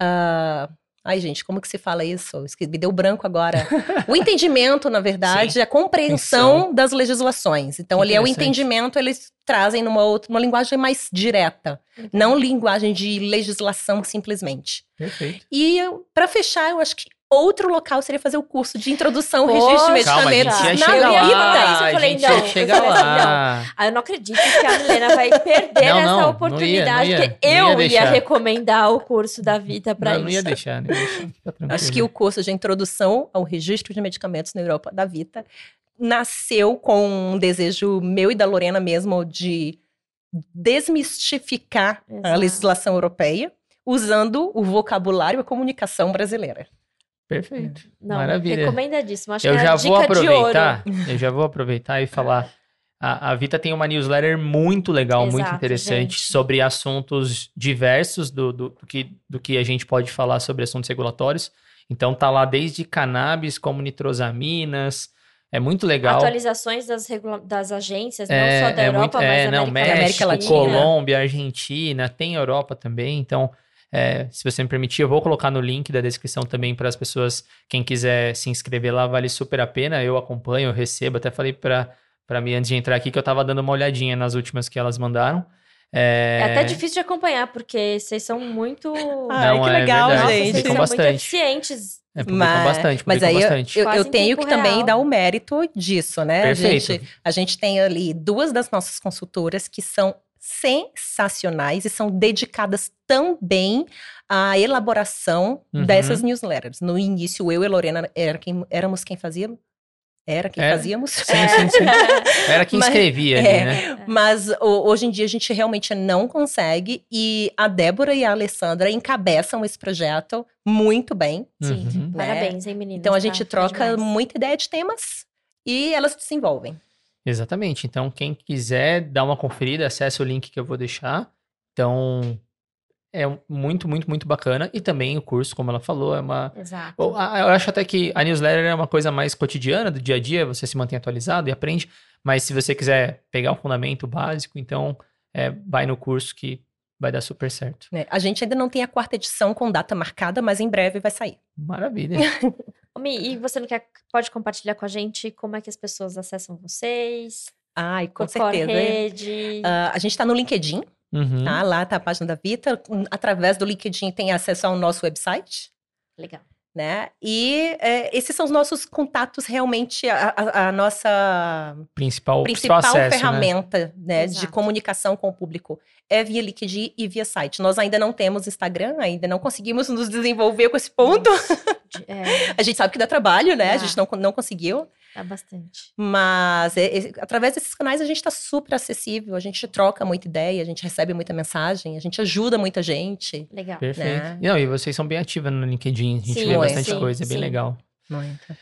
a Ai, gente, como que se fala isso? Me deu branco agora. O entendimento, na verdade, é a compreensão das legislações. Então, ali é o entendimento, eles trazem numa outra, uma linguagem mais direta. Não linguagem de legislação simplesmente. perfeito. E para fechar, eu acho que outro local seria fazer o curso de introdução ao Poxa, registro de Calma, a gente medicamentos ia Não, na eu ia vida. eu lá, a falei, gente não, ia eu falei lá. Ah, eu não acredito que a Milena vai perder Não, essa não, não ia, oportunidade, não ia, porque não ia eu ia, deixar. recomendar o curso da Vita Não, isso. não ia deixar, não ia tranquilo. Acho que o curso de introdução ao registro de medicamentos na Europa da Vita nasceu com um desejo meu e da Lorena mesmo de desmistificar a Exato. legislação europeia usando o vocabulário e a comunicação brasileira. Perfeito. Não, Maravilha. recomendadíssimo. Acho eu que é já vou aproveitar, eu já vou aproveitar e falar. A, a Vita tem uma newsletter muito legal, muito Exato, interessante gente. sobre assuntos diversos do, do, do que, do que a gente pode falar sobre assuntos regulatórios. Então tá lá desde cannabis, como nitrosaminas. É muito legal. Atualizações das, regula- das agências, É, não só da é Europa, muito, mas é, da não, América, México, América Latina. Colômbia, Argentina, tem Europa também. Então, é, se você me permitir, eu vou colocar no link da descrição também para as pessoas, quem quiser se inscrever lá, vale super a pena. Eu acompanho, eu recebo. Até falei para para mim antes de entrar aqui que eu tava dando uma olhadinha nas últimas que elas mandaram. É, É até difícil de acompanhar, porque vocês são muito. Ai, Não, que é legal, verdade. Nossa, gente. vocês são muito bastante. eficientes. É, publicam bastante, mas aí eu- bastante. eu, eu em tenho que também real. dar o mérito disso, né? A Perfeito. gente, a gente tem ali duas das nossas consultoras que são sensacionais e são dedicadas também à elaboração Uhum. dessas newsletters. No início, eu e Lorena era quem, éramos quem fazia. Era quem Era. fazíamos. Sim, sim, sim. Era quem Mas- escrevia ali, é. né? Mas o- hoje em dia a gente realmente não consegue e a Débora e a Alessandra encabeçam esse projeto muito bem. Sim, Uhum. parabéns, hein, meninas? Então a gente tá troca demais. muita ideia de temas e elas desenvolvem. Exatamente. Então, quem quiser dar uma conferida, acesse o link que eu vou deixar. Então, é muito, muito, muito bacana. E também o curso, como ela falou, é uma. Exato. Eu acho até que a newsletter é uma coisa mais cotidiana, do dia a dia, você se mantém atualizado e aprende. Mas se você quiser pegar um fundamento básico, então é, vai no curso que vai dar super certo. né? A gente ainda não tem a quarta edição com data marcada, mas em breve vai sair. Maravilha. Mi, e você não quer, pode compartilhar com a gente como é que as pessoas acessam vocês? Ai, com certeza. rede? Ah, a gente está no LinkedIn, Uhum. tá? Lá tá a página da Vita. Através do LinkedIn tem acesso ao nosso website. Legal. Né? E é, esses são os nossos contatos realmente, a, a- a nossa Principal, principal principal acesso, né? ferramenta né, de Exato. comunicação com o público é via LinkedIn e via site. Nós ainda não temos Instagram, ainda não conseguimos nos desenvolver com esse ponto. De- É, A gente sabe que dá trabalho, né? A Dá. gente não, não conseguiu. Dá bastante. Mas é- é- através desses canais a gente está super acessível, a gente troca muita ideia, a gente recebe muita mensagem, a gente ajuda muita gente. Legal. Perfeito. Né? Não, e vocês são bem ativas no LinkedIn. A gente Sim, vê bastante sim, coisa, é bem sim. legal. Muito.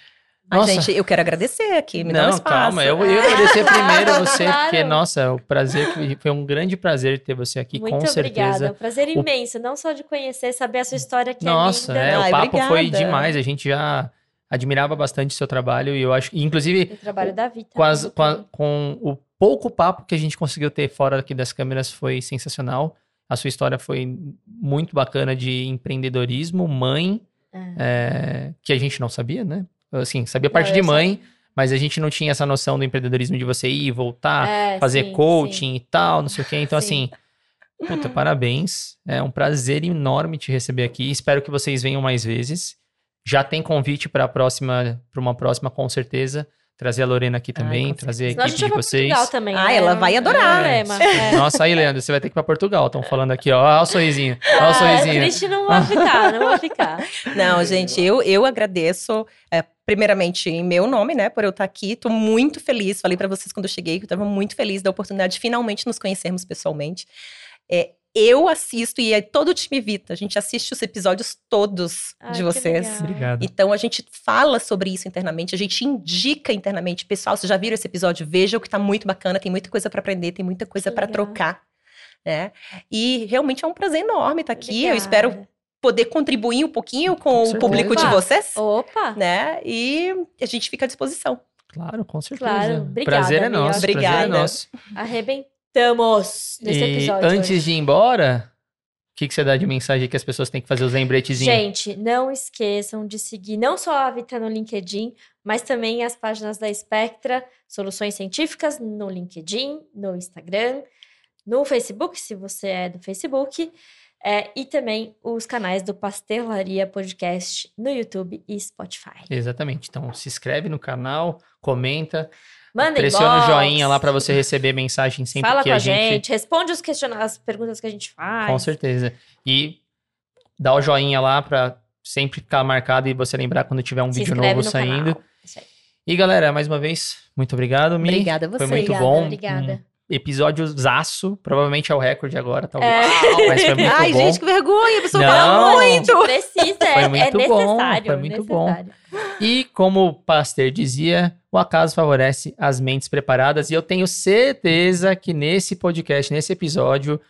Ai, Nossa. gente, eu quero agradecer aqui, me dá um Não, espaço. calma, eu, eu ia agradecer primeiro a você, Claro. porque, nossa, o prazer, que- foi um grande prazer ter você aqui, Muito com obrigada. certeza. Um prazer imenso, não só de conhecer, saber a sua história que Nossa, é linda. é, Ai, o papo foi obrigada. demais, a gente já admirava bastante o seu trabalho e eu acho, inclusive, O trabalho da Vita. com, as- né, com, a- com o pouco papo que a gente conseguiu ter fora aqui das câmeras foi sensacional. A sua história foi muito bacana de empreendedorismo, mãe, É. é, que a gente não sabia, né? Assim, sabia Não, parte eu de mãe, mas a gente não tinha essa noção do empreendedorismo de você ir, voltar, É, fazer sim, coaching sim. e tal, não sei o quê. Então, Sim. assim, puta, parabéns. É um prazer enorme te receber aqui. Espero que vocês venham mais vezes. Já tem convite para a próxima, para uma próxima, com certeza. Trazer a Lorena aqui também, trazer a Senão a equipe gente de vai pra vocês. Portugal também. Ah, né? ela vai adorar. problema. É. Nossa, aí, Leandro, você vai ter que ir para Portugal. Estão falando aqui, ó. Olha o sorrisinho. Olha o Ah, sorrisinho. triste não vou ficar, não vou ficar. Não, gente, eu, eu agradeço, é, primeiramente, em meu nome, né, por eu estar aqui. Tô muito feliz. Falei para vocês quando eu cheguei que eu tava muito feliz da oportunidade de finalmente nos conhecermos pessoalmente. É, eu assisto, e é todo o time Vita, a gente assiste os episódios todos Ai, de vocês. Obrigado. Então a gente fala sobre isso internamente, a gente indica internamente. Pessoal, vocês já viram esse episódio? Vejam que tá muito bacana, tem muita coisa para aprender, tem muita coisa para trocar. Né? E realmente é um prazer enorme estar aqui. Eu Obrigada. espero poder contribuir um pouquinho com, Com o certeza. público de Opa. vocês. Opa! Né? E a gente fica à disposição. Claro, com certeza. Claro, obrigada, prazer é nosso. Prazer é Obrigada. nosso. Arrebentamos nesse E episódio. antes hoje. de ir embora, o que, que você dá de mensagem que as pessoas têm que fazer os lembretezinhos? Gente, não esqueçam de seguir não só a Vita no LinkedIn, mas também as páginas da Spectra, Soluções Científicas, no LinkedIn, no Instagram, no Facebook, se você é do Facebook, é, e também os canais do Pastelaria Podcast no YouTube e Spotify. Exatamente. Então, se inscreve no canal, comenta, Mandem pressiona o inbox, joinha lá para você receber mensagem sempre Fala que com a a gente. gente, responde os questiona as perguntas que a gente faz. Com certeza. E dá o joinha lá para sempre ficar marcado e você lembrar quando tiver um Se vídeo novo no saindo. canal. Isso aí. E galera, mais uma vez, muito obrigado, Mi. Obrigada a você. Foi muito Obrigada, bom. obrigada. Um episódio zaço. Provavelmente é o recorde agora, talvez. É. Mas foi muito Ai, bom. gente, que vergonha, a pessoa Não. fala muito. Precisa, Foi é, é muito necessário. bom, foi muito bom. necessário. E como o Pasteur dizia, o acaso favorece as mentes preparadas. E eu tenho certeza que nesse podcast, nesse episódio,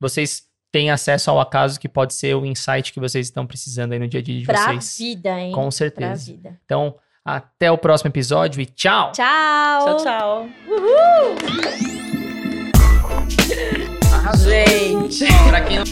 vocês têm acesso ao acaso que pode ser o insight que vocês estão precisando aí no dia a dia de Pra vocês. vida, hein? Com Pra certeza. vida. Então, até o próximo episódio e tchau! Tchau! Tchau, tchau. Uhul! Arrasou. Gente. Pra quem não...